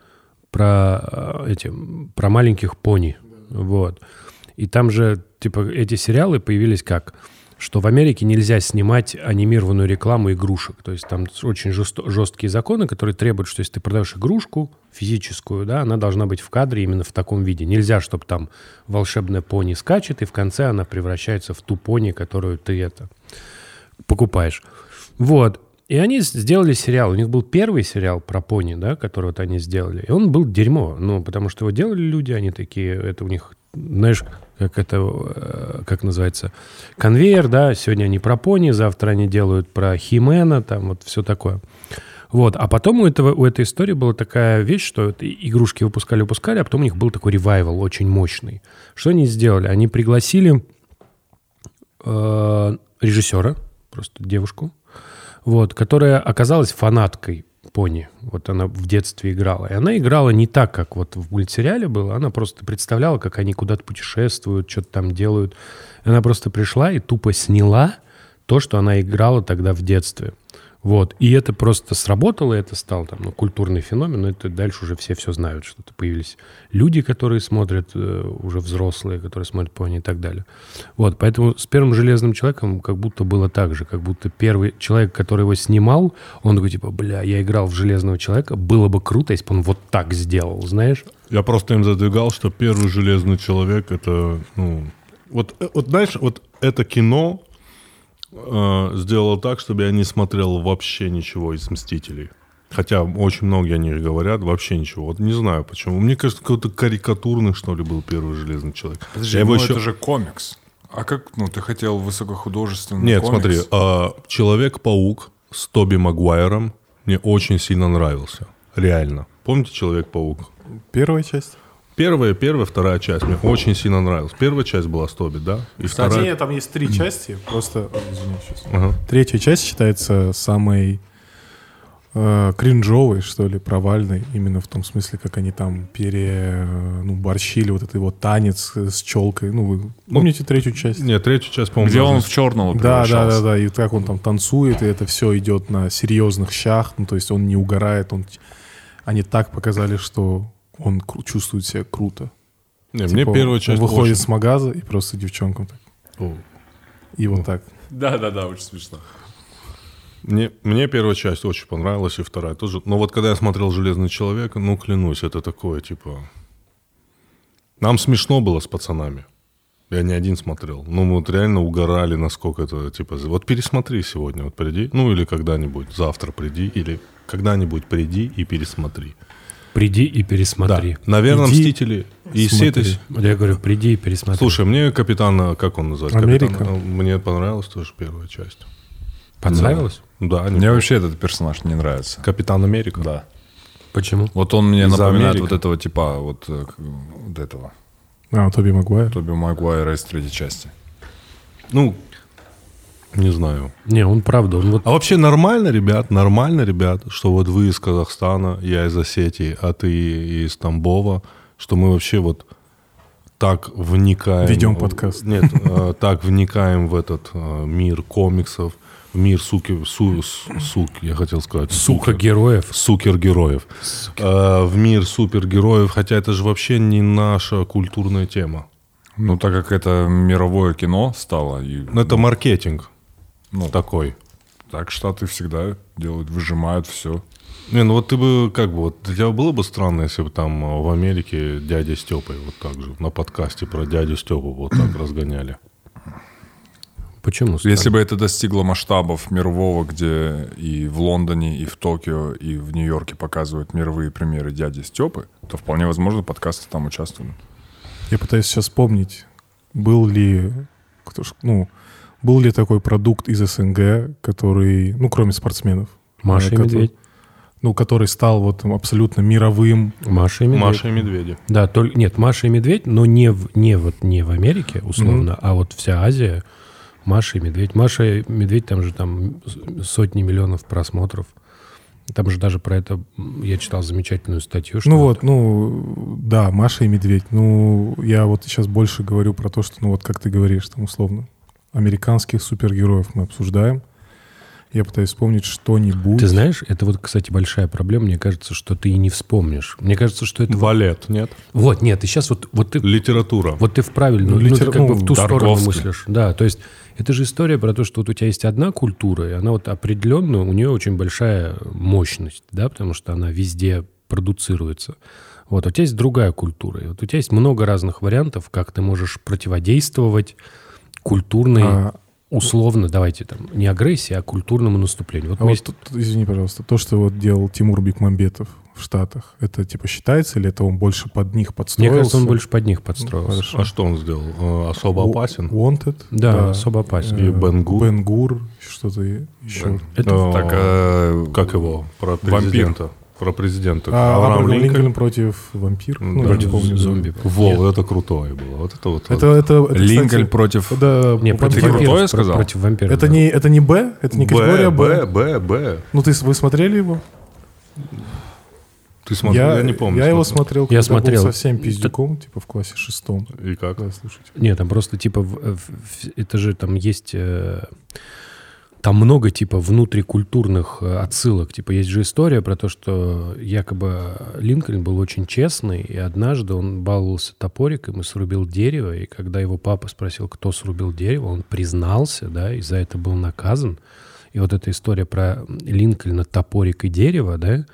про э, эти про маленьких пони, вот. И там же типа эти сериалы появились как, что в Америке нельзя снимать анимированную рекламу игрушек, то есть там очень жесткие законы, которые требуют, что если ты продаешь игрушку физическую, да, она должна быть в кадре именно в таком виде. Нельзя, чтобы там волшебная пони скачет и в конце она превращается в ту пони, которую ты это покупаешь. Вот. И они сделали сериал. У них был первый сериал про пони, да, который вот они сделали. И он был дерьмо. Ну, потому что его делали люди, они такие, это у них, знаешь, как это, э, как называется, конвейер, да, сегодня они про пони, завтра они делают про Химена, там вот все такое. Вот. А потом у, этого, у этой истории была такая вещь, что игрушки выпускали, выпускали, а потом у них был такой ревайвал очень мощный. Что они сделали? Они пригласили э, режиссера, просто девушку, вот, которая оказалась фанаткой пони. Вот она в детстве играла. И она играла не так, как вот в мультсериале было. Она просто представляла, как они куда-то путешествуют, что-то там делают. Она просто пришла и тупо сняла то, что она играла тогда в детстве. Вот. И это просто сработало, это стал там, ну, культурный феномен, но это дальше уже все все знают, что это появились люди, которые смотрят, э, уже взрослые, которые смотрят пони и так далее. Вот, поэтому с первым «Железным человеком» как будто было так же, как будто первый человек, который его снимал, он такой, типа, бля, я играл в «Железного человека», было бы круто, если бы он вот так сделал, знаешь? Я просто им задвигал, что первый железный человек это, ну, вот, э, вот знаешь, вот это кино э, сделало так, чтобы я не смотрел вообще ничего из Мстителей. Хотя очень многие о них говорят, вообще ничего. Вот не знаю почему. Мне кажется, какой-то карикатурный, что ли, был первый железный человек. Подожди, Я его ну еще- это же комикс. А как, ну, ты хотел высокохудожественный Нет, комикс? смотри, а, Человек-паук с Тоби Магуайром мне очень сильно нравился. Реально. Помните Человек-паук? Первая часть. Первая, первая, вторая часть мне очень сильно нравилась. Первая часть была с Тоби, да? И Кстати, вторая... нет, там есть три части. Просто, ой, извини, сейчас. Ага. Третья часть считается самой э, кринжовой, что ли, провальной, именно в том смысле, как они там пере, э, ну, борщили вот этот вот танец с челкой. Ну, вы помните третью часть? Нет, третью часть, по-моему, Где он в черного Да, да, да, да, и как он там танцует, и это все идет на серьезных щах, ну, то есть он не угорает, он... Они так показали, что он чувствует себя круто. Не, мне Типа, первая он часть выходит очень- с магаза и просто девчонкам так, О. и вот так. Да, да, да, очень смешно. Мне, мне первая часть очень понравилась, и вторая тоже. Но вот когда я смотрел «Железный человек», ну, клянусь, это такое, типа... Нам смешно было с пацанами. Я не один смотрел. Ну, мы вот реально угорали, насколько это, типа... Вот пересмотри сегодня, вот приди. Ну, или когда-нибудь, завтра приди, или когда-нибудь приди и пересмотри. Приди и пересмотри. Да, наверное, Иди, «Мстители». И все это... смотри. Вот Я говорю, приди и пересмотри. Слушай, мне капитан, как он называется? Америка. Капитан, э, мне понравилась тоже первая часть. Понравилось? Да, Мне вообще этот персонаж не нравится. Капитан Америка. Да. Почему? Вот он мне Из-за напоминает Америки. вот этого типа, вот, э, вот этого, А, Тоби Магуайр. Тоби Магуайра из третьей части. Ну, не знаю. Не, он правда, он вот... А вообще нормально, ребят, нормально, ребят, что вот вы из Казахстана, я из Осетии, а ты из Тамбова, что мы вообще вот так вникаем... Ведем подкаст. Нет, э, так вникаем в этот э, мир комиксов, в мир суки, су, сук, я хотел сказать. Сука сукер. героев. Сукергероев. Э, в мир супергероев, хотя это же вообще не наша культурная тема. Ну, так как это мировое кино стало, и, Ну, это маркетинг ну, такой. так Штаты всегда делают, выжимают все. Не, ну вот ты бы, как бы, вот для тебя было бы странно, если бы там э, в Америке дядя Степой вот так же на подкасте про дядю Степу вот так разгоняли. Почему? Если бы это достигло масштабов мирового, где и в Лондоне, и в Токио, и в Нью-Йорке показывают мировые примеры дяди Степы, то вполне возможно подкасты там участвуют. Я пытаюсь сейчас вспомнить, был ли, кто ж- ну, был ли такой продукт из СНГ, который, ну, кроме спортсменов, Маша и который- Медведь. ну, который стал вот абсолютно мировым. Маша и Медведь. Маша и Медведи. Да, только нет, Маша и Медведь, но не в, не вот не в Америке условно, а вот вся Азия. Маша и Медведь. Маша и Медведь там же там сотни миллионов просмотров. Там же даже про это я читал замечательную статью. Что Ну вот, ну, да, Маша и Медведь. Ну, я вот сейчас больше говорю про то, что, ну, вот как ты говоришь, там, условно, американских супергероев мы обсуждаем. Я пытаюсь вспомнить что-нибудь. Ты знаешь, это вот, кстати, большая проблема. Мне кажется, что ты и не вспомнишь. Мне кажется, что это... Балет, нет? Вот, нет, и сейчас вот, вот ты Литература. Вот ты в правильную, Ну, ну, литер- ты как бы в ту ну, сторону мыслишь. Да, то есть это же история про то, что вот у тебя есть одна культура, и она вот определенно, у нее очень большая мощность, да, потому что она везде продуцируется. Вот, у тебя есть другая культура, и вот у тебя есть много разных вариантов, как ты можешь противодействовать культурной, А, условно, давайте там, не агрессии, а культурному наступлению. Вот а вот, тут- извини, пожалуйста, то, что вот делал Тимур Бекмамбетов в Штатах, это типа считается или это он больше под них мне подстроился? кажется, он больше под них подстроился. Хорошо. А что он сделал? Э, Особо опасен? Wanted. Да, особо опасен. И Бен Гур. Бен Гур, что-то еще. Это Э, Так, э, Как его? Про Вампир. Про президента. А, Авраам Линкольн. Линкольн против вампир? Ну, я против не помню. зомби. Во, вот это крутое было. Вот это вот. Это, это, это, Линкольн кстати, против... это, Не, против Ты вампир. крутое вампиров. сказал? Против вампиров. это да. не, это не Б? Это не категория Б? Б, Б, Б. Ну, ты, с- вы смотрели его? Ты смотрел? Я, не помню. Я его смотрел. Я когда смотрел. был совсем пиздюком, типа в классе шестом. И как? Да, слушайте. Нет, там просто типа, в- в- в- это же там есть, э, там много типа внутрикультурных э, отсылок. Типа есть же история про то, что якобы Линкольн был очень честный, и однажды он баловался топориком и срубил дерево, и когда его папа спросил, кто срубил дерево, он признался, да, и за это был наказан. И вот эта история про Линкольна, топорик и дерево, да,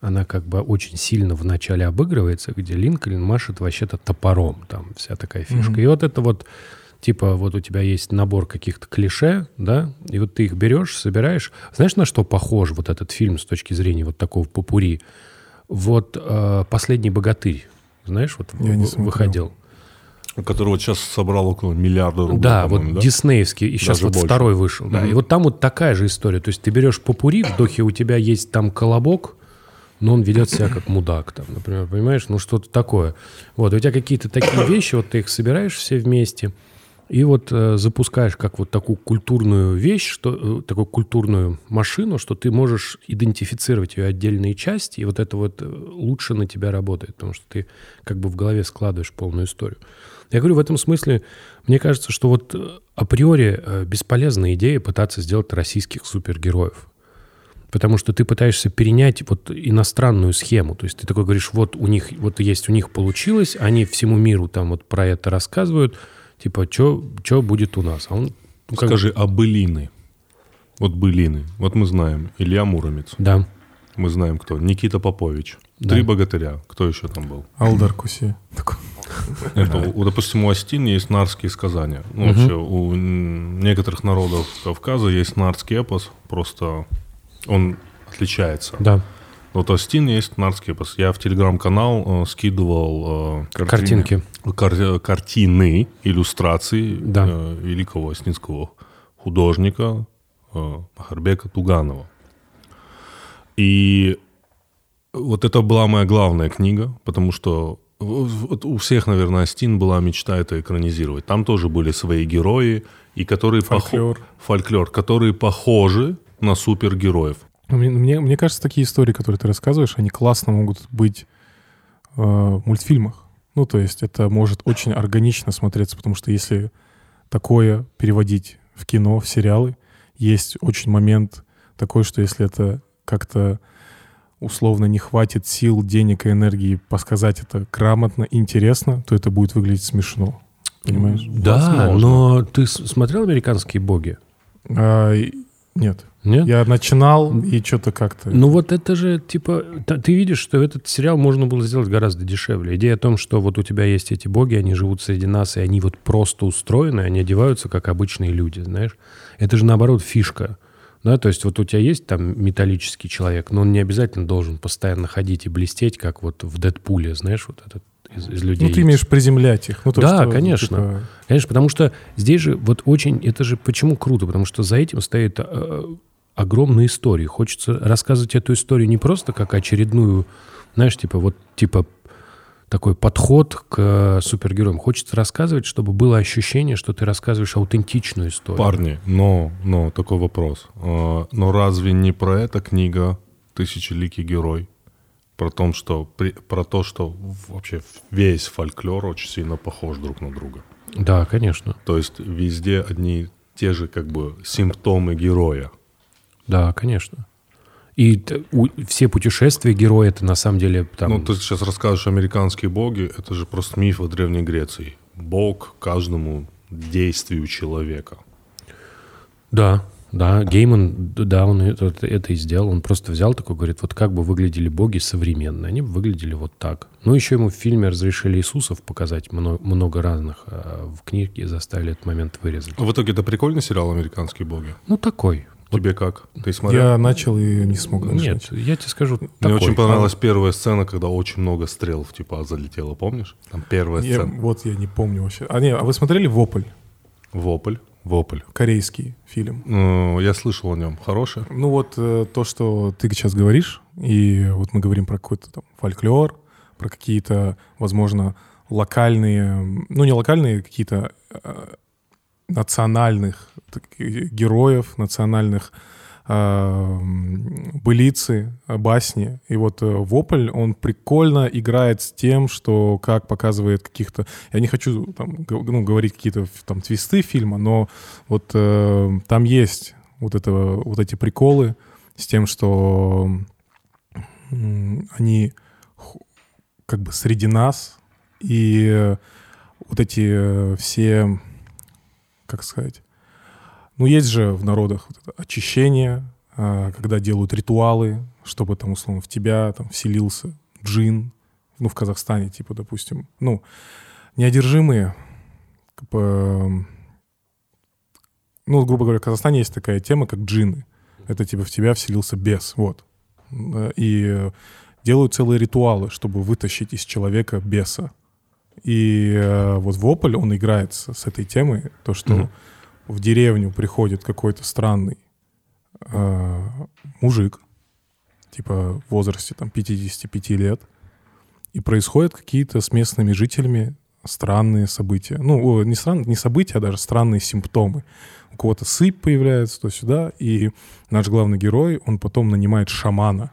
она как бы очень сильно в начале обыгрывается, где Линкольн машет вообще-то топором, там вся такая фишка. И вот это вот, типа, вот у тебя есть набор каких-то клише, да, и вот ты их берешь, собираешь. Знаешь, на что похож вот этот фильм с точки зрения вот такого попури? Вот э, «Последний богатырь», знаешь, вот Я в- выходил. Который вот сейчас собрал около миллиарда рублей. Да, вот да? диснеевский, и сейчас Даже вот больше. второй вышел. Да. И вот там вот такая же история. То есть ты берешь попури, в духе у тебя есть там колобок, но он ведет себя как мудак, там, например, понимаешь? Ну, что-то такое. Вот, у тебя какие-то такие вещи, вот ты их собираешь все вместе, и вот э, запускаешь как вот такую культурную вещь, что, э, такую культурную машину, что ты можешь идентифицировать ее отдельные части, и вот это вот э, лучше на тебя работает, потому что ты как бы в голове складываешь полную историю. Я говорю, в этом смысле, мне кажется, что вот э, априори э, бесполезная идея пытаться сделать российских супергероев. Потому что ты пытаешься перенять вот иностранную схему. То есть ты такой говоришь, вот у них, вот есть у них получилось, они всему миру там вот про это рассказывают, типа, что будет у нас? А он, ну, как- Скажи, а былины? Вот былины. Вот мы знаем. Илья Муромец. Да. Мы знаем кто. Никита Попович. Да. Три богатыря. Кто еще там был? Алдар Куси. Такой. Это, у, допустим, у Астин есть нарские сказания. Ну, вообще, у некоторых народов Кавказа есть нарский эпос. Просто он отличается. Да. Вот Астин есть нарский эпос. Я в телеграм-канал э, скидывал э, Картинки. кар- картины, иллюстрации Да. э, великого астинского художника, э, Махарбека Туганова. И вот это была моя главная книга, потому что у всех, наверное, Астин была мечта это экранизировать. Там тоже были свои герои, и которые Фольклор. фольклор, которые похожи на супергероев. Ну, Мне, мне, мне кажется, такие истории, которые ты рассказываешь, они классно могут быть э, в мультфильмах. Ну, то есть это может очень органично смотреться, потому что если такое переводить в кино, в сериалы, есть очень момент такой, что если это как-то условно не хватит сил, денег и энергии посказать это грамотно, интересно, то это будет выглядеть смешно. Понимаешь? Да, Возможно. но ты смотрел «Американские боги»? А, нет. Нет? Я начинал, и что-то как-то... Ну вот это же, типа, ты видишь, что этот сериал можно было сделать гораздо дешевле. Идея о том, что вот у тебя есть эти боги, они живут среди нас, и они вот просто устроены, они одеваются как обычные люди, знаешь. Это же, наоборот, фишка. Да, то есть вот у тебя есть там металлический человек, но он не обязательно должен постоянно ходить и блестеть, как вот в Дэдпуле, знаешь, вот этот из, из людей. Ну, ты имеешь приземлять их. Ну, то, Да, что, конечно. типа, Конечно, потому что здесь же вот очень... Это же почему круто? Потому что за этим стоит огромная история. Хочется рассказывать эту историю не просто как очередную, знаешь, типа вот типа такой подход к супергероям. Хочется рассказывать, чтобы было ощущение, что ты рассказываешь аутентичную историю. Парни, но, но такой вопрос. А, Но разве не про это книга «Тысячеликий герой»? Про, том, что, про то, что вообще весь фольклор очень сильно похож друг на друга. Да, конечно. То есть везде одни те же как бы симптомы героя. Да, конечно. И у- все путешествия героя это на самом деле там... Ну, ты сейчас расскажешь американские боги, это же просто миф о Древней Греции. Бог каждому действию человека. Да, да, Гейман, да, он это, это и сделал. Он просто взял такой, говорит, вот как бы выглядели боги современные. Они бы выглядели вот так. Ну, еще ему в фильме разрешили Иисусов показать много, много разных, а в книге заставили этот момент вырезать. А в итоге это прикольный сериал «Американские боги». Ну, такой. Тебе как? Ты смотрел? Я начал и не смог Нет, начать. я тебе скажу, Мне такой. очень понравилась первая сцена, когда очень много стрел в типа залетело, помнишь? Там первая Я- сцена. вот я не помню вообще. А, не, а вы смотрели «Вопль»? Вопль. Вопль. Корейский фильм. Ну, я слышал о нем. Хороший? Ну вот э, то, что ты сейчас говоришь, и вот мы говорим про какой-то там фольклор, про какие-то, возможно, локальные, ну не локальные, какие-то э, национальных героев, национальных м, былицы, басни. И вот э, Вопль, он прикольно играет с тем, что как показывает каких-то... Я не хочу там, ну, говорить какие-то там твисты фильма, но вот э, там есть вот, это, вот эти приколы с тем, что они как бы среди нас, и э, вот эти э, все, как сказать, ну есть же в народах вот очищение, а, когда делают ритуалы, чтобы там условно в тебя там вселился джин, ну в Казахстане типа, допустим, ну неодержимые, бы, ну, грубо говоря, в Казахстане есть такая тема, как джинны. Это типа в тебя вселился бес, вот. Э, И э, делают целые ритуалы, чтобы вытащить из человека беса. И э, вот Вопль, он играет с, с этой темой, то, что Мгм. в деревню приходит какой-то странный э, мужик, типа в возрасте там 55 лет, и происходят какие-то с местными жителями странные события. Ну, не, стран, не события, а даже странные симптомы. У кого-то сыпь появляется то-сюда, и наш главный герой, он потом нанимает шамана,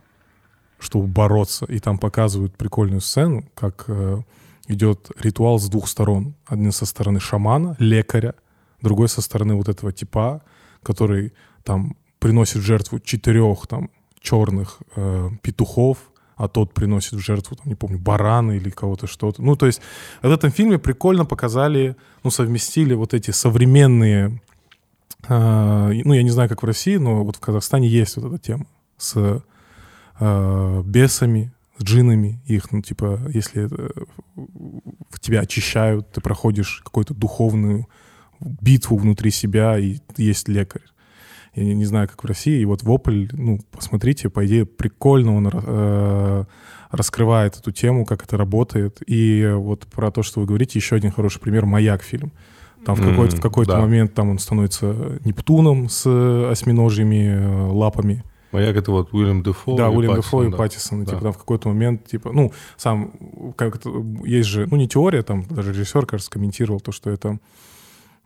чтобы бороться. И там показывают прикольную сцену, как э, идет ритуал с двух сторон. Один со стороны шамана, лекаря, другой со стороны вот этого типа, который там приносит в жертву четырех там черных э, петухов, а тот приносит в жертву, там, не помню, барана или кого-то что-то. Ну, то есть в этом фильме прикольно показали, ну, совместили вот эти современные, э, ну, я не знаю, как в России, но вот в Казахстане есть вот эта тема с э, бесами, джинами их, ну, типа, если в тебя очищают, ты проходишь какую-то духовную битву внутри себя, и есть лекарь. Я не, не знаю, как в России. И вот Вопль, ну, посмотрите, по идее, прикольно он э, раскрывает эту тему, как это работает. И вот про то, что вы говорите, еще один хороший пример — «Маяк» фильм. Там в какой-то, в какой-то да. момент там он становится Нептуном с э, осьминожьими э, Маяк это вот Уильям Дефо. да, и Уильям Дефо и да. Паттисон. Да. Типа там в какой-то момент, типа, ну, сам, как есть же, ну, не теория, там даже режиссер, кажется, комментировал то, что это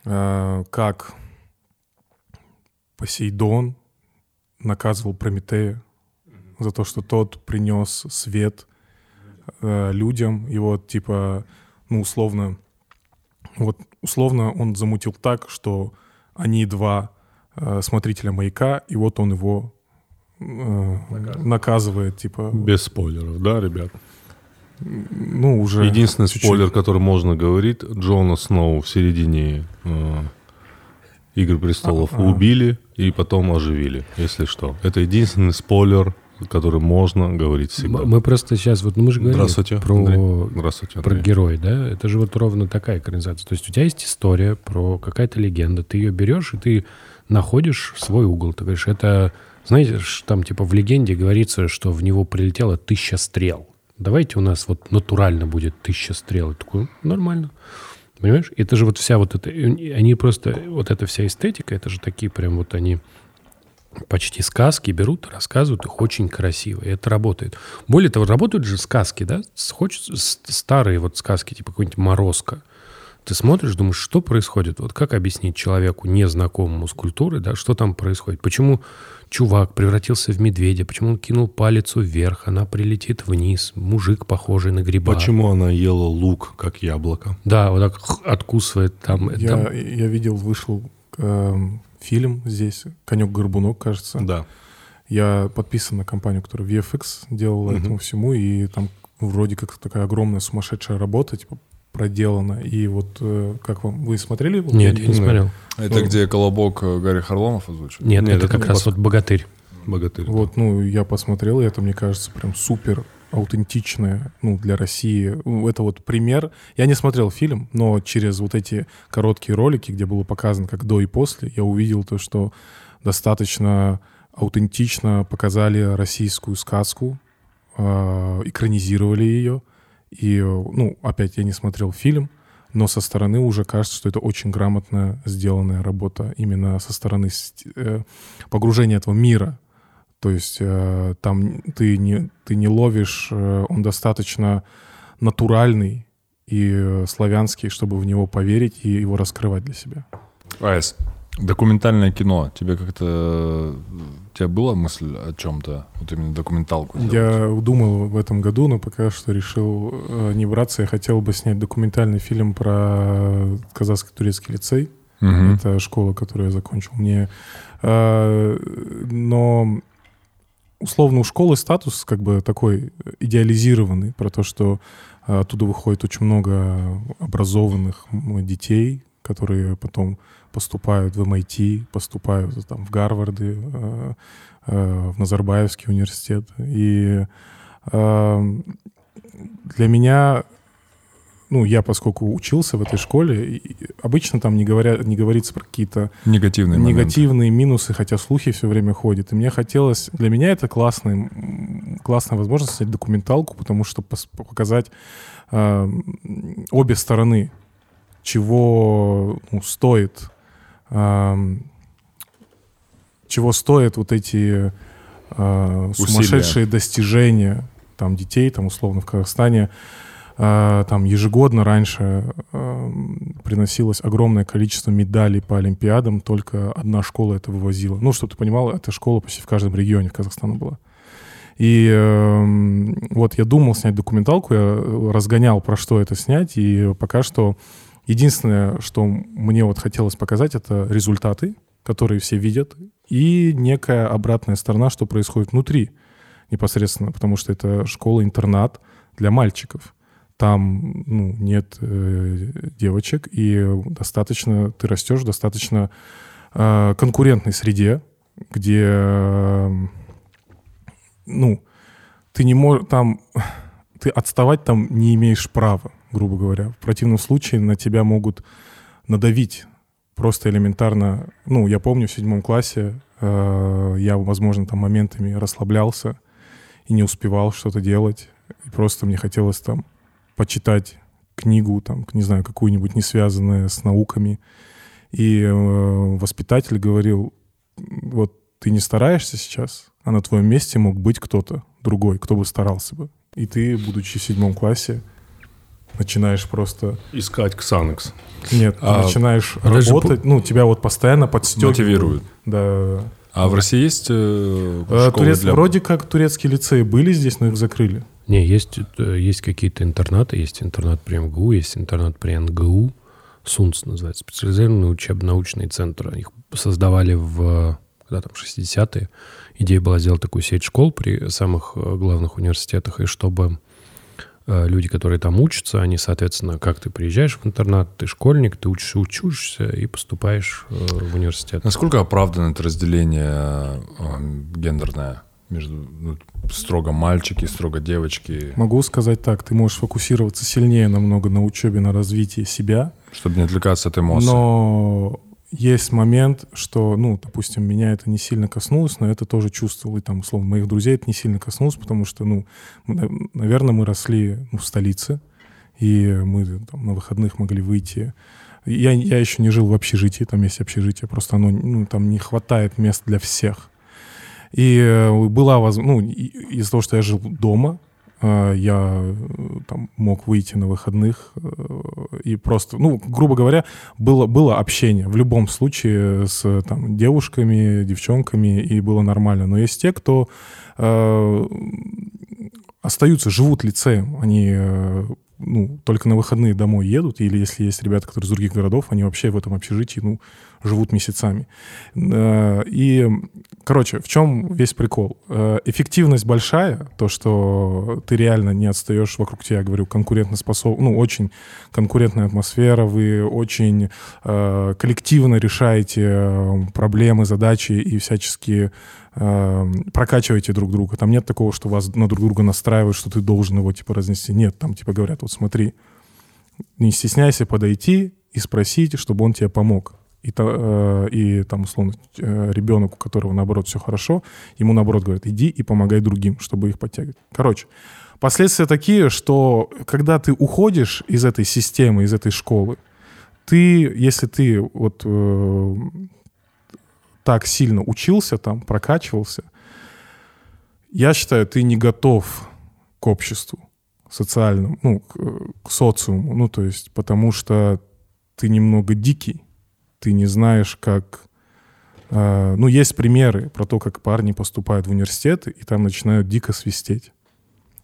э, как Посейдон наказывал Прометея за то, что тот принес свет э, людям, и вот, типа, ну, условно, вот, условно он замутил так, что они два э, смотрителя маяка, и вот он его э, наказывает, типа, Без спойлеров, да, ребят? ну, уже... Единственный чуть-чуть. спойлер, который можно говорить, Джона Сноу в середине э, Игры престолов А, а. убили и потом оживили, если что. Это единственный спойлер, который можно говорить всегда. Мы просто сейчас, вот ну, мы же говорили Здравствуйте, про, Андрей. Здравствуйте, про герой, да? Это же вот ровно такая экранизация. То есть у тебя есть история про какая-то легенда, ты ее берешь и ты находишь свой угол. Ты говоришь, это, знаете, там типа в легенде говорится, что в него прилетело тысяча стрел. Давайте у нас вот натурально будет тысяча стрел. Я такой, нормально. Понимаешь? Это же вот вся вот эта... Они просто... Вот эта вся эстетика, это же такие прям вот они почти сказки берут, рассказывают их очень красиво, и это работает. Более того, работают же сказки, да? Хочется старые вот сказки, типа какой-нибудь «Морозко». Ты смотришь, думаешь, что происходит? Вот как объяснить человеку, незнакомому с культурой, да, что там происходит? Почему чувак превратился в медведя? Почему он кинул палец вверх? Она прилетит вниз. Мужик, похожий на гриба. Почему она ела лук, как яблоко? Да, вот так откусывает там. Я, там- я видел, вышел эм, фильм здесь, «Конек-горбунок», кажется. Да. Я подписан на компанию, которая VFX делала Мгм. этому всему, и там вроде как такая огромная сумасшедшая работа, типа, проделана. И вот э, как вам... Вы смотрели? его? Нет, я не смотрел. Это Ну, где Колобок э, Гарри Харлонов озвучил? Нет, Нет, это это как раз вот богатырь. Богатырь. Вот, ну, я посмотрел, и это, мне кажется, прям супер аутентичное, ну, для России. Это вот пример. Я не смотрел фильм, но через вот эти короткие ролики, где было показано как до и после, я увидел то, что достаточно аутентично показали российскую сказку, э, экранизировали ее. И, ну, опять я не смотрел фильм, но со стороны уже кажется, что это очень грамотно сделанная работа именно со стороны ст- э, погружения этого мира. То есть э, там ты не, ты не ловишь, э, он достаточно натуральный и славянский, чтобы в него поверить и его раскрывать для себя. Айс, документальное кино. Тебе как-то... У тебя была мысль о чем-то? Вот именно документалку сделать? Я думал в этом году, но пока что решил э, не браться. Я хотел бы снять документальный фильм про казахский турецкий лицей. Мгм. Это школа, которую я закончил. Мне, э, но условно у школы статус как бы такой идеализированный про то, что э, оттуда выходит очень много образованных детей, которые потом поступают в MIT, поступают там в Гарварды, э, э, в Назарбаевский университет. И э, для меня ну, я, поскольку учился в этой школе, обычно там не, говоря, не говорится про какие-то Негативные моменты. негативные минусы, хотя слухи все время ходят. И мне хотелось... Для меня это классный, классная возможность снять документалку, потому что показать э, обе стороны, чего ну, стоит... чего стоят вот эти э, сумасшедшие достижения там детей, там условно в Казахстане, э, там ежегодно раньше э, приносилось огромное количество медалей по Олимпиадам, только одна школа это вывозила. Ну, чтобы ты понимал, эта школа почти в каждом регионе в Казахстане была. И э, вот я думал снять документалку, я разгонял, про что это снять, и пока что единственное, что мне вот хотелось показать, это результаты, которые все видят, и некая обратная сторона, что происходит внутри непосредственно, потому что это школа-интернат для мальчиков. Там ну, нет э, девочек, и достаточно ты растешь в достаточно э, конкурентной среде, где э, ну ты не можешь там ты отставать там не имеешь права, грубо говоря. В противном случае на тебя могут надавить просто элементарно. Ну, я помню в седьмом классе э, я, возможно, там моментами расслаблялся и не успевал что-то делать. И просто мне хотелось там почитать книгу, там, не знаю, какую-нибудь не связанную с науками. И э, воспитатель говорил, вот ты не стараешься сейчас, а на твоем месте мог быть кто-то другой, кто бы старался бы. И ты, будучи в седьмом классе, начинаешь просто... Искать Ксанекс. Нет, А, начинаешь даже работать, ну, тебя вот постоянно подстегивают. Мотивируют. Да. А в России есть э, Э, школы турец- для... Вроде как турецкие лицеи были здесь, но их закрыли. Не, есть, э, есть какие-то интернаты, есть интернат при МГУ, есть интернат при НГУ, СУНЦ называется, специализированные учебно-научные центры. Их создавали в когда там, 60-е. Идея была сделать такую сеть школ при самых э, главных университетах, и чтобы люди, которые там учатся, они, соответственно, как ты приезжаешь в интернат, ты школьник, ты учишься, учишься и поступаешь э, в университет. Насколько оправдано это разделение э, гендерное между ну, строго мальчики, строго девочки, Могу сказать так, ты можешь фокусироваться сильнее намного на учебе, на развитии себя, чтобы не отвлекаться от эмоций? но есть момент, что, ну, допустим, меня это не сильно коснулось, но это тоже чувствовал, и там, условно, моих друзей это не сильно коснулось, потому что, ну, мы, наверное, мы росли ну, в столице, и мы там, на выходных могли выйти. Я, я еще не жил в общежитии, там есть общежитие, просто оно, ну, там не хватает мест для всех. И э, была возможность, ну, из-за того, что я жил дома, я э, там мог выйти на выходных э, и просто, ну, грубо говоря, было, было общение в любом случае с там, девушками, девчонками, и было нормально. Но есть те, кто э, остаются, живут лицеем, они э, ну, только на выходные домой едут, или если есть ребята, которые из других городов, они вообще в этом общежитии, ну, живут месяцами. Э, И, короче, в чем весь прикол? Э, Эффективность большая, то, что ты реально не отстаешь вокруг тебя, я говорю, конкурентоспособ... ну, очень конкурентная атмосфера, вы очень э, коллективно решаете проблемы, задачи и всячески э, прокачиваете друг друга. Там нет такого, что вас на друг друга настраивают, что ты должен его, типа, разнести. Нет, там, типа, говорят, вот смотри, не стесняйся подойти и спросить, чтобы он тебе помог. И, э, и там, условно, э, ребенок, у которого, наоборот, все хорошо, ему, наоборот, говорят, иди и помогай другим, чтобы их подтягивать. Короче, последствия такие, что когда ты уходишь из этой системы, из этой школы, ты, если ты вот э, так сильно учился там, прокачивался, я считаю, ты не готов к обществу социальному, ну, к, к социуму, ну, то есть, потому что ты немного дикий, ты не знаешь, как... э, ну, есть примеры про то, как парни поступают в университеты, и там начинают дико свистеть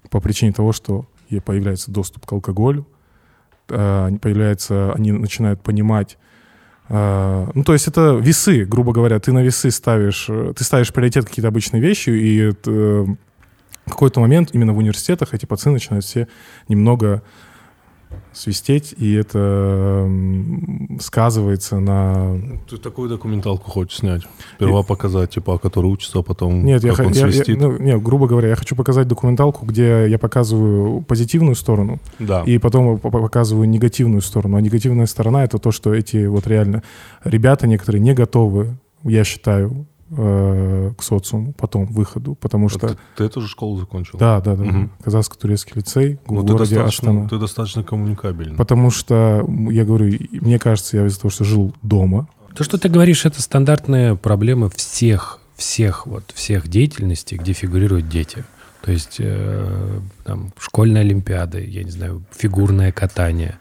по причине того, что ей появляется доступ к алкоголю, э, появляется, они начинают понимать, э, ну, то есть это весы, грубо говоря, ты на весы ставишь, э, ты ставишь приоритет какие-то обычные вещи, и э, в какой-то момент именно в университетах эти пацаны начинают все немного свистеть, и это сказывается на... Ты такую документалку хочешь снять? Сперва показать, типа, который учится, а потом Нет, я, как х- он я- я- свистит. ну, нет, грубо говоря, я хочу показать документалку, где я показываю позитивную сторону, да. и потом по- показываю негативную сторону. А негативная сторона — это то, что эти вот реально ребята некоторые не готовы, я считаю, э, к социуму, потом, выходу, потому что... Ты, ты эту же школу закончил? Да, да, да. Мгм. Казахско-турецкий лицей в Ну, ты городе достаточно, Астана. ты достаточно коммуникабельный. Потому что, я говорю, мне кажется, я из-за того, что жил дома, То, что ты говоришь, это стандартная проблема всех, всех, вот, всех деятельностей, где фигурируют дети. То есть э, там, школьные олимпиады, я не знаю, фигурное катание.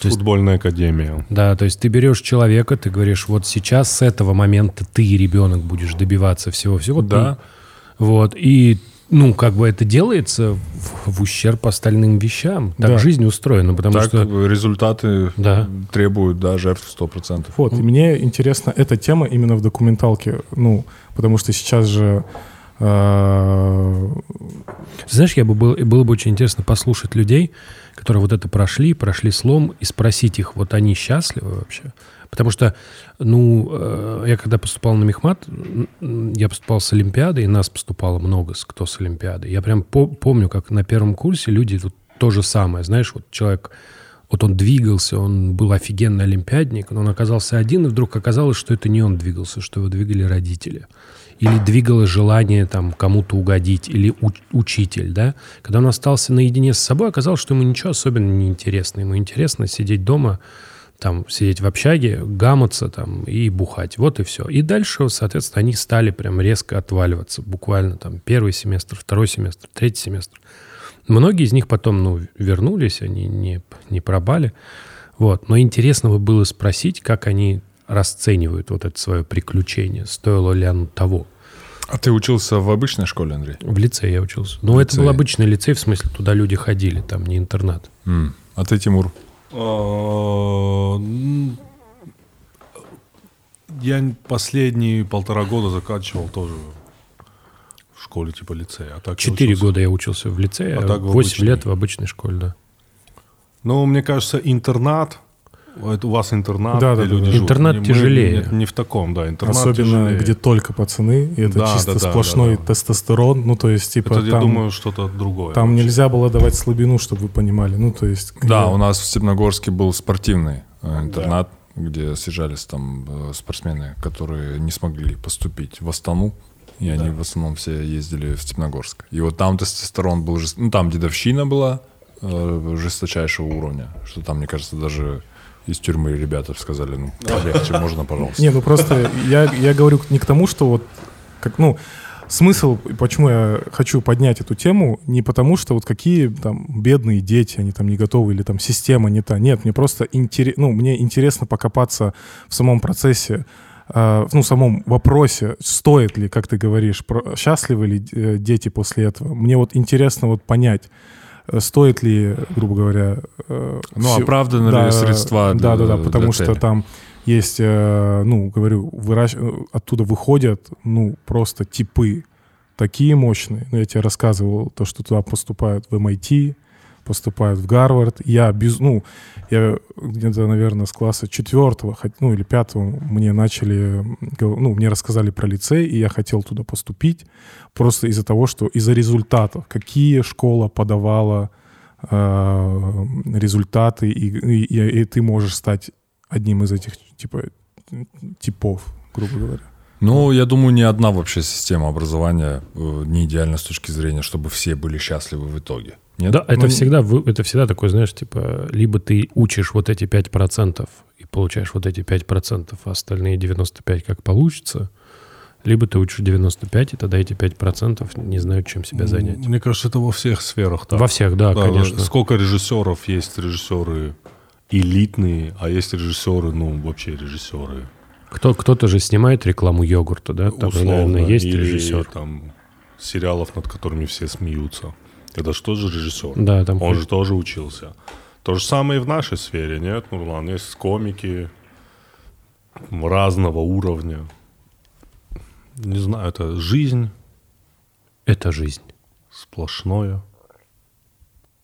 То есть, Футбольная академия. да, то есть ты берешь человека, ты говоришь, вот сейчас с этого момента ты, ребенок, будешь добиваться всего-всего. Да. ты. Вот, и ну, как бы это делается в, в ущерб остальным вещам. Так Да. жизнь устроена, потому так что... результаты Да. требуют да, жертв 100%. Вот, и мне интересна эта тема именно в документалке, ну, потому что сейчас же... э, Знаешь, я бы был, было бы очень интересно послушать людей, которые вот это прошли, прошли слом, и спросить их, вот они счастливы вообще? Потому что, ну, э, я когда поступал на Мехмат, я поступал с Олимпиады, и нас поступало много, кто с Олимпиады. Я прям по- помню, как на первом курсе люди вот то же самое, знаешь, вот человек Вот он двигался, он был офигенный олимпиадник, но он оказался один, и вдруг оказалось, что это не он двигался, что его двигали родители. Или двигало желание там кому-то угодить, или у- учитель, да. Когда он остался наедине с собой, оказалось, что ему ничего особенно не интересно. Ему интересно сидеть дома, там, сидеть в общаге, гаматься там и бухать. Вот и все. И дальше, соответственно, они стали прям резко отваливаться. Буквально там первый семестр, второй семестр, третий семестр. Многие из них потом, ну, вернулись, они не, не пропали. Вот. Но интересно бы было спросить, как они расценивают вот это свое приключение. Стоило ли оно того? А ты учился в обычной школе, Андрей? В лицее я учился. Ну, это был обычный лицей, в смысле, туда люди ходили, там не интернат. М. А ты, Тимур? А, Я последние полтора года заканчивал тоже в школе типа лицея. А так Четыре учился. года я учился в лицее, А так в обычной. лет в обычной школе, да. Ну, мне кажется, интернат. Это у вас интернат, Да, где да, да, люди да. живут. Интернат Не- мы- тяжелее. нет, Не, в таком, да. Интернат Особенно, тяжелее. где только пацаны, и это Да, чисто да, да, сплошной да, да. тестостерон. Ну, то есть, типа, Это, я там, думаю, что-то другое. там вообще. нельзя было давать слабину, чтобы вы понимали. Ну, то есть... Да, где- у нас в Степногорске был спортивный э, интернат, где съезжались там э, спортсмены, которые не смогли поступить в Астану. И они в основном все ездили в Степногорск. И вот там тестостерон был, ну там дедовщина была э, жесточайшего уровня, что там, мне кажется, даже из тюрьмы ребята сказали, ну, полегче, можно, пожалуйста. Не, ну просто я, я говорю не к тому, что вот как, ну, смысл, почему я хочу поднять эту тему, не потому что вот какие там бедные дети, они там не готовы, или там система не та. Нет, мне просто интересно, ну, мне интересно покопаться в самом процессе, э, ну, в самом вопросе, стоит ли, как ты говоришь, про- счастливы ли э, дети после этого. Мне вот интересно вот понять, стоит ли, грубо говоря... э, Ну, всё- оправданы ли средства Да, для- да, да, потому для что там есть, э, ну, говорю, выращ... э, оттуда выходят, ну, просто типы такие мощные. Ну, я тебе рассказывал, то, что туда поступают в MIT, поступают в Гарвард. Я без, ну, я где-то, наверное, с класса четвертого, ну, или пятого мне начали, ну, мне рассказали про лицей, и я хотел туда поступить просто из-за того, что из-за результатов, какие школа подавала э, результаты, и- и- и ты можешь стать одним из этих, типа, типов, грубо говоря. Ну, я думаю, ни одна вообще система образования э, не идеальна с точки зрения, чтобы все были счастливы в итоге. Нет? Да, это Ну, всегда, это всегда такой, знаешь, типа, либо ты учишь вот эти 5% и получаешь вот эти 5%, а остальные 95% как получится, либо ты учишь 95, и тогда эти 5% не знают, чем себя занять. Мне кажется, это во всех сферах. так. Во всех, да, Да, конечно. Сколько режиссеров есть режиссеры элитные, а есть режиссеры, ну, вообще режиссеры. Кто, кто-то же снимает рекламу йогурта, да? Там, же, наверное, есть или режиссер. там сериалов, над которыми все смеются. Это же тоже режиссер. Да, там Он же тоже учился. То же самое и в нашей сфере, нет, Нурлан? Есть комики разного уровня. Не знаю, это жизнь это жизнь. сплошное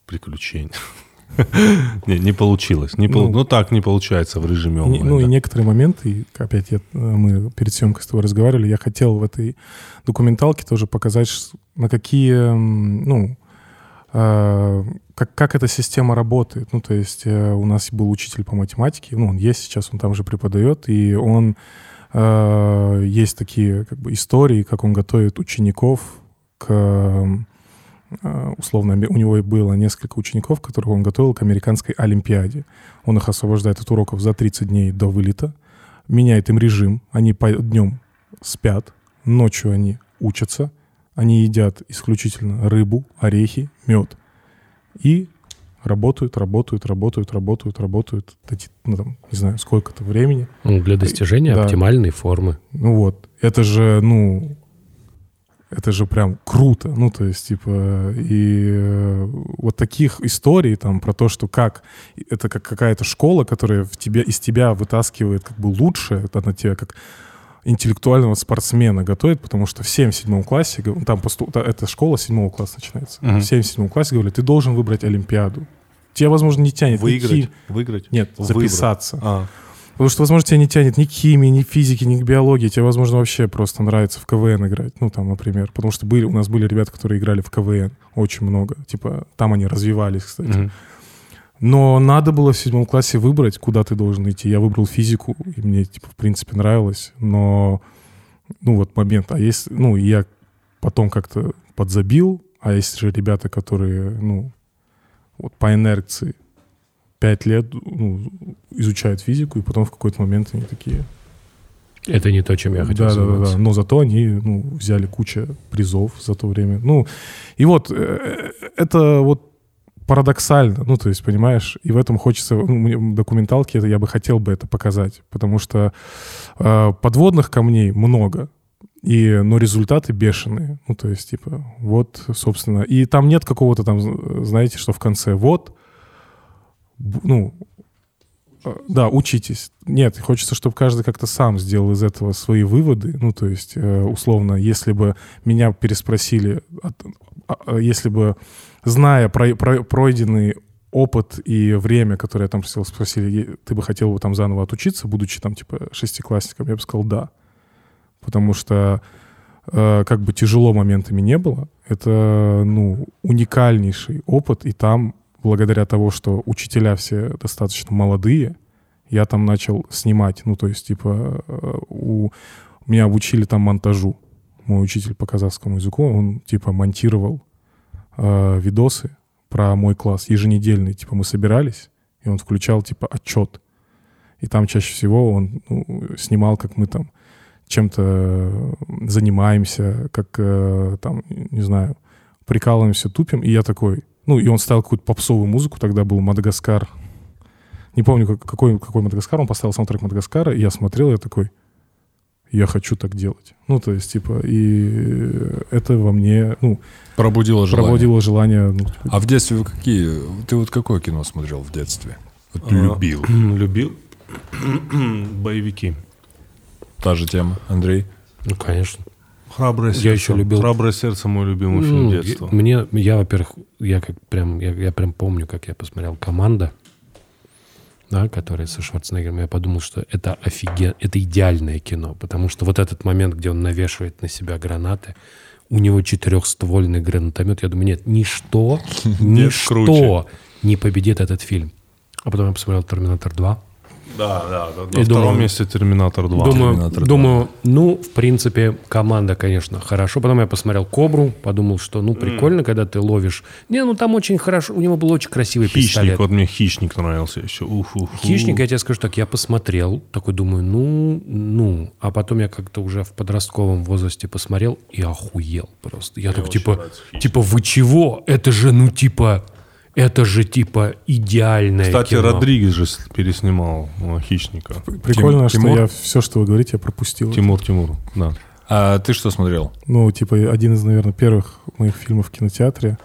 приключение. Не, не получилось. Не пол- Ну, Ну так не получается в режиме Не- онлайн. ну и да. некоторые моменты, и опять я, мы перед съемкой с тобой разговаривали, я хотел в этой документалке тоже показать, на какие, ну, как, как эта система работает. Ну, то есть э, у нас был учитель по математике, ну, он есть сейчас, он там же преподает, и он, э, есть такие как бы истории, как он готовит учеников к, э, условно, у него было несколько учеников, которых он готовил к американской олимпиаде. Он их освобождает от уроков за 30 дней до вылета, меняет им режим, они по днем спят, ночью они учатся, они едят исключительно рыбу, орехи, мед. И работают, работают, работают, работают, работают, ну, там, не знаю, сколько-то времени. Ну, для достижения Да. оптимальной формы. Ну вот, это же, ну, это же прям круто. Ну, то есть, типа, и э, вот таких историй там про то, что как это как какая-то школа, которая в тебе, из тебя вытаскивает как бы лучшее, это на тебя как интеллектуального спортсмена готовит, потому что в 7-7 классе, там посту, та- эта школа 7 класса начинается, Мгм. в 7-7 классе говорят, ты должен выбрать Олимпиаду. Тебя, возможно, не тянет ни Выиграть. ки- Выиграть? Нет, записаться. А, Потому что, возможно, тебя не тянет ни к химии, ни к физике, ни к биологии. Тебе, возможно, вообще просто нравится в КВН играть. Ну, там, например. Потому что были, у нас были ребята, которые играли в КВН. Очень много. Типа, там они развивались, кстати. мгм. Но надо было в седьмом классе выбрать, куда ты должен идти. Я выбрал физику, и мне, типа, в принципе, нравилось. Но, ну, вот момент. А если, ну, я потом как-то подзабил, а есть же ребята, которые, ну, вот по инерции пять лет ну, изучают физику, и потом в какой-то момент они такие... Это не то, чем я хотел да, да, да, заниматься. да. Но зато они ну, взяли кучу призов за то время. Ну, и вот э, это вот парадоксально, ну, то есть, понимаешь, и в этом хочется, ну, документалке это я бы хотел бы это показать, потому что э, подводных камней много, и, но результаты бешеные, ну, то есть, типа, вот, собственно, и там нет какого-то там, знаете, что в конце, вот, ну, э, да, учитесь. Нет, хочется, чтобы каждый как-то сам сделал из этого свои выводы. Ну, то есть, э, условно, если бы меня переспросили, а, а, если бы, зная про- про- пройденный опыт и время, которое я там спросил, спросили, «Е- ты бы хотел бы там заново отучиться, будучи там, типа, шестиклассником, я бы сказал, да. Потому что э, как бы тяжело моментами не было, это, ну, уникальнейший опыт, и там, благодаря того, что учителя все достаточно молодые, я там начал снимать, ну, то есть, типа, э, у меня обучили там монтажу. Мой учитель по казахскому языку, он, типа, монтировал э, видосы про мой класс еженедельный. Типа, мы собирались, и он включал, типа, отчет. И там чаще всего он ну, снимал, как мы там чем-то занимаемся, как э, там, не знаю, прикалываемся, тупим. И я такой, ну, и он ставил какую-то попсовую музыку, тогда был Мадагаскар. Не помню, как- какой, какой Мадагаскар, он поставил саундтрек Мадагаскара, и я смотрел, я такой, я хочу так делать. Ну, то есть, типа, и это во мне, ну, Пробудило желание. проводило желание, ну, типа, А в детстве вы какие? Ты вот какое кино смотрел в детстве? Вот А, любил. Любил. Боевики. Та же тема, Андрей. Ну, конечно. Храброе сердце. Я еще любил- Храброе сердце мой любимый фильм Ну, детства. я- Мне, я, во-первых, я как прям, я, я прям помню, как я посмотрел «Команда», да, которая со Шварценеггером. Я подумал, что это офиген, это идеальное кино, потому что вот этот момент, где он навешивает на себя гранаты, у него четырехствольный гранатомет. Я думаю, нет, ничто, ничто не победит этот фильм. А потом я посмотрел «Терминатор 2». Да, да. да. И На втором думаю- месте Терминатор 2. Думаю, Терминатор думаю, ну, в принципе, команда, конечно, хорошо. Потом я посмотрел Кобру, подумал, что, ну, прикольно, когда ты ловишь. Не, ну, там очень хорошо, у него был очень красивый Хищник. пистолет. Вот мне Хищник нравился еще. Ух, ух, ух. Хищник, я тебе скажу так, я посмотрел, такой думаю, ну, ну. А потом я как-то уже в подростковом возрасте посмотрел и охуел просто. Я, такой, очень типа, «Хищник». типа, вы чего? Это же, ну, типа, это же, типа, идеальное Кстати, кино. Родригес же переснимал э, Хищника. прикольно, что Тимур? я все, что вы говорите, я пропустил. Тимур Тимур, да. А ты что смотрел? Ну, типа, один из, наверное, первых моих фильмов в кинотеатре.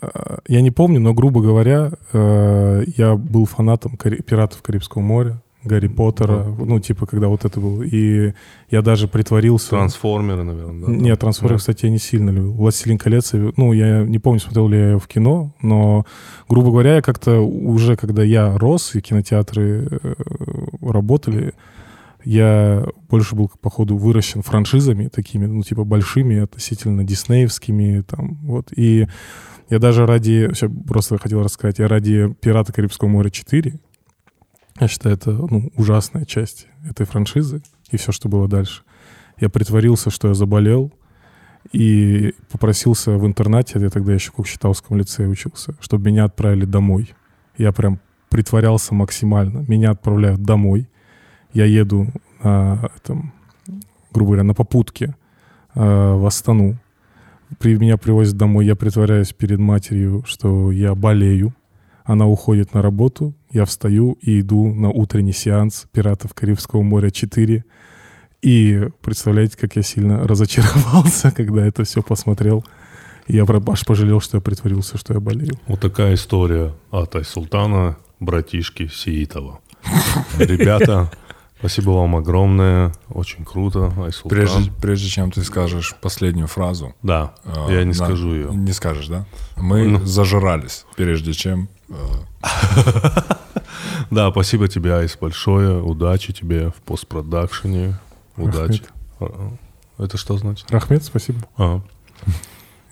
Э, Я не помню, но, грубо говоря, э, я был фанатом «Пиратов Карибского моря», Гарри Поттера, ну, типа, когда вот это было. И я даже притворился... Трансформеры, наверное, да? Нет, трансформеры, Да. кстати, я не сильно любил. «Властелин колец», ну, я не помню, смотрел ли я его в кино, но, грубо говоря, я как-то уже, когда я рос, и кинотеатры э, работали, я больше был, походу, выращен франшизами такими, ну, типа, большими, относительно диснеевскими, там, вот. И я даже ради, сейчас просто хотел рассказать, я ради «Пираты Карибского моря 4», я считаю, это, ну, ужасная часть этой франшизы и все, что было дальше. Я притворился, что я заболел, и попросился в интернате, я тогда еще в Кукчетавском лицее учился, чтобы меня отправили домой. Я прям притворялся максимально. Меня отправляют домой. Я еду на, этом, грубо говоря, на попутке э, в Астану. При, меня привозят домой, я притворяюсь перед матерью, что я болею. Она уходит на работу, я встаю и иду на утренний сеанс «Пиратов Карибского моря 4». И представляете, как я сильно разочаровался, когда это все посмотрел. Я аж пожалел, что я притворился, что я болею. Вот такая история от Айсултана, братишки Сиитова. Ребята, спасибо вам огромное. Очень круто, Айсултан. Прежде, прежде чем ты скажешь последнюю фразу. Да, э, я не на- скажу ее. Не скажешь, да? Мы Ну. зажирались, прежде чем... э, Да, спасибо тебе, Айс, большое. Удачи тебе в постпродакшене. Удачи. А, Это что значит? Рахмет, спасибо.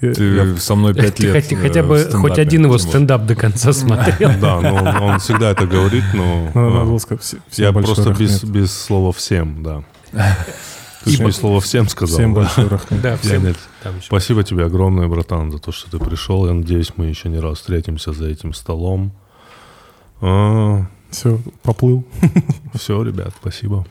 А, Ты я- со мной пять Ты лет. хотя, э, хотя бы стендапе, хоть один его стендап до конца смотрел. Да, но он, всегда это говорит, но... Ну, а, Я просто без, слова «всем», да. Ты же без слова «всем» сказал. Всем да? большой рахмет. Да, Я всем. нет. Там еще. Спасибо тебе огромное, братан, за то, что ты пришел. Я надеюсь, мы еще не раз встретимся за этим столом. Все, поплыл. все, ребят, спасибо.